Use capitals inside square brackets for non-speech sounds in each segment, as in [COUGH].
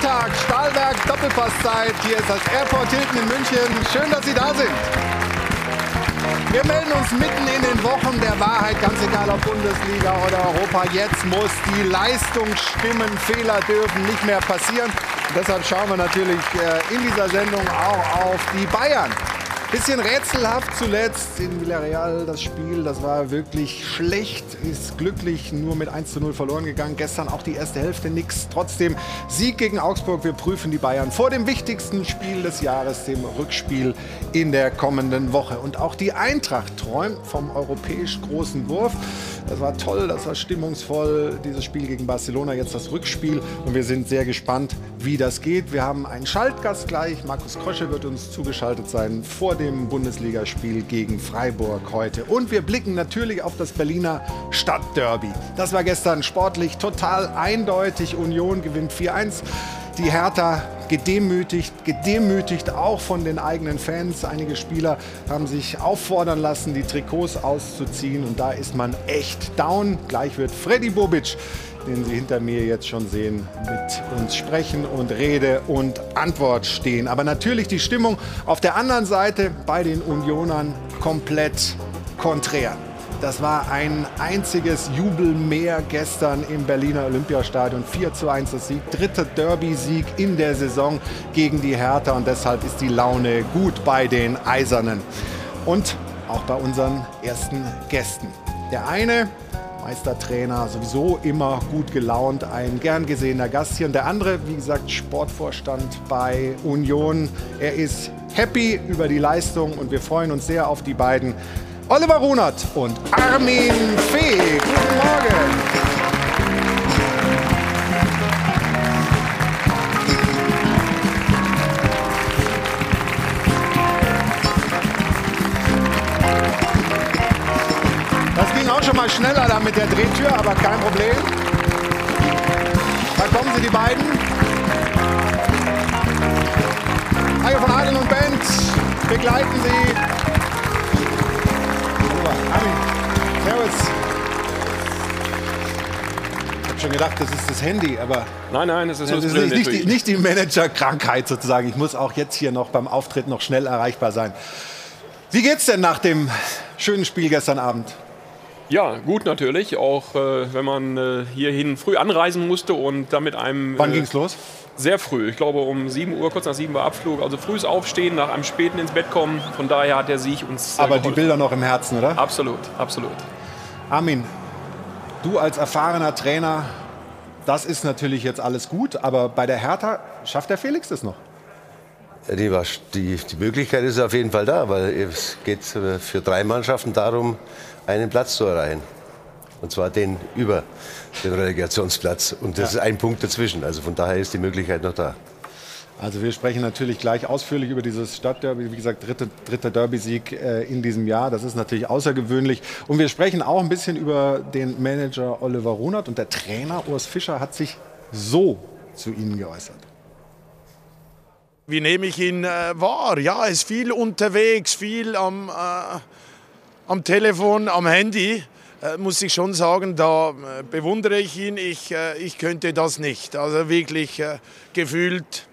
Sonntag, Stahlwerk, Doppelpasszeit. Hier ist das Airport Hilton in München. Schön, dass Sie da sind. Wir melden uns mitten in den Wochen der Wahrheit, ganz egal ob Bundesliga oder Europa. Jetzt muss die Leistung stimmen, Fehler dürfen nicht mehr passieren. Und deshalb schauen wir natürlich äh, in dieser Sendung auch auf die Bayern. Bisschen rätselhaft zuletzt in Villarreal das Spiel. Das war wirklich schlecht. Ist glücklich nur mit 1 zu 0 verloren gegangen. Gestern auch die erste Hälfte nix. Trotzdem Sieg gegen Augsburg. Wir prüfen die Bayern vor dem wichtigsten Spiel des Jahres, dem Rückspiel in der kommenden Woche. Und auch die Eintracht träumt vom europäisch großen Wurf. Das war toll, das war stimmungsvoll, dieses Spiel gegen Barcelona, jetzt das Rückspiel. Und wir sind sehr gespannt, wie das geht. Wir haben einen Schaltgast gleich. Markus Krosche wird uns zugeschaltet sein vor dem Bundesligaspiel gegen Freiburg heute. Und wir blicken natürlich auf das Berliner Stadtderby. Das war gestern sportlich total eindeutig. Union gewinnt 4-1. Die Hertha gedemütigt, gedemütigt auch von den eigenen Fans. Einige Spieler haben sich auffordern lassen, die Trikots auszuziehen und da ist man echt down. Gleich wird Freddy Bobic, den Sie hinter mir jetzt schon sehen, mit uns sprechen und Rede und Antwort stehen. Aber natürlich die Stimmung auf der anderen Seite bei den Unionern komplett konträr. Das war ein einziges Jubelmeer gestern im Berliner Olympiastadion. 4 zu 1 das Sieg. Dritter Derby-Sieg in der Saison gegen die Hertha. Und deshalb ist die Laune gut bei den Eisernen. Und auch bei unseren ersten Gästen. Der eine, Meistertrainer, sowieso immer gut gelaunt, ein gern gesehener Gast hier. Und der andere, wie gesagt, Sportvorstand bei Union. Er ist happy über die Leistung und wir freuen uns sehr auf die beiden. Oliver Runert und Armin Fee. Guten Morgen. Mit der Drehtür, aber kein Problem. Da kommen sie, die beiden. Hajo von Adel und Band begleiten sie Armin, servus. Ich habe schon gedacht, das ist das Handy, aber Nein, nein, das ist, das ist nicht, nicht, die, nicht die Managerkrankheit sozusagen. Ich muss auch jetzt hier noch beim Auftritt noch schnell erreichbar sein. Wie geht's denn nach dem schönen Spiel gestern Abend? Ja, gut natürlich, auch äh, wenn man äh, hierhin früh anreisen musste und dann mit einem... Wann äh, ging's los? Sehr früh, ich glaube um 7 Uhr, kurz nach 7 war Abflug. Also frühes Aufstehen, nach einem späten ins Bett kommen. Von daher hat der Sieg uns. äh, Aber die geholfen. Bilder noch im Herzen, oder? Absolut, absolut. Armin, du als erfahrener Trainer, das ist natürlich jetzt alles gut, aber bei der Hertha schafft der Felix das noch? Ja, Die, was- die, die Möglichkeit ist auf jeden Fall da, weil es geht äh, für drei Mannschaften darum, einen Platz zu erreichen. Und zwar den über den Relegationsplatz. Und das ist ein Punkt dazwischen. Also von daher ist die Möglichkeit noch da. Also wir sprechen natürlich gleich ausführlich über dieses Stadtderby. Wie gesagt, dritter dritte Derby-Sieg äh, in diesem Jahr. Das ist natürlich außergewöhnlich. Und wir sprechen auch ein bisschen über den Manager Oliver Runert. Und der Trainer Urs Fischer hat sich so zu Ihnen geäußert. Wie nehme ich ihn äh, wahr? Ja, er ist viel unterwegs, viel am, äh, am Telefon, am Handy. Äh, muss ich schon sagen, da äh, bewundere ich ihn. Ich, äh, ich könnte das nicht. Also wirklich gefühlt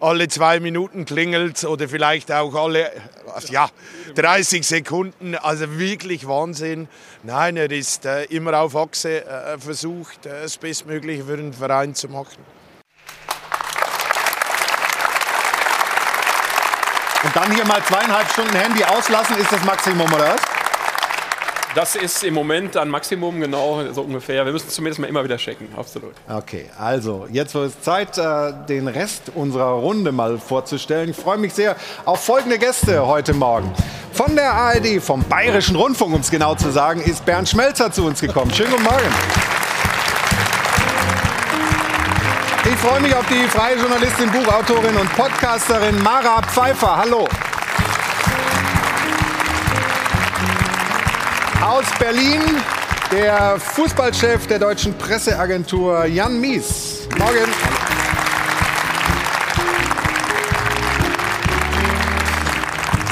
alle zwei Minuten klingelt oder vielleicht auch alle ja, 30 Sekunden. Also wirklich Wahnsinn. Nein, er ist äh, immer auf Achse äh, versucht, äh, das Bestmögliche für den Verein zu machen. Und dann hier mal zweieinhalb Stunden Handy auslassen, ist das Maximum, oder was? Das ist im Moment ein Maximum, genau so ungefähr. Wir müssen zumindest mal immer wieder checken, absolut. Okay, also jetzt wird es Zeit, äh, den Rest unserer Runde mal vorzustellen. Ich freue mich sehr auf folgende Gäste heute Morgen. Von der ARD, vom Bayerischen Rundfunk, um es genau zu sagen, ist Bernd Schmelzer zu uns gekommen. Schönen guten Morgen. Ich freue mich auf die freie Journalistin, Buchautorin und Podcasterin Mara Pfeiffer. Hallo. aus Berlin, der Fußballchef der deutschen Presseagentur Jan Mies. Morgen.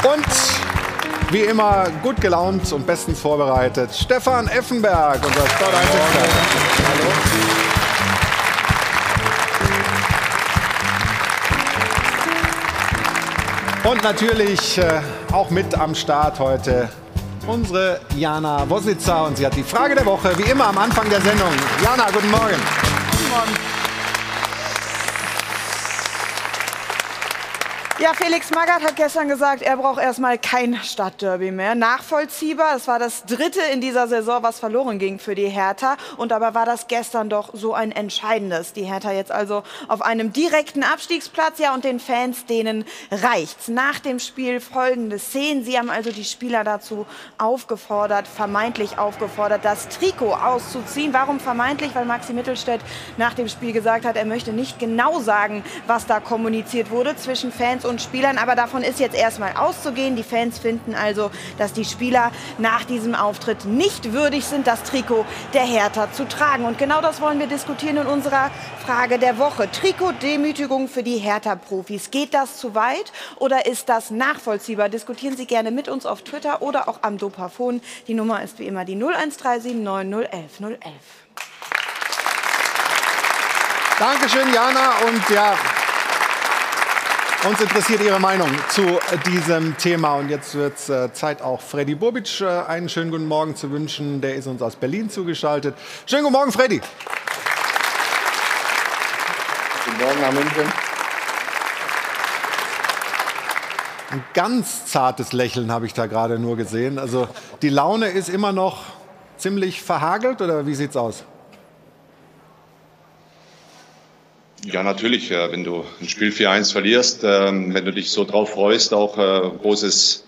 Und wie immer gut gelaunt und bestens vorbereitet, Stefan Effenberg, unser Sporteinsatzleiter. Hallo. Und natürlich äh, auch mit am Start heute unsere Jana Wositzer. Und sie hat die Frage der Woche, wie immer am Anfang der Sendung. Jana, guten Morgen. Guten Morgen. Ja, Felix Magath hat gestern gesagt, er braucht erstmal kein Stadtderby mehr. Nachvollziehbar. Das war das dritte in dieser Saison, was verloren ging für die Hertha. Und dabei war das gestern doch so ein entscheidendes. Die Hertha jetzt also auf einem direkten Abstiegsplatz. Ja, und den Fans, denen reicht's. Nach dem Spiel folgende Szenen. Sie haben also die Spieler dazu aufgefordert, vermeintlich aufgefordert, das Trikot auszuziehen. Warum vermeintlich? Weil Maxi Mittelstädt nach dem Spiel gesagt hat, er möchte nicht genau sagen, was da kommuniziert wurde zwischen Fans und und Spielern. Aber davon ist jetzt erstmal auszugehen. Die Fans finden also, dass die Spieler nach diesem Auftritt nicht würdig sind, das Trikot der Hertha zu tragen. Und genau das wollen wir diskutieren in unserer Frage der Woche. Trikot-Demütigung für die Hertha-Profis. Geht das zu weit oder ist das nachvollziehbar? Diskutieren Sie gerne mit uns auf Twitter oder auch am Dopafon. Die Nummer ist wie immer die 0137 9011 011. Dankeschön, Jana. Und ja, uns interessiert Ihre Meinung zu diesem Thema. Und jetzt wird es äh, Zeit, auch Freddy Bobic äh, einen schönen guten Morgen zu wünschen. Der ist uns aus Berlin zugeschaltet. Schönen guten Morgen, Freddy. Guten Morgen nach München. Ein ganz zartes Lächeln habe ich da gerade nur gesehen. Also die Laune ist immer noch ziemlich verhagelt oder wie sieht's aus? Ja, natürlich. Wenn du ein Spiel 4-1 verlierst, ähm, wenn du dich so drauf freust, auch äh, großes,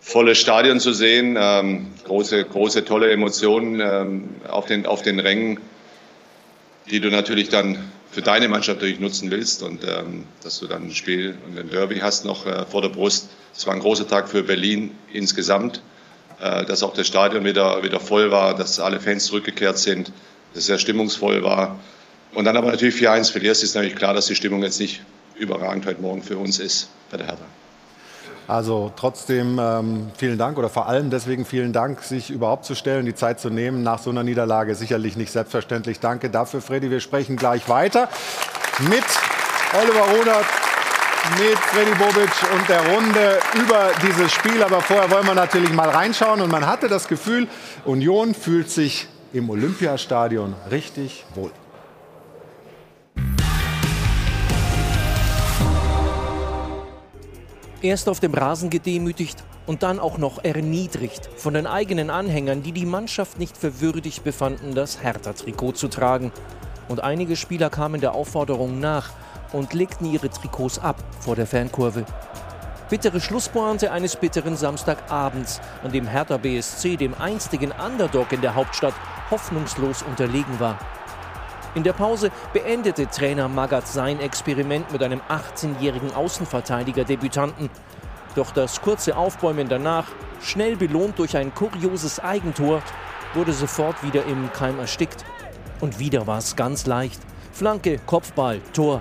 volles Stadion zu sehen, ähm, große, große, tolle Emotionen ähm, auf den, auf den Rängen, die du natürlich dann für deine Mannschaft natürlich nutzen willst und dass du dann ein Spiel und ein Derby hast noch äh, vor der Brust. Es war ein großer Tag für Berlin insgesamt, äh, dass auch das Stadion wieder, wieder voll war, dass alle Fans zurückgekehrt sind, dass es sehr stimmungsvoll war. Und dann aber natürlich 4-1 verlierst, ist natürlich klar, dass die Stimmung jetzt nicht überragend heute Morgen für uns ist bei der Hertha. Also trotzdem ähm, vielen Dank oder vor allem deswegen vielen Dank, sich überhaupt zu stellen, die Zeit zu nehmen nach so einer Niederlage. Sicherlich nicht selbstverständlich. Danke dafür, Freddy. Wir sprechen gleich weiter mit Oliver Runert, mit Freddy Bobic und der Runde über dieses Spiel. Aber vorher wollen wir natürlich mal reinschauen. Und man hatte das Gefühl, Union fühlt sich im Olympiastadion richtig wohl. Erst auf dem Rasen gedemütigt und dann auch noch erniedrigt von den eigenen Anhängern, die die Mannschaft nicht für würdig befanden, das Hertha-Trikot zu tragen. Und einige Spieler kamen der Aufforderung nach und legten ihre Trikots ab vor der Fankurve. Bittere Schlusspointe eines bitteren Samstagabends, an dem Hertha BSC dem einstigen Underdog in der Hauptstadt hoffnungslos unterlegen war. In der Pause beendete Trainer Magath sein Experiment mit einem 18-jährigen Außenverteidiger-Debütanten. Doch das kurze Aufbäumen danach, schnell belohnt durch ein kurioses Eigentor, wurde sofort wieder im Keim erstickt. Und wieder war es ganz leicht. Flanke, Kopfball, Tor.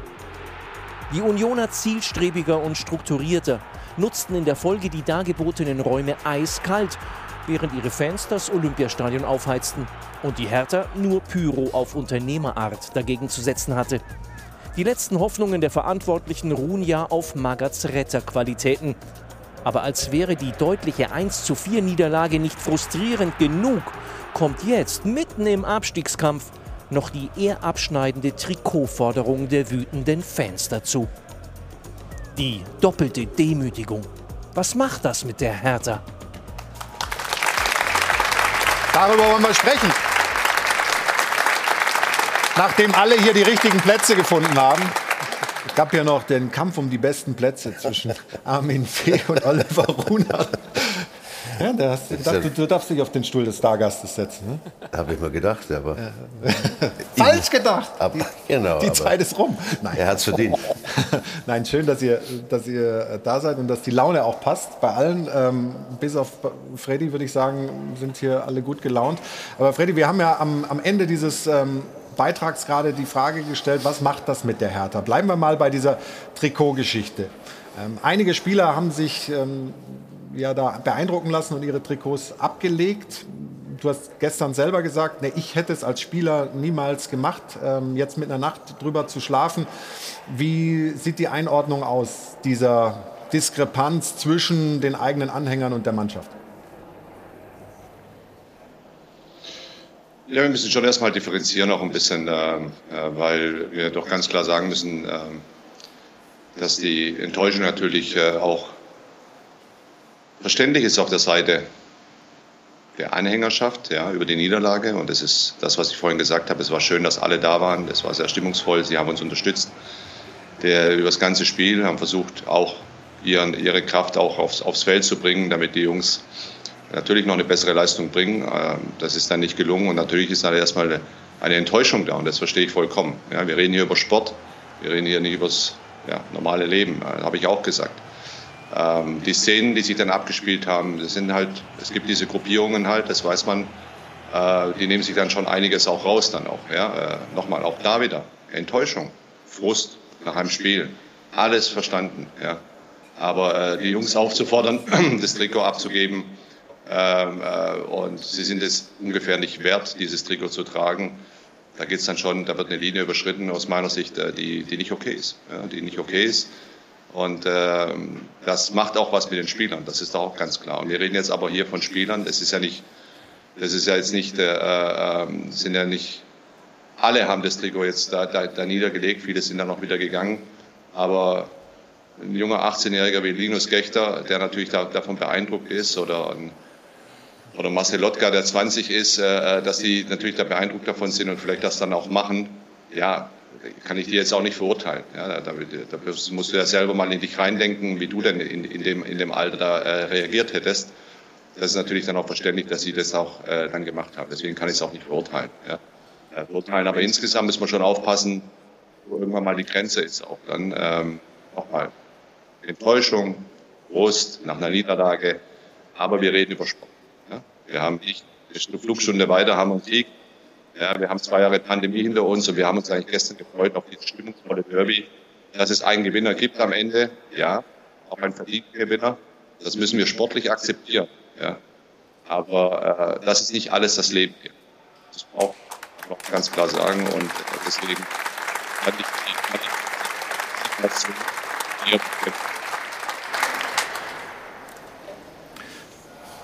Die Unioner zielstrebiger und strukturierter nutzten in der Folge die dargebotenen Räume eiskalt während ihre Fans das Olympiastadion aufheizten und die Hertha nur Pyro auf Unternehmerart dagegen zu setzen hatte. Die letzten Hoffnungen der Verantwortlichen ruhen ja auf Magats Retterqualitäten. Aber als wäre die deutliche 1 zu 4 Niederlage nicht frustrierend genug, kommt jetzt mitten im Abstiegskampf noch die eher abschneidende Trikotforderung der wütenden Fans dazu. Die doppelte Demütigung. Was macht das mit der Hertha? Darüber wollen wir sprechen. Nachdem alle hier die richtigen Plätze gefunden haben. Es gab ja noch den Kampf um die besten Plätze zwischen Armin Fee und Oliver Runert. Ja, hast, du, du, darfst dich auf den Stuhl des Stargastes setzen. Ne? Habe ich mir gedacht, aber. [LAUGHS] Falsch gedacht! Aber, genau, die Zeit ist rum. Nein. Er hat es verdient. [LAUGHS] Nein, schön, dass ihr, dass ihr da seid und dass die Laune auch passt. Bei allen, ähm, bis auf Freddy, würde ich sagen, sind hier alle gut gelaunt. Aber Freddy, wir haben ja am, am Ende dieses. Ähm, Beitrags gerade die Frage gestellt, was macht das mit der Hertha? Bleiben wir mal bei dieser Trikotgeschichte. Ähm, einige Spieler haben sich ähm, ja da beeindrucken lassen und ihre Trikots abgelegt. Du hast gestern selber gesagt, ne, ich hätte es als Spieler niemals gemacht, ähm, jetzt mit einer Nacht drüber zu schlafen. Wie sieht die Einordnung aus dieser Diskrepanz zwischen den eigenen Anhängern und der Mannschaft? Ja, wir müssen schon erstmal differenzieren auch ein bisschen, äh, äh, weil wir doch ganz klar sagen müssen, äh, dass die Enttäuschung natürlich äh, auch verständlich ist auf der Seite der Anhängerschaft ja, über die Niederlage. Und das ist das, was ich vorhin gesagt habe. Es war schön, dass alle da waren. Es war sehr stimmungsvoll. Sie haben uns unterstützt der, über das ganze Spiel, haben versucht, auch ihren, ihre Kraft auch aufs, aufs Feld zu bringen, damit die Jungs natürlich noch eine bessere Leistung bringen. Ähm, das ist dann nicht gelungen und natürlich ist dann erstmal eine Enttäuschung da und das verstehe ich vollkommen. Ja, wir reden hier über Sport, wir reden hier nicht über das ja, normale Leben, das habe ich auch gesagt. Ähm, die Szenen, die sich dann abgespielt haben, das sind halt, es gibt diese Gruppierungen halt, das weiß man, äh, die nehmen sich dann schon einiges auch raus dann auch. Ja? Äh, nochmal, auch da wieder Enttäuschung, Frust nach einem Spiel, alles verstanden. Ja? Aber äh, die Jungs aufzufordern, [CLEARS THROAT] das Trikot abzugeben, ähm, äh, und sie sind es ungefähr nicht wert, dieses Trikot zu tragen. Da geht es dann schon, da wird eine Linie überschritten aus meiner Sicht, äh, die, die nicht okay ist. Ja, die nicht okay ist. Und äh, das macht auch was mit den Spielern, das ist auch ganz klar. Und wir reden jetzt aber hier von Spielern. Das ist ja nicht, das ist ja jetzt nicht, äh, äh, sind ja nicht alle haben das Trikot jetzt da, da, da niedergelegt, viele sind dann noch wieder gegangen. Aber ein junger 18-Jähriger wie Linus Gechter, der natürlich da, davon beeindruckt ist, oder ein oder Marcel Lotka, der 20 ist, äh, dass die natürlich da beeindruckt davon sind und vielleicht das dann auch machen. Ja, kann ich dir jetzt auch nicht verurteilen. Ja, da, da, musst du ja selber mal in dich reindenken, wie du denn in, in, dem, in dem Alter da äh, reagiert hättest. Das ist natürlich dann auch verständlich, dass sie das auch äh, dann gemacht haben. Deswegen kann ich es auch nicht verurteilen. Ja. Äh, verurteilen. Aber insgesamt muss man schon aufpassen, wo irgendwann mal die Grenze ist. Auch dann ähm, nochmal Enttäuschung, Brust nach einer Niederlage. Aber wir reden über Sport. Ja. Wir haben nicht eine Flugstunde weiter, haben einen Sieg ja, wir haben zwei Jahre Pandemie hinter uns und wir haben uns eigentlich gestern gefreut auf dieses stimmungsvolle Derby, dass es einen Gewinner gibt am Ende. Ja, auch einen verdienten Gewinner. Das müssen wir sportlich akzeptieren. Ja. Aber äh, das ist nicht alles das Leben hier. Das muss man auch noch ganz klar sagen. Und deswegen kann ich die Situation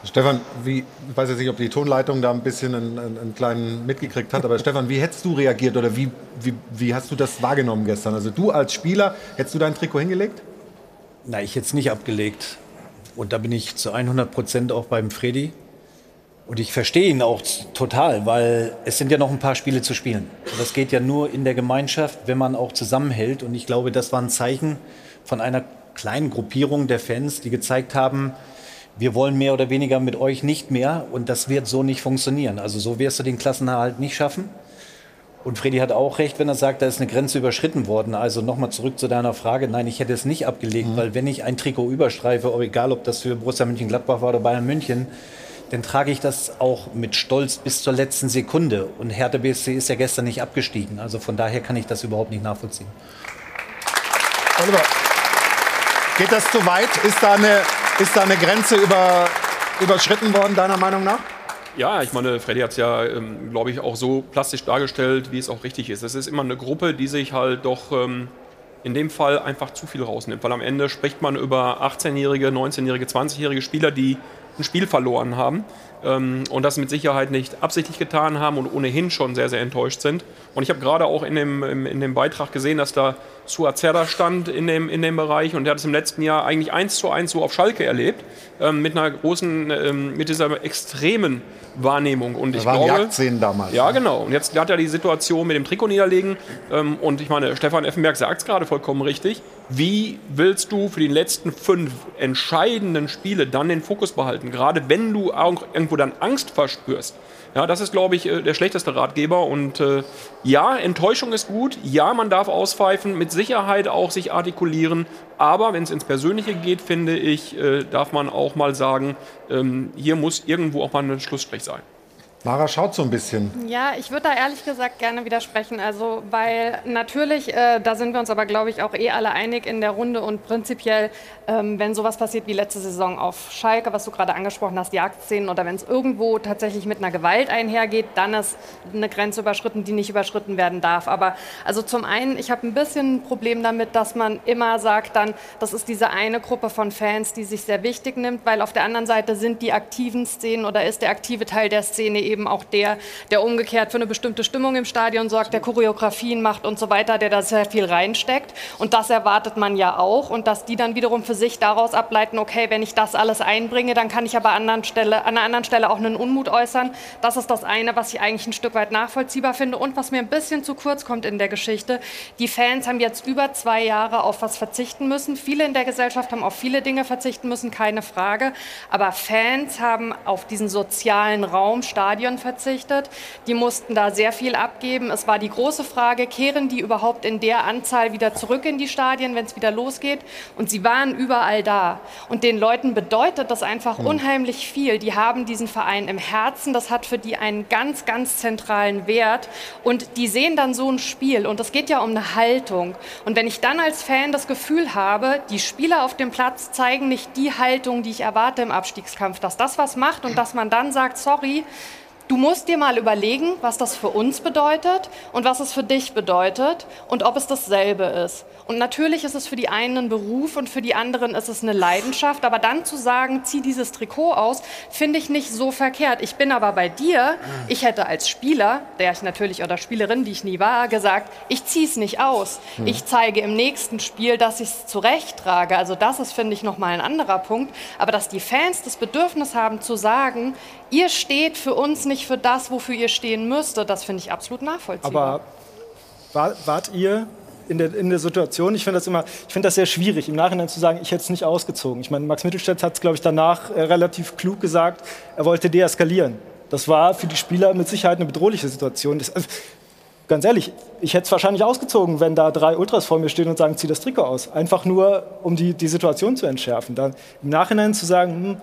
Stefan, wie, ich weiß jetzt nicht, ob die Tonleitung da ein bisschen einen, einen, kleinen mitgekriegt hat, aber Stefan, wie hättest du reagiert oder wie, wie, wie hast du das wahrgenommen gestern? Also du als Spieler, hättest du dein Trikot hingelegt? Na, ich hätte es nicht abgelegt. Und da bin ich zu 100 Prozent auch beim Freddy. Und ich verstehe ihn auch total, weil es sind ja noch ein paar Spiele zu spielen. Und das geht ja nur in der Gemeinschaft, wenn man auch zusammenhält. Und ich glaube, das war ein Zeichen von einer kleinen Gruppierung der Fans, die gezeigt haben, wir wollen mehr oder weniger mit euch nicht mehr und das wird so nicht funktionieren. Also so wirst du den Klassenerhalt nicht schaffen. Und Freddy hat auch recht, wenn er sagt, da ist eine Grenze überschritten worden. Also nochmal zurück zu deiner Frage. Nein, ich hätte es nicht abgelegt, mhm. weil wenn ich ein Trikot überstreife, egal ob das für Borussia München-Gladbach war oder Bayern München, dann trage ich das auch mit Stolz bis zur letzten Sekunde. Und Hertha BSC ist ja gestern nicht abgestiegen. Also von daher kann ich das überhaupt nicht nachvollziehen. Oliver, geht das zu weit? Ist da eine ist da eine Grenze über, überschritten worden, deiner Meinung nach? Ja, ich meine, Freddy hat es ja, ähm, glaube ich, auch so plastisch dargestellt, wie es auch richtig ist. Es ist immer eine Gruppe, die sich halt doch ähm, in dem Fall einfach zu viel rausnimmt. Weil am Ende spricht man über 18-jährige, 19-jährige, 20-jährige Spieler, die ein Spiel verloren haben ähm, und das mit Sicherheit nicht absichtlich getan haben und ohnehin schon sehr, sehr enttäuscht sind. Und ich habe gerade auch in dem, in dem Beitrag gesehen, dass da Suazerda stand in dem, in dem Bereich und der hat es im letzten Jahr eigentlich eins zu eins so auf Schalke erlebt, ähm, mit einer großen, ähm, mit dieser extremen Wahrnehmung. Und ich waren glaube, Jagdszenen damals. Ja, ne? genau. Und jetzt hat er die Situation mit dem Trikot niederlegen. Ähm, und ich meine, Stefan Effenberg sagt es gerade vollkommen richtig. Wie willst du für die letzten fünf entscheidenden Spiele dann den Fokus behalten? Gerade wenn du auch irgendwo dann Angst verspürst. Ja, das ist, glaube ich, äh, der schlechteste Ratgeber. Und äh, ja, Enttäuschung ist gut. Ja, man darf auspfeifen, mit Sicherheit auch sich artikulieren. Aber wenn es ins Persönliche geht, finde ich, äh, darf man auch mal sagen, ähm, hier muss irgendwo auch mal ein Schlussstrich sein. Mara schaut so ein bisschen. Ja, ich würde da ehrlich gesagt gerne widersprechen. Also, weil natürlich, äh, da sind wir uns aber, glaube ich, auch eh alle einig in der Runde und prinzipiell, ähm, wenn sowas passiert wie letzte Saison auf Schalke, was du gerade angesprochen hast, Jagdszenen oder wenn es irgendwo tatsächlich mit einer Gewalt einhergeht, dann ist eine Grenze überschritten, die nicht überschritten werden darf. Aber also zum einen, ich habe ein bisschen ein Problem damit, dass man immer sagt dann, das ist diese eine Gruppe von Fans, die sich sehr wichtig nimmt, weil auf der anderen Seite sind die aktiven Szenen oder ist der aktive Teil der Szene eben eben auch der, der umgekehrt für eine bestimmte Stimmung im Stadion sorgt, der Choreografien macht und so weiter, der da sehr viel reinsteckt. Und das erwartet man ja auch. Und dass die dann wiederum für sich daraus ableiten, okay, wenn ich das alles einbringe, dann kann ich aber an, einer anderen Stelle auch einen Unmut äußern. Das ist das eine, was ich eigentlich ein Stück weit nachvollziehbar finde und was mir ein bisschen zu kurz kommt in der Geschichte. Die Fans haben jetzt über zwei Jahre auf was verzichten müssen. Viele in der Gesellschaft haben auf viele Dinge verzichten müssen, keine Frage. Aber Fans haben auf diesen sozialen Raum, Stadion, Stadion verzichtet. Die mussten da sehr viel abgeben. Es war die große Frage, kehren die überhaupt in der Anzahl wieder zurück in die Stadien, wenn es wieder losgeht? Und sie waren überall da. Und den Leuten bedeutet das einfach mhm. unheimlich viel. Die haben diesen Verein im Herzen. Das hat für die einen ganz, ganz zentralen Wert. Und die sehen dann so ein Spiel. Und es geht ja um eine Haltung. Und wenn ich dann als Fan das Gefühl habe, die Spieler auf dem Platz zeigen nicht die Haltung, die ich erwarte im Abstiegskampf, dass das was macht und dass man dann sagt, sorry, Du musst dir mal überlegen, was das für uns bedeutet und was es für dich bedeutet und ob es dasselbe ist. Und natürlich ist es für die einen ein Beruf und für die anderen ist es eine Leidenschaft. Aber dann zu sagen, zieh dieses Trikot aus, finde ich nicht so verkehrt. Ich bin aber bei dir. Ich hätte als Spieler, der ich natürlich oder Spielerin, die ich nie war, gesagt, ich ziehe es nicht aus. Mhm. Ich zeige im nächsten Spiel, dass ich es zurecht trage. Also das ist, finde ich, nochmal ein anderer Punkt. Aber dass die Fans das Bedürfnis haben zu sagen, ihr steht für uns nicht für das, wofür ihr stehen müsstet, das finde ich absolut nachvollziehbar. Aber wart ihr in der, in der Situation. Ich finde das immer, ich finde das sehr schwierig, im Nachhinein zu sagen, ich hätte es nicht ausgezogen. Ich meine, Max Mittelstädt hat es, glaube ich, danach äh, relativ klug gesagt, er wollte deeskalieren. Das war für die Spieler mit Sicherheit eine bedrohliche Situation. Das, also, ganz ehrlich, ich hätte es wahrscheinlich ausgezogen, wenn da drei Ultras vor mir stehen und sagen, zieh das Trikot aus. Einfach nur, um die, die Situation zu entschärfen. Dann im Nachhinein zu sagen, hm,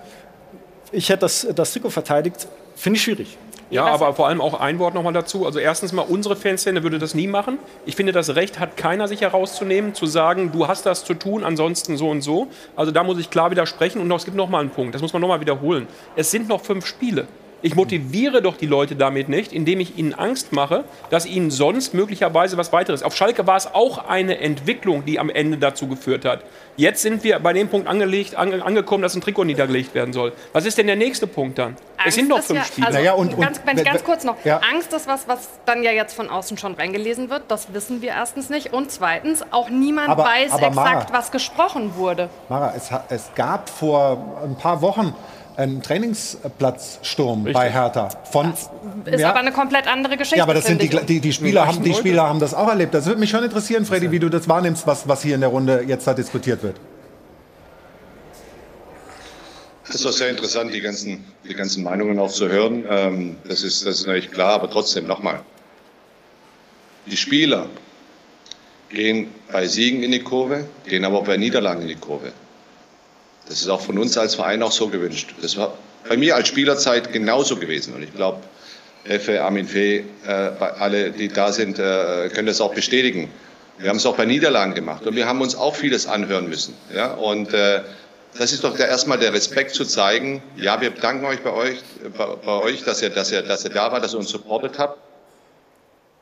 ich hätte das, das Trikot verteidigt, finde ich schwierig. Ja, aber vor allem auch ein Wort nochmal dazu. Also erstens mal, unsere Fanszene würde das nie machen. Ich finde, das Recht hat keiner sich herauszunehmen, zu sagen, du hast das zu tun, ansonsten so und so. Also da muss ich klar widersprechen. Und noch, es gibt noch mal einen Punkt, das muss man noch mal wiederholen. Es sind noch fünf Spiele. Ich motiviere doch die Leute damit nicht, indem ich ihnen Angst mache, dass ihnen sonst möglicherweise was weiteres. Auf Schalke war es auch eine Entwicklung, die am Ende dazu geführt hat. Jetzt sind wir bei dem Punkt angelegt, ange, angekommen, dass ein Trikot niedergelegt werden soll. Was ist denn der nächste Punkt dann? Angst es sind noch fünf ja, Spiele. Also naja, und, und, ganz, wenn ich ganz kurz noch. Ja. Angst ist was, was dann ja jetzt von außen schon reingelesen wird. Das wissen wir erstens nicht. Und zweitens, auch niemand aber, weiß aber exakt, Mara, was gesprochen wurde. Mara, es, es gab vor ein paar Wochen ein Trainingsplatzsturm Richtig. bei Hertha. Von, das ist ja, aber eine komplett andere Geschichte. Ja, aber das sind die, die, die, Spieler haben, die Spieler haben das auch erlebt. Das würde mich schon interessieren, Freddy, wie du das wahrnimmst, was, was hier in der Runde jetzt da diskutiert wird. Das war sehr interessant, die ganzen, die ganzen Meinungen auch zu hören. Ähm, das, ist, das ist natürlich klar, aber trotzdem nochmal. Die Spieler gehen bei Siegen in die Kurve, gehen aber auch bei Niederlagen in die Kurve. Das ist auch von uns als Verein auch so gewünscht. Das war bei mir als Spielerzeit genauso gewesen. Und ich glaube, Effe, Armin Fee, äh, alle, die da sind, äh, können das auch bestätigen. Wir haben es auch bei Niederlagen gemacht und wir haben uns auch vieles anhören müssen. Ja? Und äh, das ist doch der, erstmal der Respekt zu zeigen. Ja, wir bedanken euch bei euch, bei, bei euch, dass ihr, dass ihr, dass ihr da war, dass ihr uns supportet habt.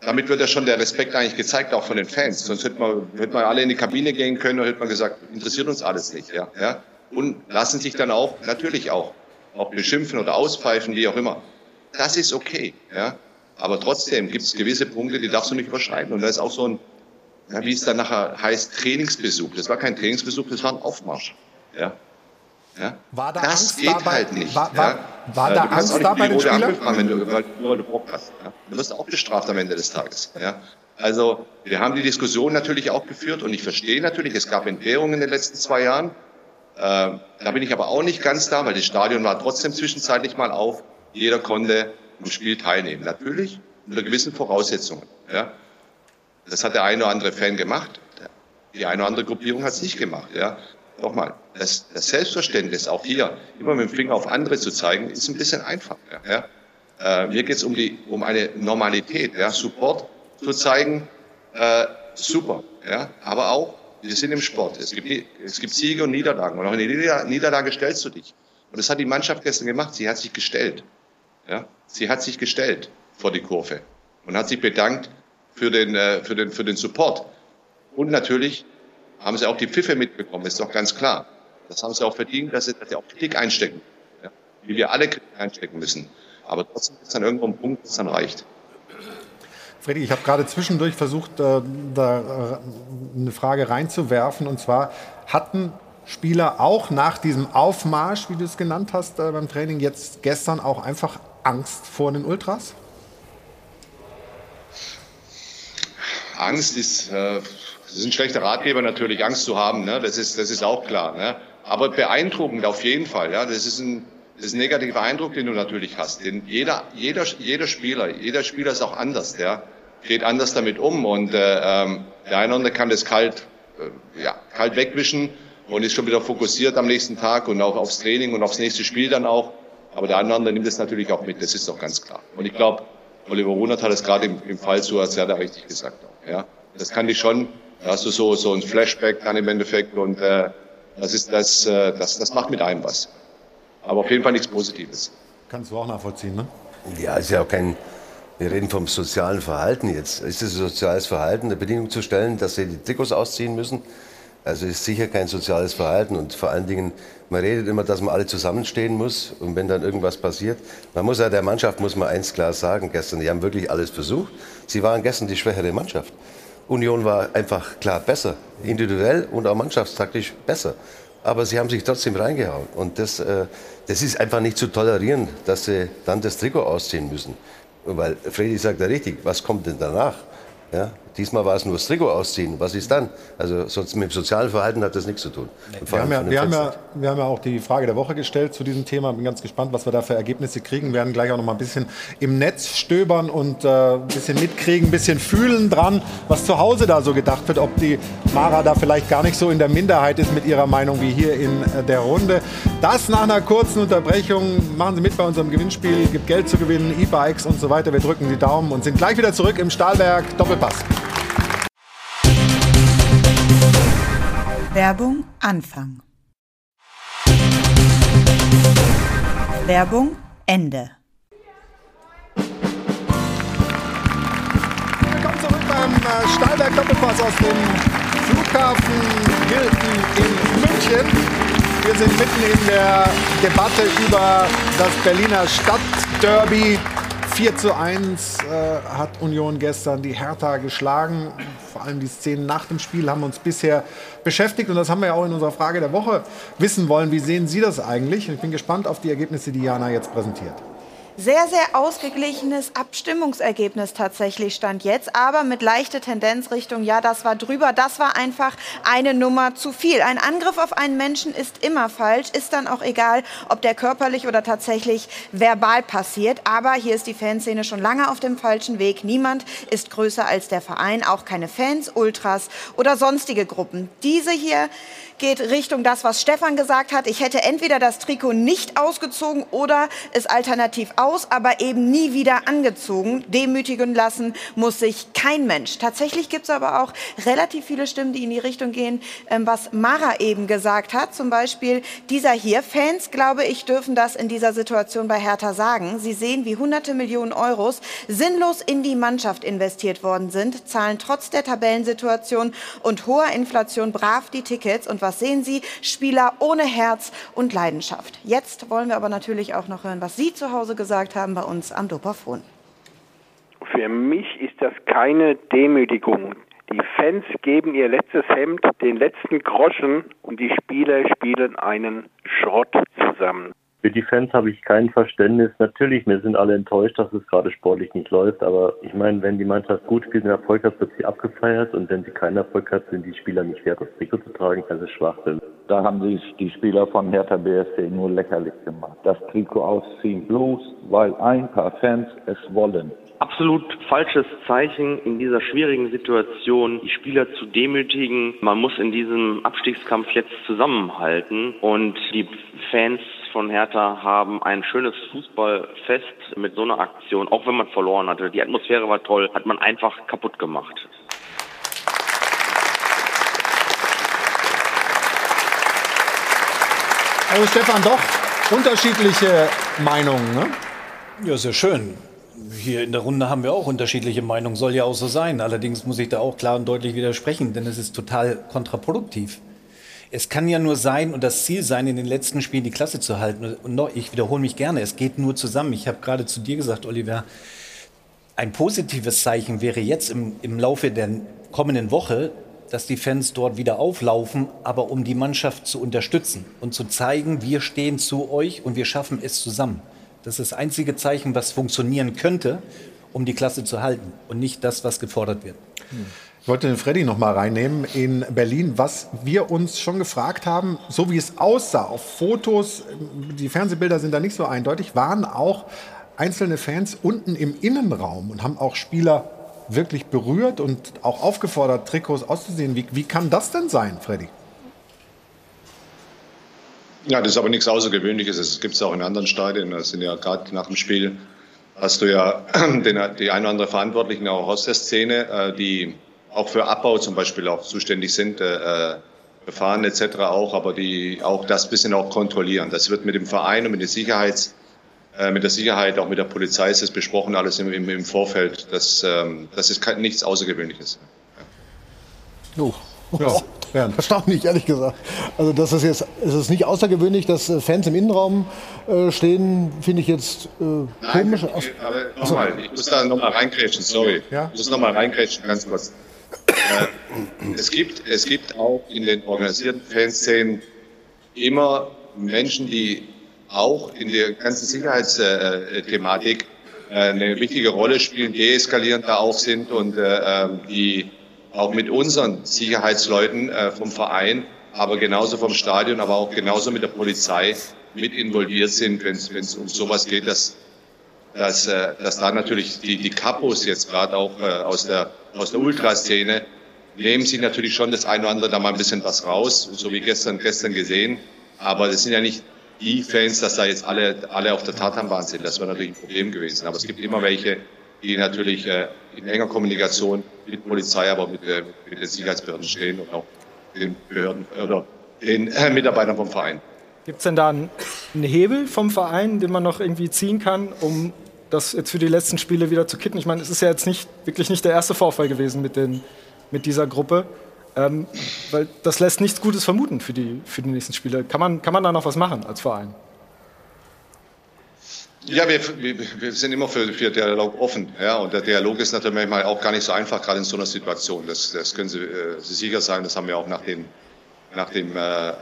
Damit wird ja schon der Respekt eigentlich gezeigt, auch von den Fans. Sonst hätte man, hätte man alle in die Kabine gehen können und hätte man gesagt, interessiert uns alles nicht. Ja? Ja? Und lassen sich dann auch, natürlich auch, auch beschimpfen oder auspfeifen, wie auch immer. Das ist okay, ja. Aber trotzdem gibt es gewisse Punkte, die darfst du nicht überschreiten. Und da ist auch so ein, ja, wie es dann nachher heißt, Trainingsbesuch. Das war kein Trainingsbesuch, das war ein Aufmarsch, ja. Ja? War da das Angst geht dabei, halt nicht. War, war, ja? war da Angst da bei den Spielern? Wenn du, weil du Bock hast. Ja? Du wirst auch bestraft am Ende des Tages. Ja? Also wir haben die Diskussion natürlich auch geführt und ich verstehe natürlich, es gab Entbehrungen in den letzten zwei Jahren. Äh, da bin ich aber auch nicht ganz da, weil das Stadion war trotzdem zwischenzeitlich mal auf. Jeder konnte im Spiel teilnehmen. Natürlich unter gewissen Voraussetzungen. Ja. Das hat der eine oder andere Fan gemacht. Die eine oder andere Gruppierung hat es nicht gemacht. Ja. Nochmal, das, das Selbstverständnis auch hier immer mit dem Finger auf andere zu zeigen, ist ein bisschen einfach. Ja. Äh, hier geht es um, die, um eine Normalität. Ja? Support zu zeigen, äh, super. Ja? Aber auch, wir sind im Sport. Es gibt, es gibt Siege und Niederlagen. Und auch in der Niederlage stellst du dich. Und das hat die Mannschaft gestern gemacht. Sie hat sich gestellt. Ja? Sie hat sich gestellt vor die Kurve und hat sich bedankt für den, äh, für den, für den Support. Und natürlich haben sie auch die Pfiffe mitbekommen, ist doch ganz klar. Das haben sie auch verdient, dass sie, dass sie auch Kritik einstecken. Ja? Wie wir alle Kritik einstecken müssen. Aber trotzdem ist dann irgendwo ein Punkt, das dann reicht. Freddy, ich habe gerade zwischendurch versucht, äh, da äh, eine Frage reinzuwerfen. Und zwar hatten Spieler auch nach diesem Aufmarsch, wie du es genannt hast, äh, beim Training jetzt gestern auch einfach Angst vor den Ultras? Angst ist, äh, ist ein schlechter Ratgeber natürlich, Angst zu haben. Ne? Das, ist, das ist auch klar. Ne? Aber beeindruckend auf jeden Fall. Ja? Das ist ein, das ist ein negativer Eindruck, den du natürlich hast. Denn jeder, jeder, jeder Spieler, jeder Spieler ist auch anders. Der geht anders damit um. Und äh, ähm, der eine oder andere kann das kalt, äh, ja, kalt wegwischen und ist schon wieder fokussiert am nächsten Tag und auch aufs Training und aufs nächste Spiel dann auch. Aber der andere nimmt es natürlich auch mit, das ist doch ganz klar. Und ich glaube, Oliver Runert hat es gerade im, im Fall zu Azerda richtig gesagt. Ja? Das kann dich schon, da hast du so, so ein Flashback dann im Endeffekt und äh, das, ist, das, äh, das, das macht mit einem was. Aber auf jeden Fall nichts Positives. Kannst du auch nachvollziehen, ne? Ja, ist ja auch kein, wir reden vom sozialen Verhalten jetzt. Ist es ein soziales Verhalten, eine Bedingung zu stellen, dass sie die Trikots ausziehen müssen? Also ist sicher kein soziales Verhalten und vor allen Dingen, man redet immer, dass man alle zusammenstehen muss und wenn dann irgendwas passiert, man muss ja der Mannschaft muss man eins klar sagen gestern, die haben wirklich alles versucht. Sie waren gestern die schwächere Mannschaft. Union war einfach klar besser, individuell und auch mannschaftstaktisch besser. Aber sie haben sich trotzdem reingehauen und das, äh, das ist einfach nicht zu tolerieren, dass sie dann das Trikot ausziehen müssen. Weil Freddy sagt ja richtig, was kommt denn danach? Ja, Diesmal war es nur das Trikot ausziehen. Was ist dann? Also sonst mit dem sozialen Verhalten hat das nichts zu tun. Wir haben, ja, wir, haben ja, wir haben ja auch die Frage der Woche gestellt zu diesem Thema. Bin ganz gespannt, was wir da für Ergebnisse kriegen. Wir werden gleich auch noch mal ein bisschen im Netz stöbern und äh, ein bisschen mitkriegen, ein bisschen fühlen dran, was zu Hause da so gedacht wird. Ob die Mara da vielleicht gar nicht so in der Minderheit ist mit ihrer Meinung wie hier in äh, der Runde. Das nach einer kurzen Unterbrechung. Machen Sie mit bei unserem Gewinnspiel. Gibt Geld zu gewinnen, E-Bikes und so weiter. Wir drücken die Daumen und sind gleich wieder zurück im Stahlberg Doppelpass. Werbung Anfang. Werbung Ende. Willkommen zurück beim äh, Stahlberg Doppelpass aus dem Flughafen Hilton in München. Wir sind mitten in der Debatte über das Berliner Stadtderby. 4 zu 1 äh, hat Union gestern die Hertha geschlagen. Vor allem die Szenen nach dem Spiel haben uns bisher beschäftigt und das haben wir ja auch in unserer Frage der Woche wissen wollen. Wie sehen Sie das eigentlich? Ich bin gespannt auf die Ergebnisse, die Jana jetzt präsentiert sehr, sehr ausgeglichenes Abstimmungsergebnis tatsächlich stand jetzt, aber mit leichter Tendenz Richtung, ja, das war drüber, das war einfach eine Nummer zu viel. Ein Angriff auf einen Menschen ist immer falsch, ist dann auch egal, ob der körperlich oder tatsächlich verbal passiert. Aber hier ist die Fanszene schon lange auf dem falschen Weg. Niemand ist größer als der Verein, auch keine Fans, Ultras oder sonstige Gruppen. Diese hier geht Richtung das, was Stefan gesagt hat. Ich hätte entweder das Trikot nicht ausgezogen oder es alternativ aus, aber eben nie wieder angezogen. Demütigen lassen muss sich kein Mensch. Tatsächlich gibt es aber auch relativ viele Stimmen, die in die Richtung gehen, ähm, was Mara eben gesagt hat. Zum Beispiel dieser hier. Fans, glaube ich, dürfen das in dieser Situation bei Hertha sagen. Sie sehen, wie hunderte Millionen Euros sinnlos in die Mannschaft investiert worden sind, zahlen trotz der Tabellensituation und hoher Inflation brav die Tickets und was sehen Sie? Spieler ohne Herz und Leidenschaft. Jetzt wollen wir aber natürlich auch noch hören, was Sie zu Hause gesagt haben bei uns am Dopafon. Für mich ist das keine Demütigung. Die Fans geben ihr letztes Hemd, den letzten Groschen und die Spieler spielen einen Schrott zusammen. Für die Fans habe ich kein Verständnis. Natürlich, wir sind alle enttäuscht, dass es gerade sportlich nicht läuft. Aber ich meine, wenn die Mannschaft gut spielt und Erfolg hat, wird sie abgefeiert. Und wenn sie keinen Erfolg hat, sind die Spieler nicht wert, das Trikot zu tragen. Ist Schwachsinn. Da haben sich die Spieler von Hertha BSC nur lächerlich gemacht. Das Trikot ausziehen bloß, weil ein paar Fans es wollen absolut falsches Zeichen in dieser schwierigen Situation, die Spieler zu demütigen. Man muss in diesem Abstiegskampf jetzt zusammenhalten und die Fans von Hertha haben ein schönes Fußballfest mit so einer Aktion, auch wenn man verloren hatte. Die Atmosphäre war toll, hat man einfach kaputt gemacht. Also Stefan, doch unterschiedliche Meinungen, ne? Ja, sehr schön. Hier in der Runde haben wir auch unterschiedliche Meinungen, soll ja auch so sein. Allerdings muss ich da auch klar und deutlich widersprechen, denn es ist total kontraproduktiv. Es kann ja nur sein und das Ziel sein, in den letzten Spielen die Klasse zu halten. Und noch, ich wiederhole mich gerne, es geht nur zusammen. Ich habe gerade zu dir gesagt, Oliver, ein positives Zeichen wäre jetzt im, im Laufe der kommenden Woche, dass die Fans dort wieder auflaufen, aber um die Mannschaft zu unterstützen und zu zeigen, wir stehen zu euch und wir schaffen es zusammen. Das ist das einzige Zeichen, was funktionieren könnte, um die Klasse zu halten und nicht das, was gefordert wird. Ich wollte den Freddy noch mal reinnehmen in Berlin, was wir uns schon gefragt haben, so wie es aussah auf Fotos, die Fernsehbilder sind da nicht so eindeutig, waren auch einzelne Fans unten im Innenraum und haben auch Spieler wirklich berührt und auch aufgefordert, Trikots auszusehen. Wie, wie kann das denn sein, Freddy? Ja, das ist aber nichts Außergewöhnliches. Das gibt es auch in anderen Stadien. Das sind ja gerade nach dem Spiel hast du ja [CLEARS THROAT] den, die ein oder andere Verantwortlichen auch aus der Szene, äh, die auch für Abbau zum Beispiel auch zuständig sind, äh, Befahren etc. auch, aber die auch das bisschen auch kontrollieren. Das wird mit dem Verein und mit der Sicherheits äh, mit der Sicherheit, auch mit der Polizei ist es besprochen, alles im, im, im Vorfeld. Das, ähm, das ist kein, nichts Außergewöhnliches. Ja. Oh, ja. Erstaunlich, ehrlich gesagt. Also das ist jetzt, es ist nicht außergewöhnlich, dass äh, Fans im Innenraum äh, stehen, finde ich jetzt äh, Nein, komisch. Okay, aber nochmal, ich muss da nochmal reingrätschen, sorry. Ja? Ich muss nochmal reingrätschen, ganz kurz. Äh, es, gibt, es gibt auch in den organisierten Fanszenen immer Menschen, die auch in der ganzen Sicherheitsthematik äh, eine wichtige Rolle spielen, deeskalierend da auch sind und äh, ähm, die auch mit unseren Sicherheitsleuten äh, vom Verein, aber genauso vom Stadion, aber auch genauso mit der Polizei mit involviert sind, wenn es um sowas geht, dass, dass, dass da natürlich die, die Kapos jetzt gerade auch aus der, aus der Ultraszene nehmen sich natürlich schon das eine oder andere da mal ein bisschen was raus, so wie gestern, gestern gesehen. Aber das sind ja nicht die Fans, dass da jetzt alle, alle auf der Tatanbahn sind. Das wäre natürlich ein Problem gewesen. Aber es gibt immer welche, die natürlich äh, in enger Kommunikation mit Polizei, aber mit, äh, mit den Sicherheitsbehörden stehen und auch den Behörden oder den äh, Mitarbeitern vom Verein. Gibt es denn da einen Hebel vom Verein, den man noch irgendwie ziehen kann, um das jetzt für die letzten Spiele wieder zu kitten? Ich meine, es ist ja jetzt nicht, wirklich nicht der erste Vorfall gewesen mit, den, mit dieser Gruppe. Ähm, weil das lässt nichts Gutes vermuten für die, für die nächsten Spiele. Kann man, kann man da noch was machen als Verein? Ja, wir, wir, sind immer für, für Dialog offen. Ja, und der Dialog ist natürlich manchmal auch gar nicht so einfach, gerade in so einer Situation. Das, das können Sie, äh, Sie sicher sagen. Das haben wir auch nach dem, nach dem äh, äh,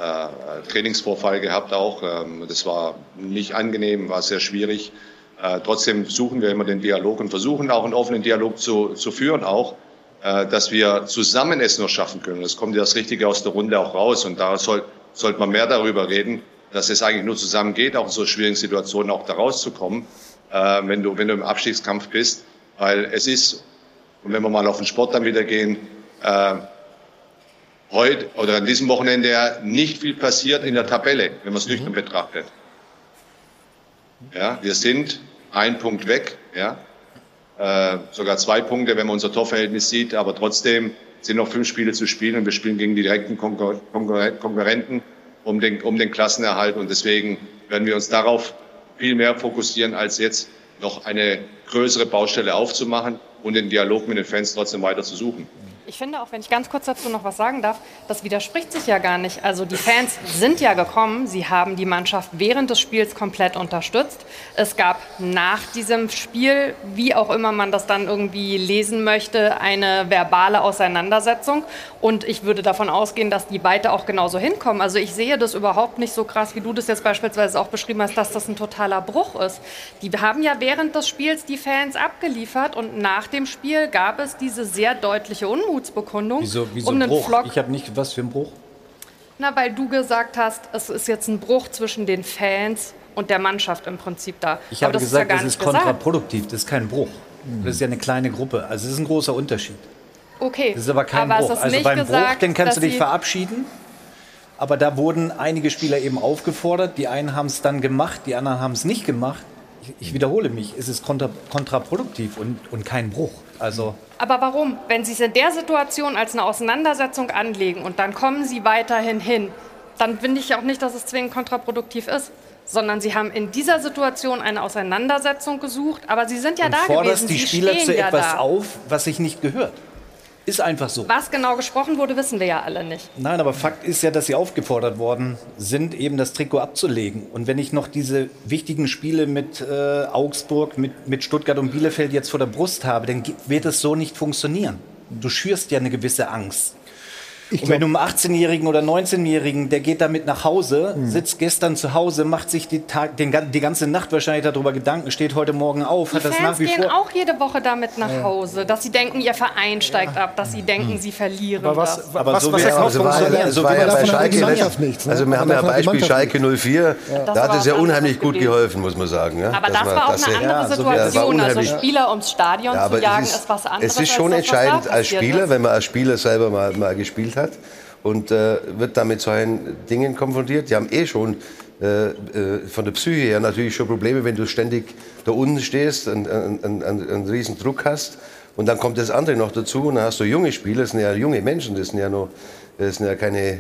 Trainingsvorfall gehabt auch. Ähm, das war nicht angenehm, war sehr schwierig. Äh, trotzdem suchen wir immer den Dialog und versuchen auch einen offenen Dialog zu, zu führen auch. Äh, dass wir zusammen es nur schaffen können. Es kommt ja das Richtige aus der Runde auch raus und da soll, sollte man mehr darüber reden, dass es eigentlich nur zusammen geht, auch in so schwierigen Situationen auch da rauszukommen, äh, wenn, du, wenn du im Abstiegskampf bist. Weil es ist, und wenn wir mal auf den Sport dann wieder gehen, äh, heute oder an diesem Wochenende ja nicht viel passiert in der Tabelle, wenn man es nüchtern mhm. betrachtet. Ja, wir sind ein Punkt weg, ja, äh, sogar zwei Punkte, wenn man unser Torverhältnis sieht. Aber trotzdem sind noch fünf Spiele zu spielen und wir spielen gegen die direkten Konkur Konkurrenten um den, um den Klassenerhalt. Und deswegen werden wir uns darauf viel mehr fokussieren, als jetzt noch eine größere Baustelle aufzumachen und den Dialog mit den Fans trotzdem weiter zu suchen. Ich finde auch, wenn ich ganz kurz dazu noch was sagen darf, das widerspricht sich ja gar nicht. Also die Fans sind ja gekommen, sie haben die Mannschaft während des Spiels komplett unterstützt. Es gab nach diesem Spiel, wie auch immer man das dann irgendwie lesen möchte, eine verbale Auseinandersetzung. Und ich würde davon ausgehen, dass die weiter auch genauso hinkommen. Also ich sehe das überhaupt nicht so krass, wie du das jetzt beispielsweise auch beschrieben hast, dass das ein totaler Bruch ist. Die haben ja während des Spiels die Fans abgeliefert und nach dem Spiel gab es diese sehr deutliche Unmut Armutsbekundung. Wieso, wieso um einen Bruch? Flock. Ich habe nicht, was für ein Bruch? Na, weil du gesagt hast, es ist jetzt ein Bruch zwischen den Fans und der Mannschaft im Prinzip da. Ich habe gesagt, ist ja das ist kontraproduktiv, das ist kein Bruch. Das ist ja eine kleine Gruppe. Also es ist ein großer Unterschied. Okay. Das ist aber kein aber Bruch. Also beim gesagt, Bruch, den kannst du dich verabschieden. Aber da wurden einige Spieler eben aufgefordert. Die einen haben es dann gemacht, die anderen haben es nicht gemacht. Ich, ich wiederhole mich, es ist kontra, kontraproduktiv und, und kein Bruch. Also Aber warum? Wenn Sie es in der Situation als eine Auseinandersetzung anlegen und dann kommen Sie weiterhin hin, dann finde ich auch nicht, dass es zwingend kontraproduktiv ist. Sondern Sie haben in dieser Situation eine Auseinandersetzung gesucht, aber Sie sind ja und da forderst gewesen. die Sie Spieler stehen zu ja etwas da. auf, was sich nicht gehört. Ist einfach so. Was genau gesprochen wurde, wissen wir ja alle nicht. Nein, aber Fakt ist ja, dass sie aufgefordert worden sind, eben das Trikot abzulegen. Und wenn ich noch diese wichtigen Spiele mit äh, Augsburg, mit, mit Stuttgart und Bielefeld jetzt vor der Brust habe, dann wird es so nicht funktionieren. Du schürst ja eine gewisse Angst. Und wenn du einen 18-Jährigen oder 19-Jährigen, der geht damit nach Hause, sitzt gestern zu Hause, macht sich die, Tag, den, die ganze Nacht wahrscheinlich darüber Gedanken, steht heute Morgen auf, Die hat das Fans nach wie gehen vor. auch jede Woche damit nach Ja. Hause, dass sie denken, ihr Verein steigt ab, dass sie denken, sie verlieren Aber was- das. Aber was- so was Ja, jetzt noch also war, war ja bei hat Schalke Mannschaft nichts, ne? Also wir haben ja hat Beispiel Schalke 04, Das da war hat es ja unheimlich gut geholfen, muss man sagen. Ja? Aber das war auch eine andere Ja, das war Situation. Also. Spieler ums Stadion Ja, zu jagen, es ist, was anderes. Es ist schon das, was entscheidend als Spieler, wenn man als Spieler selber mal, mal hat und äh, wird dann mit solchen Dingen konfrontiert. Die haben eh schon äh, äh, von der Psyche her natürlich schon Probleme, wenn du ständig da unten stehst und einen, einen, einen riesen Druck hast. Und dann kommt das andere noch dazu und dann hast du junge Spieler, das sind ja junge Menschen, das sind ja noch, das sind ja keine, äh,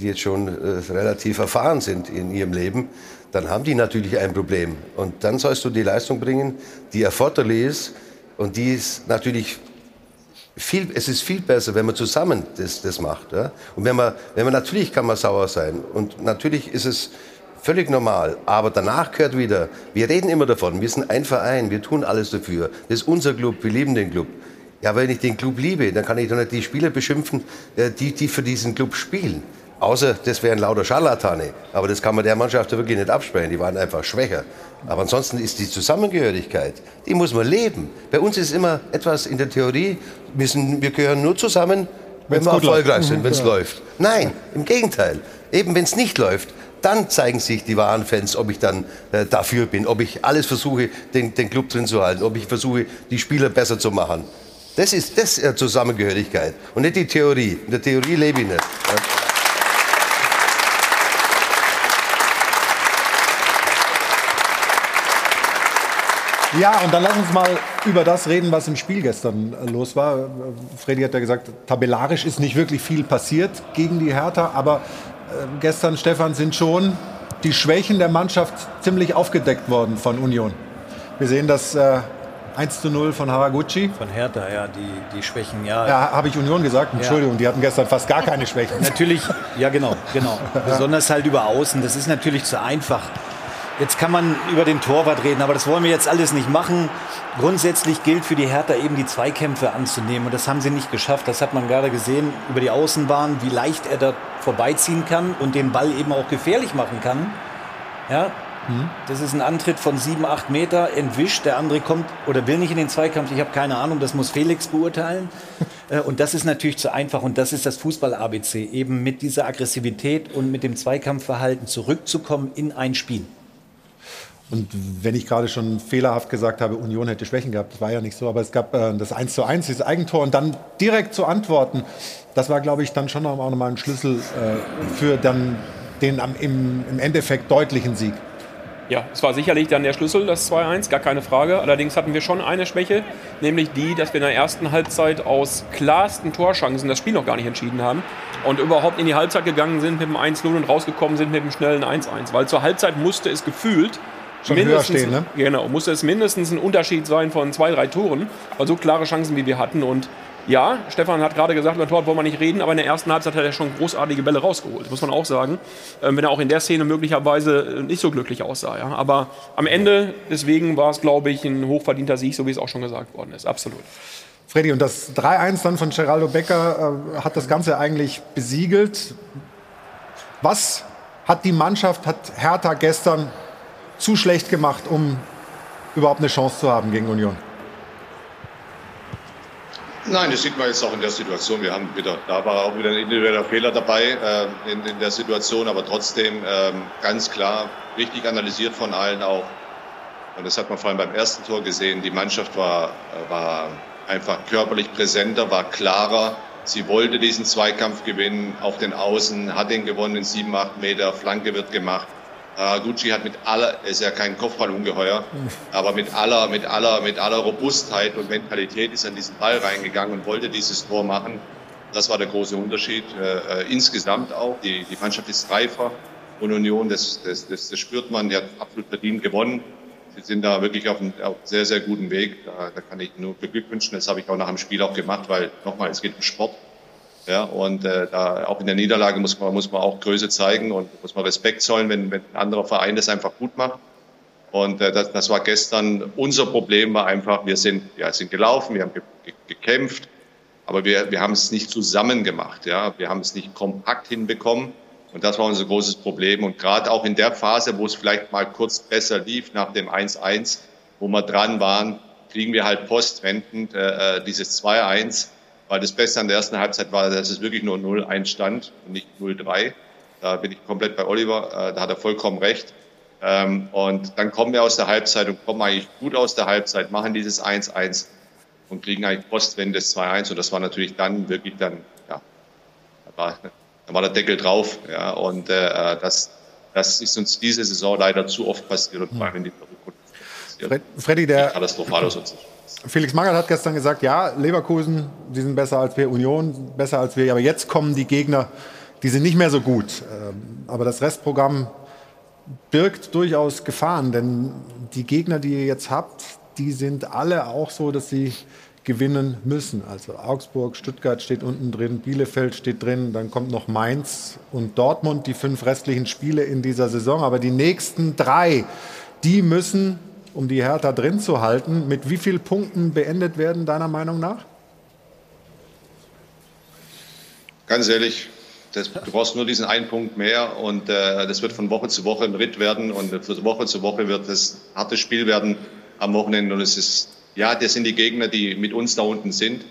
die jetzt schon äh, relativ erfahren sind in ihrem Leben. Dann haben die natürlich ein Problem. Und dann sollst du die Leistung bringen, die erforderlich ist. Und die ist natürlich viel, es ist viel besser, wenn man zusammen das, das macht. Ja? Und wenn man, wenn man, natürlich kann man sauer sein. Und natürlich ist es völlig normal. Aber danach gehört wieder, wir reden immer davon, wir sind ein Verein, wir tun alles dafür. Das ist unser Club, wir lieben den Club. Ja, wenn ich den Club liebe, dann kann ich doch nicht die Spieler beschimpfen, äh, die, die für diesen Club spielen. Außer, das wären lauter Scharlatane. Aber das kann man der Mannschaft ja wirklich nicht absprechen. Die waren einfach schwächer. Aber ansonsten ist die Zusammengehörigkeit, die muss man leben. Bei uns ist immer etwas in der Theorie, wir, sind, wir gehören nur zusammen, wenn Wenn's wir erfolgreich läuft. sind, Mhm, wenn es ja. läuft. Nein, im Gegenteil. Eben wenn es nicht läuft, dann zeigen sich die wahren Fans, ob ich dann äh, dafür bin, ob ich alles versuche, den, den Club drin zu halten, ob ich versuche, die Spieler besser zu machen. Das ist das äh, Zusammengehörigkeit und nicht die Theorie. In der Theorie lebe ich nicht. Ja. Ja, und dann lass uns mal über das reden, was im Spiel gestern äh, los war. Äh, Freddy hat ja gesagt, tabellarisch ist nicht wirklich viel passiert gegen die Hertha, aber äh, gestern, Stefan, sind schon die Schwächen der Mannschaft ziemlich aufgedeckt worden von Union. Wir sehen das äh, 1 zu 0 von Haraguchi. Von Hertha, ja, die, die Schwächen, ja. Ja, habe ich Union gesagt? Entschuldigung, die hatten gestern fast gar keine Schwächen. Natürlich, ja genau, genau. [LAUGHS] Besonders halt über Außen, das ist natürlich zu einfach. Jetzt kann man über den Torwart reden, aber das wollen wir jetzt alles nicht machen. Grundsätzlich gilt für die Hertha eben die Zweikämpfe anzunehmen und das haben sie nicht geschafft. Das hat man gerade gesehen über die Außenbahn, wie leicht er da vorbeiziehen kann und den Ball eben auch gefährlich machen kann. Ja, das ist ein Antritt von sieben, acht Meter, entwischt. Der andere kommt oder will nicht in den Zweikampf. Ich habe keine Ahnung, das muss Felix beurteilen. [LAUGHS] Äh, Und das ist natürlich zu einfach. Und das ist das Fußball-ABC, eben mit dieser Aggressivität und mit dem Zweikampfverhalten zurückzukommen in ein Spiel. Und wenn ich gerade schon fehlerhaft gesagt habe, Union hätte Schwächen gehabt, das war ja nicht so, aber es gab äh, das 1 zu 1, dieses Eigentor und dann direkt zu antworten, das war, glaube ich, dann schon auch nochmal ein Schlüssel äh, für dann den am, im, im Endeffekt deutlichen Sieg. Ja, es war sicherlich dann der Schlüssel, das 2-1, gar keine Frage. Allerdings hatten wir schon eine Schwäche, nämlich die, dass wir in der ersten Halbzeit aus klarsten Torchancen das Spiel noch gar nicht entschieden haben und überhaupt in die Halbzeit gegangen sind mit dem 1-0 und rausgekommen sind mit dem schnellen 1-1. Weil zur Halbzeit musste es gefühlt Schon höher stehen, ne? Genau, musste es mindestens ein Unterschied sein von zwei, drei Toren, weil so klare Chancen wie wir hatten. Und ja, Stefan hat gerade gesagt, über Tor wollen wir nicht reden, aber in der ersten Halbzeit hat er schon großartige Bälle rausgeholt, muss man auch sagen. Ähm, wenn er auch in der Szene möglicherweise nicht so glücklich aussah. Ja. Aber am Ende, deswegen war es, glaube ich, ein hochverdienter Sieg, so wie es auch schon gesagt worden ist. Absolut. Freddy, und das 3-1 dann von Geraldo Becker äh, hat das Ganze eigentlich besiegelt. Was hat die Mannschaft, hat Hertha gestern zu schlecht gemacht, um überhaupt eine Chance zu haben gegen Union? Nein, das sieht man jetzt auch in der Situation. Wir haben wieder, da war auch wieder ein individueller Fehler dabei äh, in, in der Situation, aber trotzdem ähm, ganz klar, richtig analysiert von allen auch. Und das hat man vor allem beim ersten Tor gesehen. Die Mannschaft war, war einfach körperlich präsenter, war klarer, Sie wollte diesen Zweikampf gewinnen auf den Außen, hat den gewonnen in sieben, acht Meter, Flanke wird gemacht. Äh, Gucci hat mit aller, ist ja kein Kopfballungeheuer, [LAUGHS] aber mit aller, mit aller, mit aller Robustheit und Mentalität ist an diesen Ball reingegangen und wollte dieses Tor machen. Das war der große Unterschied. Äh, äh, insgesamt auch. Die, die Mannschaft ist reifer und Union, das, das, das, das spürt man, die hat absolut verdient gewonnen. Sie sind da wirklich auf einem, auf einem sehr, sehr guten Weg. Da, da kann ich nur beglückwünschen. Das habe ich auch nach dem Spiel auch gemacht, weil nochmal, es geht um Sport. Ja, und äh, da auch in der Niederlage muss man, muss man auch Größe zeigen und muss man Respekt zollen, wenn, wenn ein anderer Verein das einfach gut macht. Und äh, das, das war gestern unser Problem, war einfach, wir sind, ja, sind gelaufen, wir haben ge ge gekämpft, aber wir, wir haben es nicht zusammen gemacht. Ja? Wir haben es nicht kompakt hinbekommen. Und das war unser großes Problem. Und gerade auch in der Phase, wo es vielleicht mal kurz besser lief, nach dem 1-1, wo wir dran waren, kriegen wir halt postwendend äh, äh dieses 2-1 weil das Beste an der ersten Halbzeit war, dass es wirklich nur 0-1 stand und nicht 0-3. Da bin ich komplett bei Oliver, äh, da hat er vollkommen recht. Ähm, und dann kommen wir aus der Halbzeit und kommen eigentlich gut aus der Halbzeit, machen dieses 1-1 und kriegen eigentlich Postwende des 2-1. Und das war natürlich dann wirklich dann, ja, da war, da war der Deckel drauf. Ja, und äh, das, das ist uns diese Saison leider zu oft passiert und vor allem in die Fred, Freddy, der katastrophal aus. Felix Magath hat gestern gesagt, ja, Leverkusen, die sind besser als wir, Union besser als wir, aber jetzt kommen die Gegner, die sind nicht mehr so gut. Ähm, aber das Restprogramm birgt durchaus Gefahren, denn die Gegner, die ihr jetzt habt, die sind alle auch so, dass sie gewinnen müssen. Also Augsburg, Stuttgart steht unten drin, Bielefeld steht drin, dann kommt noch Mainz und Dortmund, die fünf restlichen Spiele in dieser Saison. Aber die nächsten drei, die müssen um die Hertha drin zu halten. Mit wie vielen Punkten beendet werden, deiner Meinung nach? Ganz ehrlich, das, du brauchst nur diesen einen Punkt mehr und äh, das wird von Woche zu Woche ein Ritt werden und von Woche zu Woche wird ein hartes Spiel werden am Wochenende und es ist, ja, das sind die Gegner, die mit uns da unten sind.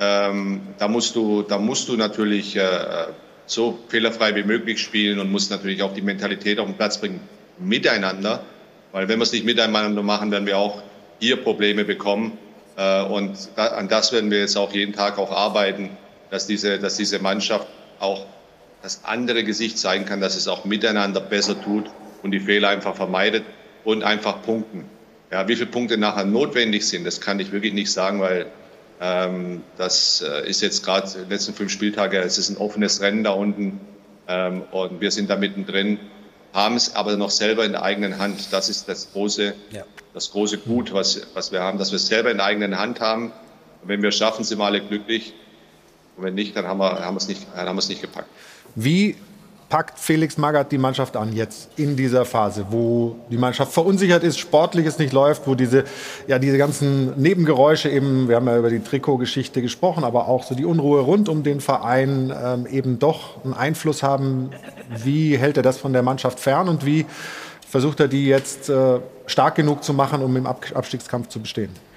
Ähm, da musst du, da musst du natürlich äh, so fehlerfrei wie möglich spielen und musst natürlich auch die Mentalität auf den Platz bringen miteinander. Weil wenn wir es nicht miteinander machen, werden wir auch hier Probleme bekommen. Äh, und an das werden wir jetzt auch jeden Tag auch arbeiten, dass diese, dass diese Mannschaft auch das andere Gesicht zeigen kann, dass es auch miteinander besser tut und die Fehler einfach vermeidet und einfach punkten. Ja, wie viele Punkte nachher notwendig sind, das kann ich wirklich nicht sagen, weil ähm, das äh, ist jetzt gerade letzten fünf Spieltage, es ist ein offenes Rennen da unten ähm, und wir sind da mittendrin haben es aber noch selber in der eigenen Hand. Das ist das große, ja. das große Gut, was, was wir haben, dass wir es selber in der eigenen Hand haben. Und wenn wir es schaffen, sind wir alle glücklich. Und wenn nicht, dann haben wir, haben wir, es, nicht, haben wir es nicht gepackt. Wie packt Felix Magath die Mannschaft an jetzt in dieser Phase, wo die Mannschaft verunsichert ist, sportliches nicht läuft, wo diese, ja, diese ganzen Nebengeräusche eben, wir haben ja über die Trikotgeschichte gesprochen, aber auch so die Unruhe rund um den Verein ähm, eben doch einen Einfluss haben. Wie hält er das von der Mannschaft fern und wie versucht er die jetzt äh, stark genug zu machen, um im Abstiegskampf zu bestehen?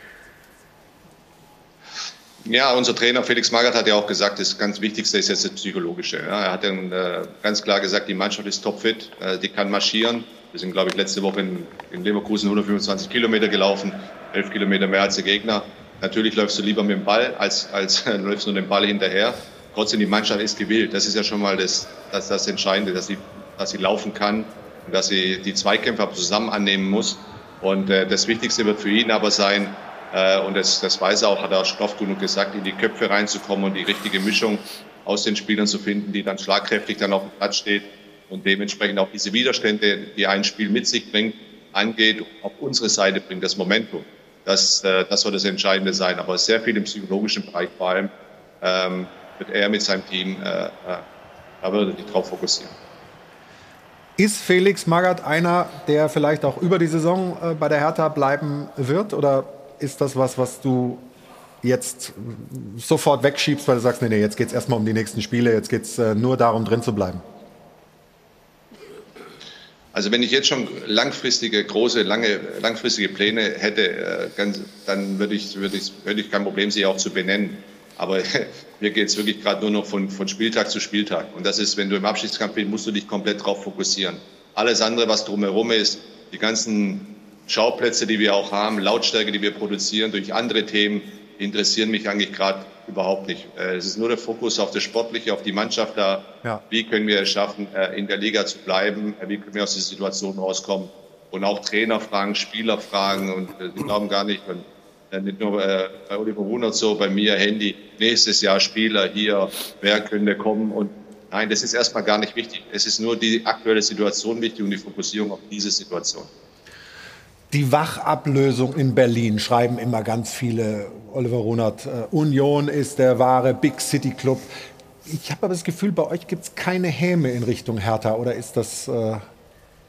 Ja, unser Trainer Felix Magath hat ja auch gesagt, das ganz Wichtigste ist jetzt das Psychologische. Er hat dann äh, ganz klar gesagt, die Mannschaft ist topfit, äh, die kann marschieren. Wir sind, glaube ich, letzte Woche in, in Leverkusen 125 Kilometer gelaufen, 11 Kilometer mehr als der Gegner. Natürlich läufst du lieber mit dem Ball, als, als äh, [LAUGHS] läufst du dem Ball hinterher. Trotzdem, die Mannschaft ist gewillt. Das ist ja schon mal das, das, das Entscheidende, dass sie, dass sie laufen kann und dass sie die Zweikämpfe zusammen annehmen muss. Und äh, das Wichtigste wird für ihn aber sein, und das, das weiß er auch, hat er oft genug gesagt, in die Köpfe reinzukommen und die richtige Mischung aus den Spielern zu finden, die dann schlagkräftig dann auf dem Platz steht und dementsprechend auch diese Widerstände, die ein Spiel mit sich bringt, angeht, auf unsere Seite bringt, das Momentum. Das, äh, das soll das Entscheidende sein. Aber sehr viel im psychologischen Bereich vor allem ähm, wird er mit seinem Team, äh, äh, da würde ich drauf fokussieren. Ist Felix Magath einer, der vielleicht auch über die Saison äh, bei der Hertha bleiben wird? Oder ist das was, was du jetzt sofort wegschiebst, weil du sagst, nee, nee, jetzt geht es erstmal um die nächsten Spiele, jetzt geht es äh, nur darum, drin zu bleiben? Also wenn ich jetzt schon langfristige, große, lange, langfristige Pläne hätte, äh, ganz, dann würde ich, würde, ich, würde ich kein Problem sie auch zu benennen. Aber [LAUGHS] mir geht es wirklich gerade nur noch von, von Spieltag zu Spieltag. Und das ist, wenn du im Abschiedskampf bist, musst du dich komplett darauf fokussieren. Alles andere, was drumherum ist, die ganzen Schauplätze, die wir auch haben, Lautstärke, die wir produzieren durch andere Themen, interessieren mich eigentlich gerade überhaupt nicht. Äh, es ist nur der Fokus auf das Sportliche, auf die Mannschaft da. Ja. Wie können wir es schaffen, äh, in der Liga zu bleiben? Äh, Wie können wir aus dieser Situation rauskommen? Und auch Trainer fragen, Spieler fragen und die glauben gar nicht, wenn, äh, nicht nur bei Oliver Wunert so, bei mir Handy, nächstes Jahr Spieler hier, wer könnte kommen und Nein, das ist erstmal gar nicht wichtig. Es ist nur die aktuelle Situation wichtig und die Fokussierung auf diese Situation. Die Wachablösung in Berlin schreiben immer ganz viele. Oliver Runert, äh, Union ist der wahre Big City Club. Ich habe aber das Gefühl, bei euch gibt es keine Häme in Richtung Hertha. Oder ist das äh,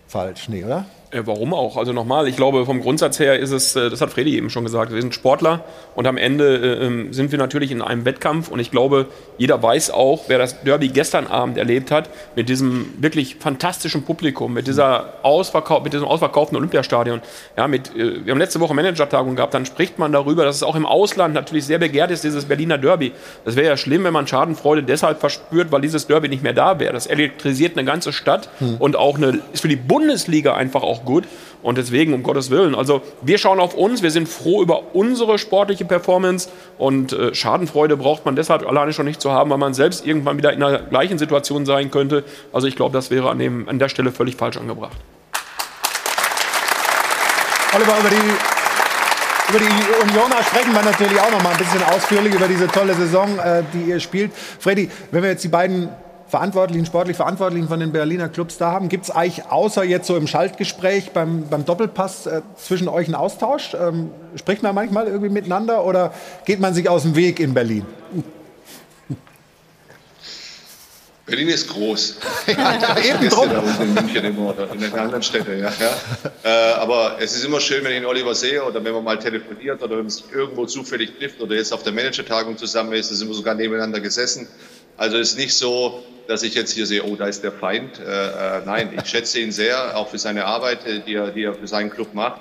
falsch? Nee, oder? Äh, warum auch? Also nochmal, ich glaube, vom Grundsatz her ist es, äh, das hat Freddy eben schon gesagt, wir sind Sportler und am Ende äh, ähm, sind wir natürlich in einem Wettkampf und ich glaube, jeder weiß auch, wer das Derby gestern Abend erlebt hat, mit diesem wirklich fantastischen Publikum, mit, dieser Ausverkauf, mit diesem ausverkauften Olympiastadion. Ja, mit, wir haben letzte Woche Managertagung gehabt, dann spricht man darüber, dass es auch im Ausland natürlich sehr begehrt ist, dieses Berliner Derby. Das wäre ja schlimm, wenn man Schadenfreude deshalb verspürt, weil dieses Derby nicht mehr da wäre. Das elektrisiert eine ganze Stadt Hm. und auch eine, ist für die Bundesliga einfach auch gut. Und deswegen, um Gottes Willen, also wir schauen auf uns, wir sind froh über unsere sportliche Performance und äh, Schadenfreude braucht man deshalb alleine schon nicht zu haben, weil man selbst irgendwann wieder in der gleichen Situation sein könnte. Also ich glaube, das wäre an, dem, an der Stelle völlig falsch angebracht. Oliver, über die, über die Unioner sprechen wir natürlich auch noch mal ein bisschen ausführlich über diese tolle Saison, äh, die ihr spielt. Freddy, wenn wir jetzt die beiden Verantwortlichen, sportlich Verantwortlichen von den Berliner Clubs da haben, gibt es eigentlich außer jetzt so im Schaltgespräch beim, beim Doppelpass äh, zwischen euch einen Austausch? Ähm, spricht man manchmal irgendwie miteinander oder geht man sich aus dem Weg in Berlin? Berlin ist groß. [LAUGHS] Ja, eben drum. in München immer oder in den anderen Städten. Ja, ja. Äh, aber es ist immer schön, wenn ich den Oliver sehe oder wenn man mal telefoniert oder wenn man sich irgendwo zufällig trifft oder jetzt auf der Managertagung zusammen ist, da sind wir sogar nebeneinander gesessen. Also es ist nicht so, dass ich jetzt hier sehe, oh, da ist der Feind. Äh, äh, nein, ich schätze ihn sehr, auch für seine Arbeit, äh, die er, die er für seinen Club macht.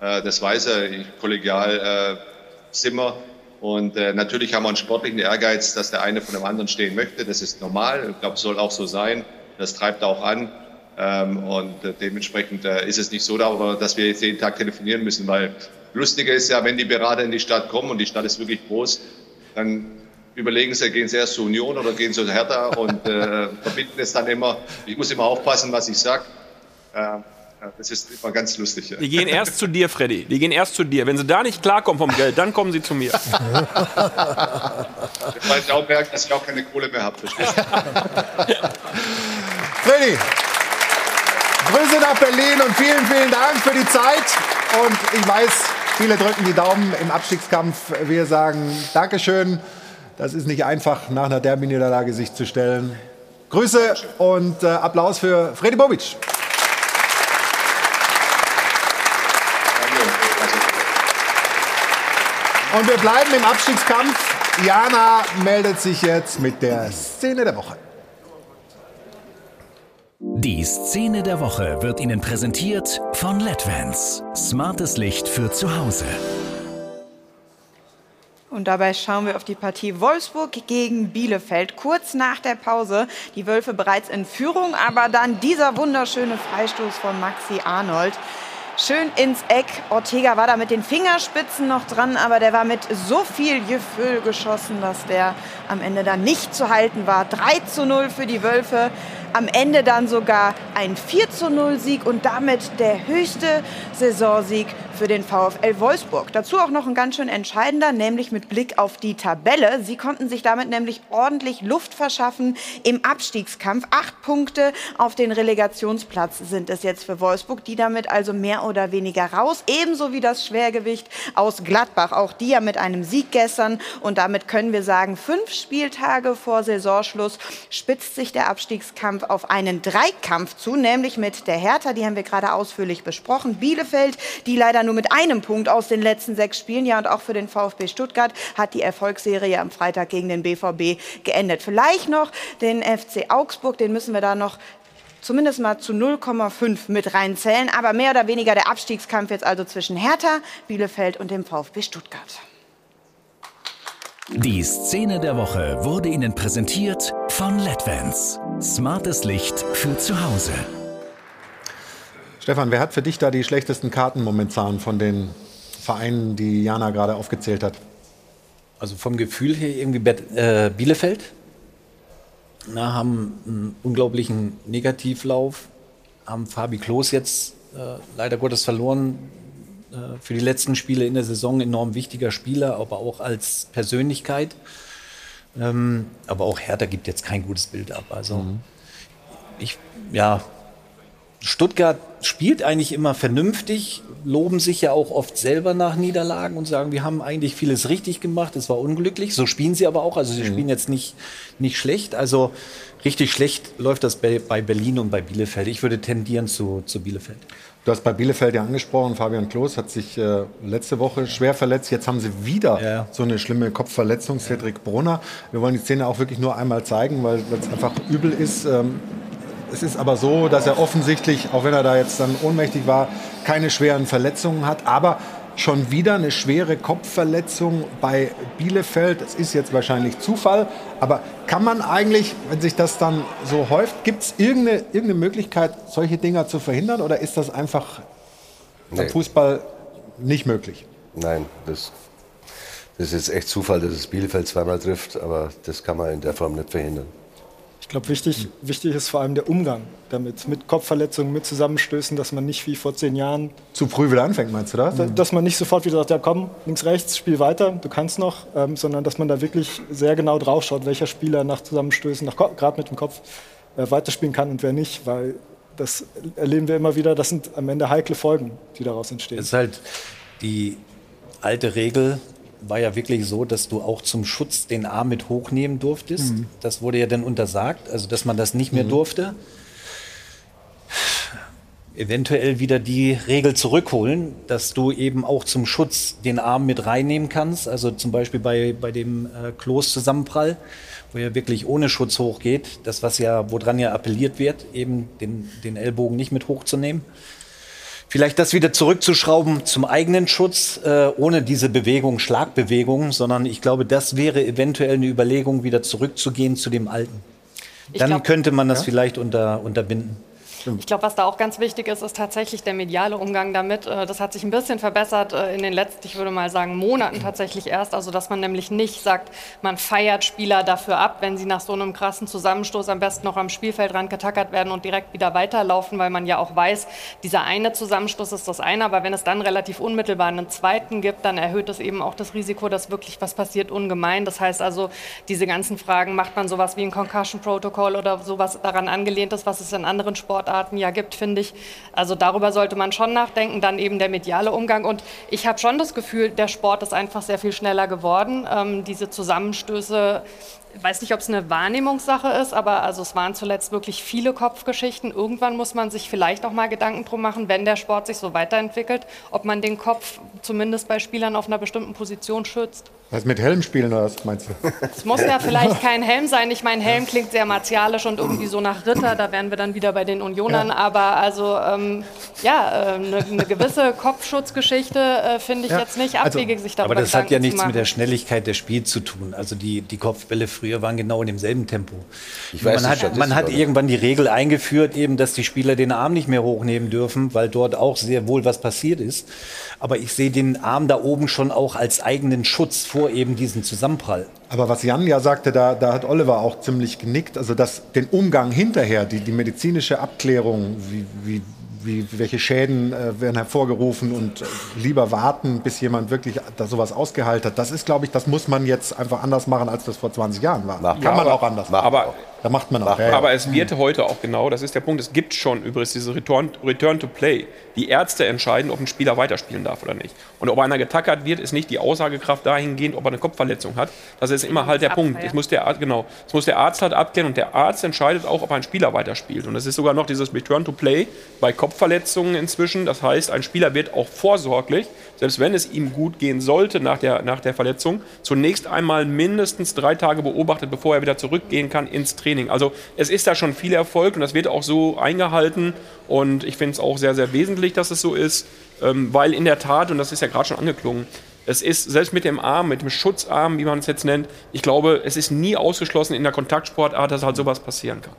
Äh, das weiß er, ich, kollegial äh, sind wir. Und äh, natürlich haben wir einen sportlichen Ehrgeiz, dass der eine von dem anderen stehen möchte. Das ist normal. Ich glaube, soll auch so sein. Das treibt auch an. Ähm, und äh, dementsprechend äh, ist es nicht so, darüber, dass wir jetzt jeden Tag telefonieren müssen, weil lustiger ist ja, wenn die Berater in die Stadt kommen und die Stadt ist wirklich groß, dann überlegen sie, gehen sie erst zur Union oder gehen sie zu Hertha und äh, [LAUGHS] verbinden es dann immer. Ich muss immer aufpassen, was ich sage. Äh, das ist immer ganz lustig. Ja. Die gehen erst zu dir, Freddy. Die gehen erst zu dir. Wenn sie da nicht klarkommen vom Geld, dann kommen sie zu mir. [LAUGHS] Weil ich auch merke, dass ich auch keine Kohle mehr habe. [LAUGHS] Freddy, Grüße nach Berlin und vielen, vielen Dank für die Zeit. Und ich weiß, viele drücken die Daumen im Abstiegskampf. Wir sagen Dankeschön. Das ist nicht einfach, nach einer Derby-Niederlage sich zu stellen. Grüße und äh, Applaus für Freddy Bobic. Und wir bleiben im Abstiegskampf. Jana meldet sich jetzt mit der Szene der Woche. Die Szene der Woche wird Ihnen präsentiert von LEDVANCE. Smartes Licht für zu Hause. Und dabei schauen wir auf die Partie Wolfsburg gegen Bielefeld. Kurz nach der Pause, die Wölfe bereits in Führung, aber dann dieser wunderschöne Freistoß von Maxi Arnold. Schön ins Eck. Ortega war da mit den Fingerspitzen noch dran, aber der war mit so viel Gefühl geschossen, dass der am Ende dann nicht zu halten war. 3 zu 0 für die Wölfe. Am Ende dann sogar ein 4 zu 0 Sieg und damit der höchste Saisonsieg für den VfL Wolfsburg. Dazu auch noch ein ganz schön entscheidender, nämlich mit Blick auf die Tabelle. Sie konnten sich damit nämlich ordentlich Luft verschaffen im Abstiegskampf. Acht Punkte auf den Relegationsplatz sind es jetzt für Wolfsburg, die damit also mehr oder weniger raus. Ebenso wie das Schwergewicht aus Gladbach. Auch die ja mit einem Sieg gestern. Und damit können wir sagen, fünf Spieltage vor Saisonschluss spitzt sich der Abstiegskampf auf einen Dreikampf zu, nämlich mit der Hertha, die haben wir gerade ausführlich besprochen. Bielefeld, die leider nur mit einem Punkt aus den letzten sechs Spielen, ja und auch für den VfB Stuttgart hat die Erfolgsserie am Freitag gegen den BVB geendet. Vielleicht noch den FC Augsburg, den müssen wir da noch zumindest mal zu 0,5 mit reinzählen. Aber mehr oder weniger der Abstiegskampf jetzt also zwischen Hertha, Bielefeld und dem VfB Stuttgart. Die Szene der Woche wurde Ihnen präsentiert von LEDVANCE. Smartes Licht für zu Hause. Stefan, wer hat für dich da die schlechtesten Karten momentan von den Vereinen, die Jana gerade aufgezählt hat? Also vom Gefühl her irgendwie äh, Bielefeld. Na, haben einen unglaublichen Negativlauf, haben Fabi Klos jetzt äh, leider Gottes verloren. Äh, für die letzten Spiele in der Saison enorm wichtiger Spieler, aber auch als Persönlichkeit. Ähm, aber auch Hertha gibt jetzt kein gutes Bild ab. Also ich, ja, Stuttgart spielt eigentlich immer vernünftig, loben sich ja auch oft selber nach Niederlagen und sagen, wir haben eigentlich vieles richtig gemacht, es war unglücklich. So spielen sie aber auch, also sie spielen jetzt nicht, nicht schlecht. Also richtig schlecht läuft das bei, bei Berlin und bei Bielefeld. Ich würde tendieren zu, zu Bielefeld. Du hast bei Bielefeld ja angesprochen, Fabian Klos hat sich äh, letzte Woche schwer verletzt. Jetzt haben sie wieder so eine schlimme Kopfverletzung, Cedric Brunner. Wir wollen die Szene auch wirklich nur einmal zeigen, weil es einfach übel ist. Ähm, es ist aber so, dass er offensichtlich, auch wenn er da jetzt dann ohnmächtig war, keine schweren Verletzungen hat. Aber schon wieder eine schwere Kopfverletzung bei Bielefeld. Das ist jetzt wahrscheinlich Zufall. Aber kann man eigentlich, wenn sich das dann so häuft, gibt es irgendeine, irgendeine Möglichkeit, solche Dinger zu verhindern? Oder ist das einfach Nee. im Fußball nicht möglich? Nein, das, das ist jetzt echt Zufall, dass es Bielefeld zweimal trifft, aber das kann man in der Form nicht verhindern. Ich glaube, wichtig, wichtig ist vor allem der Umgang damit, mit Kopfverletzungen, mit Zusammenstößen, dass man nicht wie vor zehn Jahren, Zu früh wieder anfängt, meinst du das? dass man nicht sofort wieder sagt, ja komm, links, rechts, spiel weiter, du kannst noch, ähm, sondern dass man da wirklich sehr genau drauf schaut, welcher Spieler nach Zusammenstößen, nach gerade mit dem Kopf, äh, weiterspielen kann und wer nicht, weil das erleben wir immer wieder, das sind am Ende heikle Folgen, die daraus entstehen. Es ist halt die alte Regel war ja wirklich so, dass du auch zum Schutz den Arm mit hochnehmen durftest. Mhm. Das wurde ja dann untersagt, also dass man das nicht mehr Mhm. durfte. Eventuell wieder die Regel zurückholen, dass du eben auch zum Schutz den Arm mit reinnehmen kannst. Also zum Beispiel bei, bei dem äh, Kloß-Zusammenprall, wo er wirklich ohne Schutz hochgeht. Das, was ja, woran ja appelliert wird, eben den, den Ellbogen nicht mit hochzunehmen. Vielleicht das wieder zurückzuschrauben zum eigenen Schutz, äh, ohne diese Bewegung, Schlagbewegung, sondern ich glaube, das wäre eventuell eine Überlegung, wieder zurückzugehen zu dem Alten. Dann glaub- könnte man das Ja? vielleicht unter, unterbinden. Ich glaube, was da auch ganz wichtig ist, ist tatsächlich der mediale Umgang damit. Äh, Das hat sich ein bisschen verbessert äh, in den letzten, ich würde mal sagen, Monaten tatsächlich erst. Also, dass man nämlich nicht sagt, man feiert Spieler dafür ab, wenn sie nach so einem krassen Zusammenstoß am besten noch am Spielfeldrand getackert werden und direkt wieder weiterlaufen, weil man ja auch weiß, dieser eine Zusammenstoß ist das eine, aber wenn es dann relativ unmittelbar einen zweiten gibt, dann erhöht es eben auch das Risiko, dass wirklich was passiert, ungemein. Das heißt also, diese ganzen Fragen, macht man sowas wie ein Concussion Protocol oder sowas daran angelehnt ist, was es in anderen Sportarten ja gibt, finde ich. Also darüber sollte man schon nachdenken. Dann eben der mediale Umgang. Und ich habe schon das Gefühl, der Sport ist einfach sehr viel schneller geworden. Ähm, diese Zusammenstöße, ich weiß nicht, ob es eine Wahrnehmungssache ist, aber also es waren zuletzt wirklich viele Kopfgeschichten. Irgendwann muss man sich vielleicht auch mal Gedanken drum machen, wenn der Sport sich so weiterentwickelt, ob man den Kopf zumindest bei Spielern auf einer bestimmten Position schützt. Was mit Helm spielen oder was meinst du? [LAUGHS] Es muss ja vielleicht kein Helm sein. Ich meine, Helm klingt sehr martialisch und irgendwie so nach Ritter. Da wären wir dann wieder bei den Unionern. Ja. Aber also, ähm, ja, äh, eine, eine gewisse Kopfschutzgeschichte äh, finde ich Ja. jetzt nicht Also, abwegig, sich darüber aber das hat ja Gedanken nichts mit der. Schnelligkeit des Spiels zu tun. Also die, die Kopfbälle früher waren genau in demselben Tempo. Ich weiß man, hat, man hat irgendwann die Regel eingeführt, eben, dass die Spieler den Arm nicht mehr hochnehmen dürfen, weil dort auch sehr wohl was passiert ist. Aber ich sehe den Arm da oben schon auch als eigenen Schutz vor eben diesem Zusammenprall. Aber was Jan ja sagte, da, da hat Oliver auch ziemlich genickt. Also dass den Umgang hinterher, die, die medizinische Abklärung, wie, wie, wie, welche Schäden äh, werden hervorgerufen und lieber warten, bis jemand wirklich da sowas ausgeheilt hat. Das ist, glaube ich, das muss man jetzt einfach anders machen, als das vor 20 Jahren war. Kann man aber- auch anders machen. aber- da macht man auch. Ja, ja. Aber es wird heute auch genau, das ist der Punkt, es gibt schon übrigens diese Return, Return to Play. Die Ärzte entscheiden, ob ein Spieler weiterspielen darf oder nicht. Und ob einer getackert wird, ist nicht die Aussagekraft dahingehend, ob er eine Kopfverletzung hat. Das ist immer halt der Punkt. Es muss der, Arzt- genau, es muss der Arzt halt abklären und der Arzt entscheidet auch, ob ein Spieler weiterspielt. Und es ist sogar noch dieses Return to Play bei Kopfverletzungen inzwischen. Das heißt, ein Spieler wird auch vorsorglich, selbst wenn es ihm gut gehen sollte nach der, nach der Verletzung, zunächst einmal mindestens drei Tage beobachtet, bevor er wieder zurückgehen kann ins Training. Also es ist da schon viel Erfolg und das wird auch so eingehalten. Und ich finde es auch sehr, sehr wesentlich, dass es so ist, ähm, weil in der Tat, und das ist ja gerade schon angeklungen, es ist selbst mit dem Arm, mit dem Schutzarm, wie man es jetzt nennt, ich glaube, es ist nie ausgeschlossen in der Kontaktsportart, dass halt sowas passieren kann.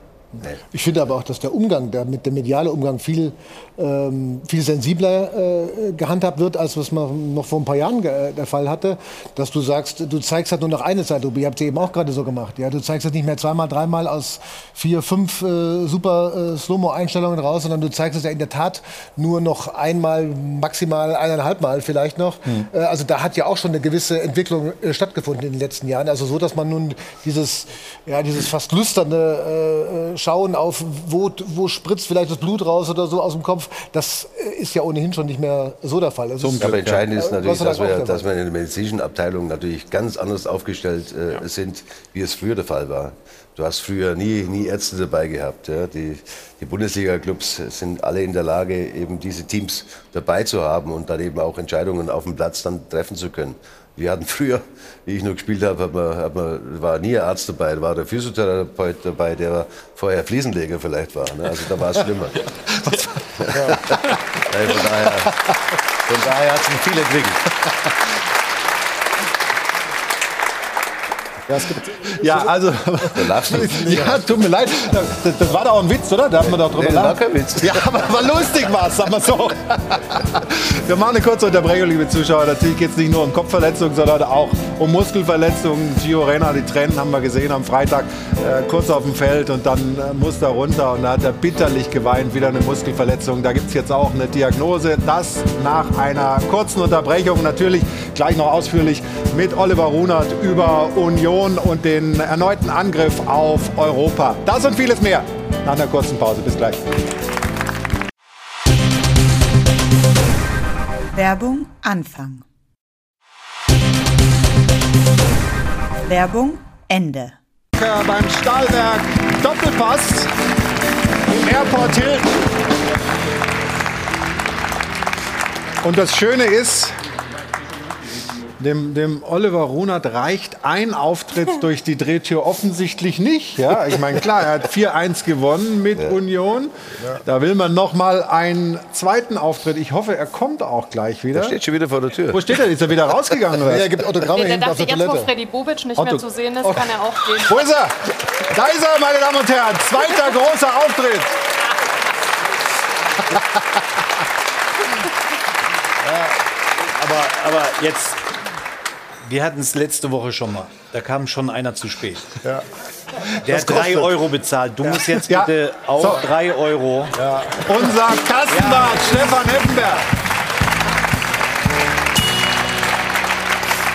Ich finde aber auch, dass der Umgang, der, mit dem mediale Umgang viel, ähm, viel sensibler äh, gehandhabt wird, als was man noch vor ein paar Jahren äh, der Fall hatte. Dass du sagst, du zeigst halt nur noch eine Seite. Ihr habt es eben auch gerade so gemacht. Ja? Du zeigst es nicht mehr zweimal, dreimal aus vier, fünf äh, super äh, Slow-Mo-Einstellungen raus, sondern du zeigst es ja in der Tat nur noch einmal, maximal eineinhalb Mal vielleicht noch. Hm. Äh, also da hat ja auch schon eine gewisse Entwicklung äh, stattgefunden in den letzten Jahren. Also so, dass man nun dieses, ja, dieses fast lüsterne schauen auf, wo, wo spritzt vielleicht das Blut raus oder so aus dem Kopf, das äh, ist ja ohnehin schon nicht mehr so der Fall. Also aber entscheidend ist natürlich, dass wir, dass wir in der medizinischen Abteilung natürlich ganz anders aufgestellt äh, ja. sind, wie es früher der Fall war. Du hast früher nie, nie Ärzte dabei gehabt. Ja. Die, die Bundesliga-Clubs sind alle in der Lage, eben diese Teams dabei zu haben und dann eben auch Entscheidungen auf dem Platz dann treffen zu können. Wir hatten früher, wie ich noch gespielt habe, hat man, hat man, war nie ein Arzt dabei, da war der Physiotherapeut dabei, der vorher Fliesenleger vielleicht war. Ne? Also da war es schlimmer. [LAUGHS] ja. von daher, von daher hat sich viel entwickelt. [LAUGHS] Ja, [LAUGHS] ja [LAUGHS] also. [LAUGHS] ja, tut mir leid. Das, das, war doch auch ein Witz, oder? Da haben wir doch drüber nee, lachen. kein Witz. Ja, aber war lustig war es, sagen wir so. Wir machen eine kurze Unterbrechung, liebe Zuschauer. Natürlich geht es nicht nur um Kopfverletzungen, sondern auch um Muskelverletzungen. Gio Reyna, die Tränen haben wir gesehen am Freitag, äh, kurz auf dem Feld und dann äh, muss er runter und da hat er bitterlich geweint, wieder eine Muskelverletzung. Da gibt es jetzt auch eine Diagnose. Das nach einer kurzen Unterbrechung. Natürlich gleich noch ausführlich mit Oliver Runert über Union Union und den erneuten Angriff auf Europa. Das und vieles mehr nach einer kurzen Pause. Bis gleich. Werbung Anfang. Werbung Ende. Beim Stahlwerk Doppelpass im Airport Hilton. Und das Schöne ist, dem, dem Oliver Runert reicht ein Auftritt [LAUGHS] durch die Drehtür offensichtlich nicht. Ja, ich meine, klar, er hat 4-1 gewonnen mit ja. Union. Ja. Da will man noch mal einen zweiten Auftritt. Ich hoffe, er kommt auch gleich wieder. Er steht schon wieder vor der Tür. Wo steht er? Ist er wieder rausgegangen? Oder? Ja, er gibt Autogramme nee, hinten auf der jetzt, Toilette. wo Freddy Bobic nicht Otto. mehr zu sehen ist, oh. kann er auch gehen. Wo ist er? Da ist er, meine Damen und Herren. Zweiter großer Auftritt. aber, aber jetzt wir hatten es letzte Woche schon mal. Da kam schon einer zu spät. Ja. Der hat drei Euro bezahlt. Du ja. musst jetzt bitte ja. auch so. drei Euro. Ja. Unser Kassenwart, Stefan Heppenberg.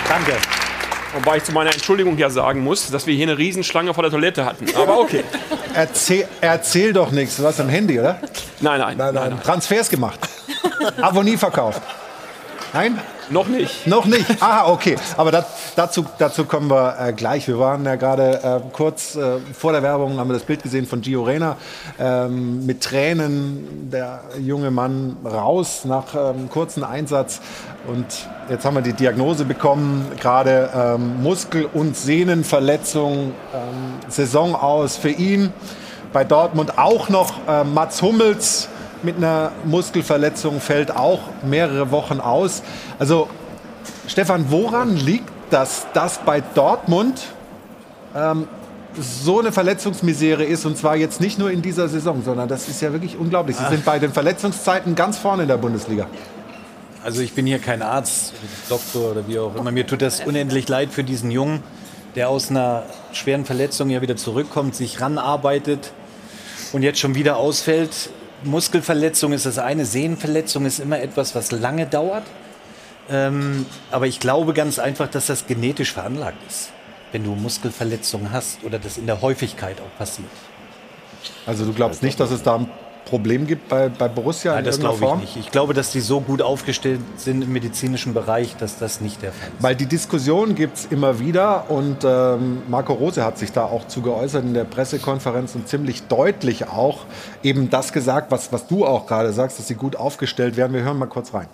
Danke. Wobei ich zu meiner Entschuldigung ja sagen muss, dass wir hier eine Riesenschlange vor der Toilette hatten. Aber okay. Erzähl, erzähl doch nichts. Du hast am Handy, oder? Nein, nein. nein, nein. nein. Transfers gemacht. Abonnie verkauft. Nein? Noch nicht. Noch nicht. Aha, okay. Aber das, dazu, dazu kommen wir äh, gleich. Wir waren ja gerade äh, kurz äh, vor der Werbung, haben wir das Bild gesehen von Gio Reyna. Ähm, mit Tränen der junge Mann raus nach ähm, kurzen Einsatz. Und jetzt haben wir die Diagnose bekommen, gerade ähm, Muskel- und Sehnenverletzung, ähm, Saison aus für ihn. Bei Dortmund auch noch äh, Mats Hummels mit einer Muskelverletzung fällt auch mehrere Wochen aus. Also Stefan, woran liegt das, dass bei Dortmund ähm, so eine Verletzungsmisere ist und zwar jetzt nicht nur in dieser Saison, sondern das ist ja wirklich unglaublich. Sie sind bei den Verletzungszeiten ganz vorne in der Bundesliga. Also ich bin hier kein Arzt, Doktor oder wie auch immer. Mir tut das unendlich leid für diesen Jungen, der aus einer schweren Verletzung ja wieder zurückkommt, sich ranarbeitet und jetzt schon wieder ausfällt. Muskelverletzung ist das eine, Sehnenverletzung ist immer etwas, was lange dauert. Ähm, aber ich glaube ganz einfach, dass das genetisch veranlagt ist, wenn du Muskelverletzungen hast oder das in der Häufigkeit auch passiert. Also du glaubst nicht, dass es da Problem gibt bei, bei Borussia Nein, das glaube ich nicht. Ich glaube, dass die so gut aufgestellt sind im medizinischen Bereich, dass das nicht der Fall ist. Weil die Diskussion gibt es immer wieder und ähm, Marco Rose hat sich da auch zu geäußert in der Pressekonferenz und ziemlich deutlich auch eben das gesagt, was, was du auch gerade sagst, dass sie gut aufgestellt werden. Wir hören mal kurz rein.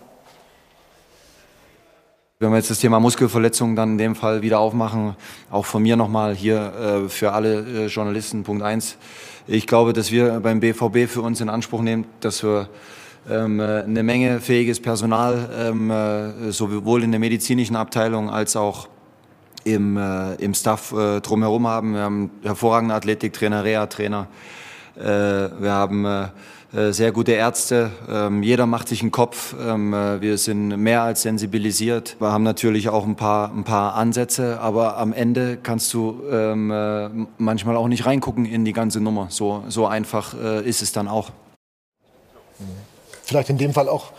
Wenn wir jetzt das Thema Muskelverletzung dann in dem Fall wieder aufmachen, auch von mir nochmal hier äh, für alle äh, Journalisten, Punkt eins ich glaube, dass wir beim BVB für uns in Anspruch nehmen, dass wir ähm, eine Menge fähiges Personal ähm, äh, sowohl in der medizinischen Abteilung als auch im, äh, im Staff äh, drumherum haben. Wir haben hervorragende Athletiktrainer, Reha-Trainer. Äh, wir haben äh, äh, sehr gute Ärzte. Ähm, jeder macht sich einen Kopf. Ähm, äh, wir sind mehr als sensibilisiert. Wir haben natürlich auch ein paar, ein paar Ansätze, aber am Ende kannst du ähm, äh, manchmal auch nicht reingucken in die ganze Nummer. So, so einfach äh, ist es dann auch. Vielleicht in dem Fall auch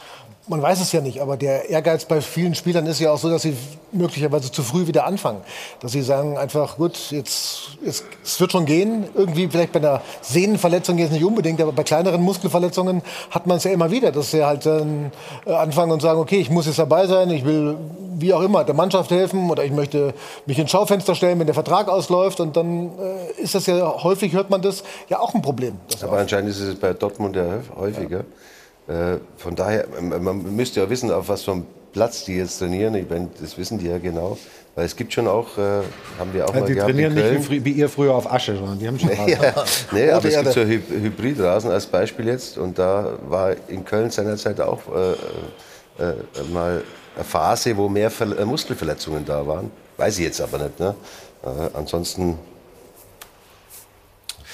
man weiß es ja nicht, aber der Ehrgeiz bei vielen Spielern ist ja auch so, dass sie möglicherweise zu früh wieder anfangen. Dass sie sagen einfach, gut, jetzt, jetzt es wird schon gehen. Irgendwie vielleicht bei einer Sehnenverletzung jetzt nicht unbedingt, aber bei kleineren Muskelverletzungen hat man es ja immer wieder, dass sie halt dann äh, anfangen und sagen, okay, ich muss jetzt dabei sein, ich will wie auch immer der Mannschaft helfen oder ich möchte mich ins Schaufenster stellen, wenn der Vertrag ausläuft und dann äh, ist das ja häufig hört man das ja auch ein Problem. Aber anscheinend ist es bei Dortmund ja häufiger. Ja. Äh, von daher, man müsste ja wissen, auf was für einem Platz die jetzt trainieren. Ich meine, das wissen die ja genau. Weil es gibt schon auch, äh, haben wir auch ja, mal die gehabt trainieren nicht wie, wie, ihr früher auf Asche, sondern die haben schon Rasen. [LAUGHS] ja, [LAUGHS] nee, aber es gibt so Hy Hybridrasen als Beispiel jetzt. Und da war in Köln seinerzeit auch äh, äh, mal eine Phase, wo mehr Ver äh, Muskelverletzungen da waren. Weiß ich jetzt aber nicht. Ne? Äh, ansonsten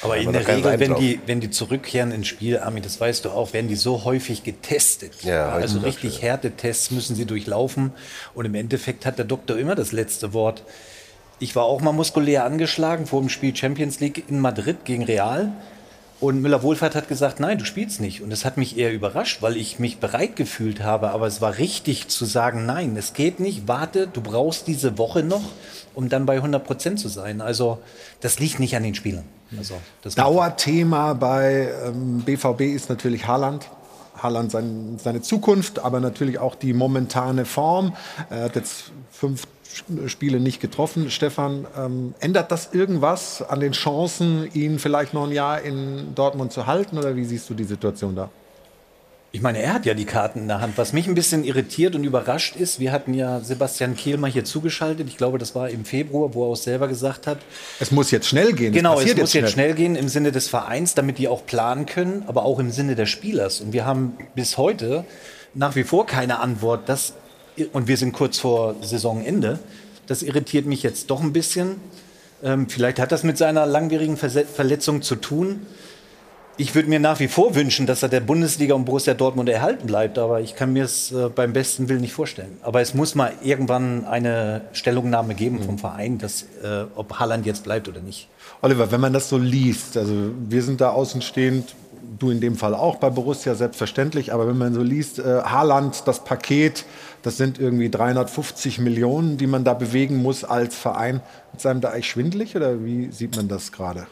aber in der Regel, wenn die, wenn die zurückkehren ins Spiel, Armin, das weißt du auch, werden die so häufig getestet. Ja, also richtig Härtetests müssen sie durchlaufen. Und im Endeffekt hat der Doktor immer das letzte Wort. Ich war auch mal muskulär angeschlagen vor dem Spiel Champions League in Madrid gegen Real. Und Müller-Wohlfahrt hat gesagt, nein, du spielst nicht. Und das hat mich eher überrascht, weil ich mich bereit gefühlt habe. Aber es war richtig zu sagen, nein, es geht nicht, warte, du brauchst diese Woche noch, um dann bei 100 Prozent zu sein. Also das liegt nicht an den Spielern. Also, Dauerthema bei ähm, BVB ist natürlich Haaland. Haaland sein, seine Zukunft, aber natürlich auch die momentane Form. Er hat jetzt fünf Spiele nicht getroffen. Stefan, ähm, ändert das irgendwas an den Chancen, ihn vielleicht noch ein Jahr in Dortmund zu halten? Oder wie siehst du die Situation da? Ich meine, er hat ja die Karten in der Hand. Was mich ein bisschen irritiert und überrascht ist, wir hatten ja Sebastian Kehl mal hier zugeschaltet. Ich glaube, das war im Februar, wo er auch selber gesagt hat. Es muss jetzt schnell gehen. Genau, es muss jetzt schnell. schnell gehen im Sinne des Vereins, damit die auch planen können, aber auch im Sinne des Spielers. Und wir haben bis heute nach wie vor keine Antwort. Das, und wir sind kurz vor Saisonende. Das irritiert mich jetzt doch ein bisschen. Ähm, vielleicht hat das mit seiner langwierigen Verletzung zu tun ich würde mir nach wie vor wünschen, dass er der Bundesliga und Borussia Dortmund erhalten bleibt, aber ich kann mir es äh, beim besten Willen nicht vorstellen. Aber es muss mal irgendwann eine Stellungnahme geben vom Verein, dass, äh, ob Haaland jetzt bleibt oder nicht. Oliver, wenn man das so liest, also wir sind da außenstehend, du in dem Fall auch bei Borussia selbstverständlich, aber wenn man so liest, äh, Haaland, das Paket, das sind irgendwie 350 Millionen, die man da bewegen muss als Verein. Ist einem da eigentlich schwindelig oder wie sieht man das gerade?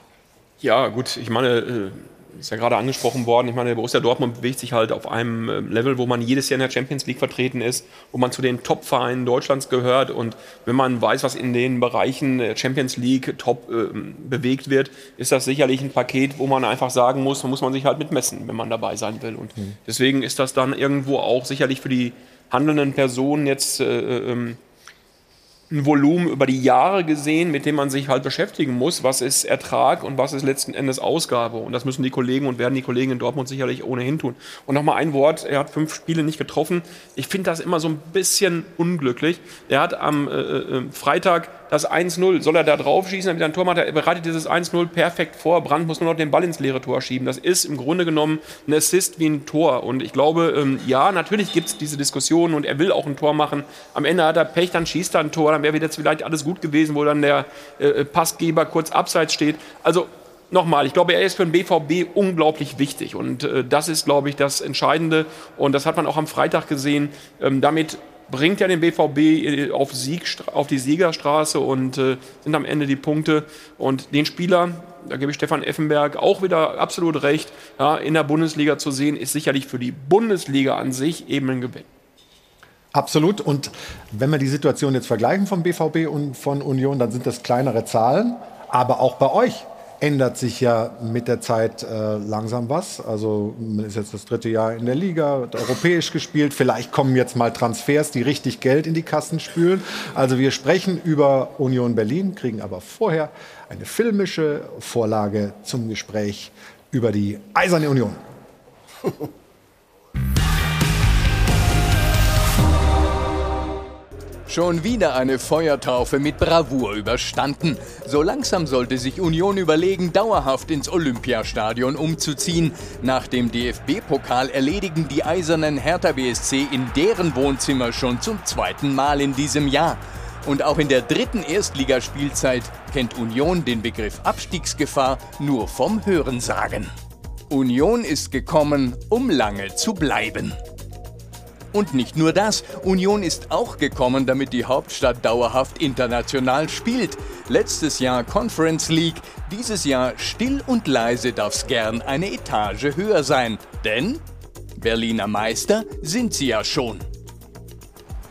Ja, gut, ich meine, äh, ist ja gerade angesprochen worden, ich meine, der Borussia Dortmund bewegt sich halt auf einem äh, Level, wo man jedes Jahr in der Champions League vertreten ist, wo man zu den Top-Vereinen Deutschlands gehört. Und wenn man weiß, was in den Bereichen Champions League top äh, bewegt wird, ist das sicherlich ein Paket, wo man einfach sagen muss, da muss man sich halt mitmessen, wenn man dabei sein will. Und mhm. deswegen ist das dann irgendwo auch sicherlich für die handelnden Personen jetzt äh, äh ähm, ein Volumen über die Jahre gesehen, mit dem man sich halt beschäftigen muss. Was ist Ertrag und was ist letzten Endes Ausgabe? Und das müssen die Kollegen und werden die Kollegen in Dortmund sicherlich ohnehin tun. Und nochmal ein Wort, er hat fünf Spiele nicht getroffen. Ich finde das immer so ein bisschen unglücklich. Er hat am äh, äh, Freitag das 1-0, soll er da drauf schießen, dann wieder ein Tor macht, er bereitet dieses 1-0 perfekt vor. Brandt muss nur noch den Ball ins leere Tor schieben. Das ist im Grunde genommen ein Assist wie ein Tor. Und ich glaube, ähm, ja, natürlich gibt es diese Diskussion und er will auch ein Tor machen. Am Ende hat er Pech, dann schießt er ein Tor, dann wäre wieder vielleicht alles gut gewesen, wo dann der äh, Passgeber kurz abseits steht. Also nochmal, ich glaube, er ist für den BVB unglaublich wichtig. Und äh, das ist, glaube ich, das Entscheidende. Und das hat man auch am Freitag gesehen. Ähm, damit bringt ja den BVB äh, auf, Sieg, auf die Siegerstraße und äh, sind am Ende die Punkte. Und den Spieler, da gebe ich Stefan Effenberg auch wieder absolut recht, ja, in der Bundesliga zu sehen, ist sicherlich für die Bundesliga an sich eben ein Gewinn. Absolut. Und wenn wir die Situation jetzt vergleichen vom BVB und von Union, dann sind das kleinere Zahlen. Aber auch bei euch ändert sich ja mit der Zeit äh, langsam was. Also man ist jetzt das dritte Jahr in der Liga, hat europäisch gespielt. Vielleicht kommen jetzt mal Transfers, die richtig Geld in die Kassen spülen. Also wir sprechen über Union Berlin, kriegen aber vorher eine filmische Vorlage zum Gespräch über die Eiserne Union. [LAUGHS] Schon wieder eine Feuertaufe mit Bravour überstanden. So langsam sollte sich Union überlegen, dauerhaft ins Olympiastadion umzuziehen. Nach dem DFB-Pokal erledigen die Eisernen Hertha BSC in deren Wohnzimmer schon zum zweiten Mal in diesem Jahr. Und auch in der dritten Erstligaspielzeit kennt Union den Begriff Abstiegsgefahr nur vom Hörensagen. Union ist gekommen, um lange zu bleiben. Und nicht nur das, Union ist auch gekommen, damit die Hauptstadt dauerhaft international spielt. Letztes Jahr Conference League, dieses Jahr still und leise darf's gern eine Etage höher sein. Denn Berliner Meister sind sie ja schon.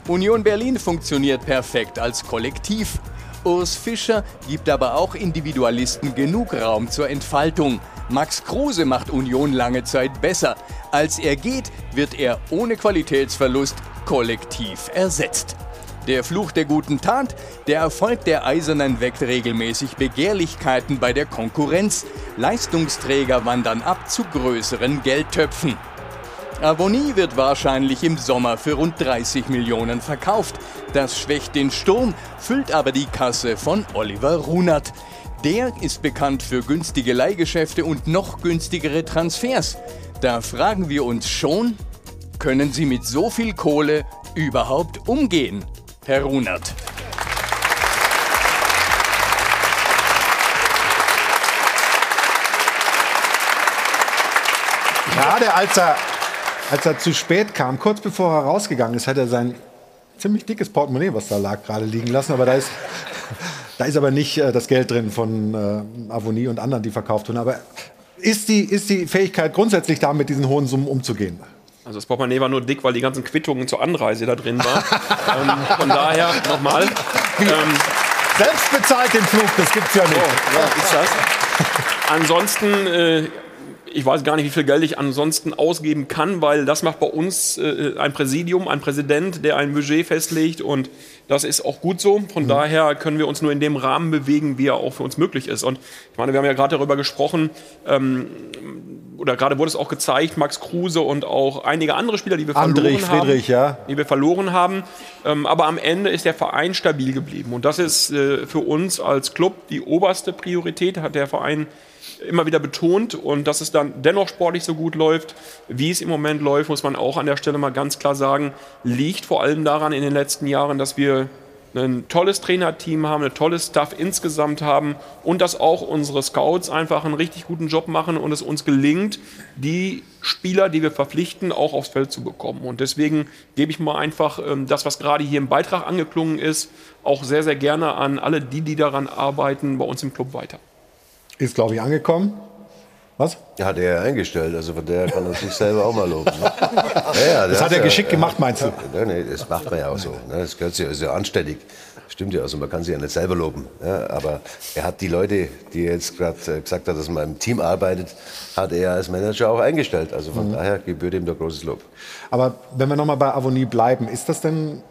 Union Berlin funktioniert perfekt als Kollektiv. Urs Fischer gibt aber auch Individualisten genug Raum zur Entfaltung. Max Kruse macht Union lange Zeit besser. Als er geht, wird er ohne Qualitätsverlust kollektiv ersetzt. Der Fluch der guten Tat, der Erfolg der Eisernen weckt regelmäßig Begehrlichkeiten bei der Konkurrenz. Leistungsträger wandern ab zu größeren Geldtöpfen. Avonie wird wahrscheinlich im Sommer für rund 30 Millionen verkauft. Das schwächt den Sturm, füllt aber die Kasse von Oliver Runert. Der ist bekannt für günstige Leihgeschäfte und noch günstigere Transfers. Da fragen wir uns schon, können Sie mit so viel Kohle überhaupt umgehen, Herr Runert? Gerade als er, als er zu spät kam, kurz bevor er rausgegangen ist, hat er sein ziemlich dickes Portemonnaie, was da lag, gerade liegen lassen. Aber da ist, [LAUGHS] da ist aber nicht äh, das Geld drin von äh, Avonie und anderen, die verkauft wurden. Aber ist die, ist die Fähigkeit grundsätzlich da, mit diesen hohen Summen umzugehen? Also das Portemonnaie war nur dick, weil die ganzen Quittungen zur Anreise da drin waren. [LAUGHS] ähm, von daher nochmal. Ähm, Selbst bezahlt den Flug, das gibt's ja nicht. Oh, ja, ist das. Ansonsten, äh, ich weiß gar nicht, wie viel Geld ich ansonsten ausgeben kann, weil das macht bei uns äh, ein Präsidium, ein Präsident, der ein Budget festlegt und das ist auch gut so. Von mhm. daher können wir uns nur in dem Rahmen bewegen, wie er auch für uns möglich ist. Und ich meine, wir haben ja gerade darüber gesprochen, ähm, oder gerade wurde es auch gezeigt, Max Kruse und auch einige andere Spieler, die wir Andrich, verloren haben. Friedrich, ja. Die wir verloren haben. Ähm, aber am Ende ist der Verein stabil geblieben. Und das ist äh, für uns als Club die oberste Priorität, hat der Verein immer wieder betont. Und dass es dann dennoch sportlich so gut läuft, wie es im Moment läuft, muss man auch an der Stelle mal ganz klar sagen, liegt vor allem daran in den letzten Jahren, dass wir ein tolles Trainerteam haben, ein tolles Staff insgesamt haben und dass auch unsere Scouts einfach einen richtig guten Job machen und es uns gelingt, die Spieler, die wir verpflichten, auch aufs Feld zu bekommen. Und deswegen gebe ich mal einfach ähm, das, was gerade hier im Beitrag angeklungen ist, auch sehr, sehr gerne an alle die, die daran arbeiten, bei uns im Club weiter. Ist, glaube ich, angekommen. Was? Hat er eingestellt, also von der kann er sich selber auch mal loben. Ne? [LAUGHS] Ja, ja, das hat er geschickt gemacht, meinst du? Ja, nee, das macht man ja auch so. Ne? Das gehört sich, ist ja anständig. Stimmt ja, also man kann sich ja nicht selber loben. Ja, aber er hat die Leute, die er jetzt gerade äh, gesagt hat, dass man im Team arbeitet, hat er als Manager auch eingestellt. Also von Mhm. daher gebührt ihm da großes Lob. Aber wenn wir nochmal bei Avonie bleiben, ist das denn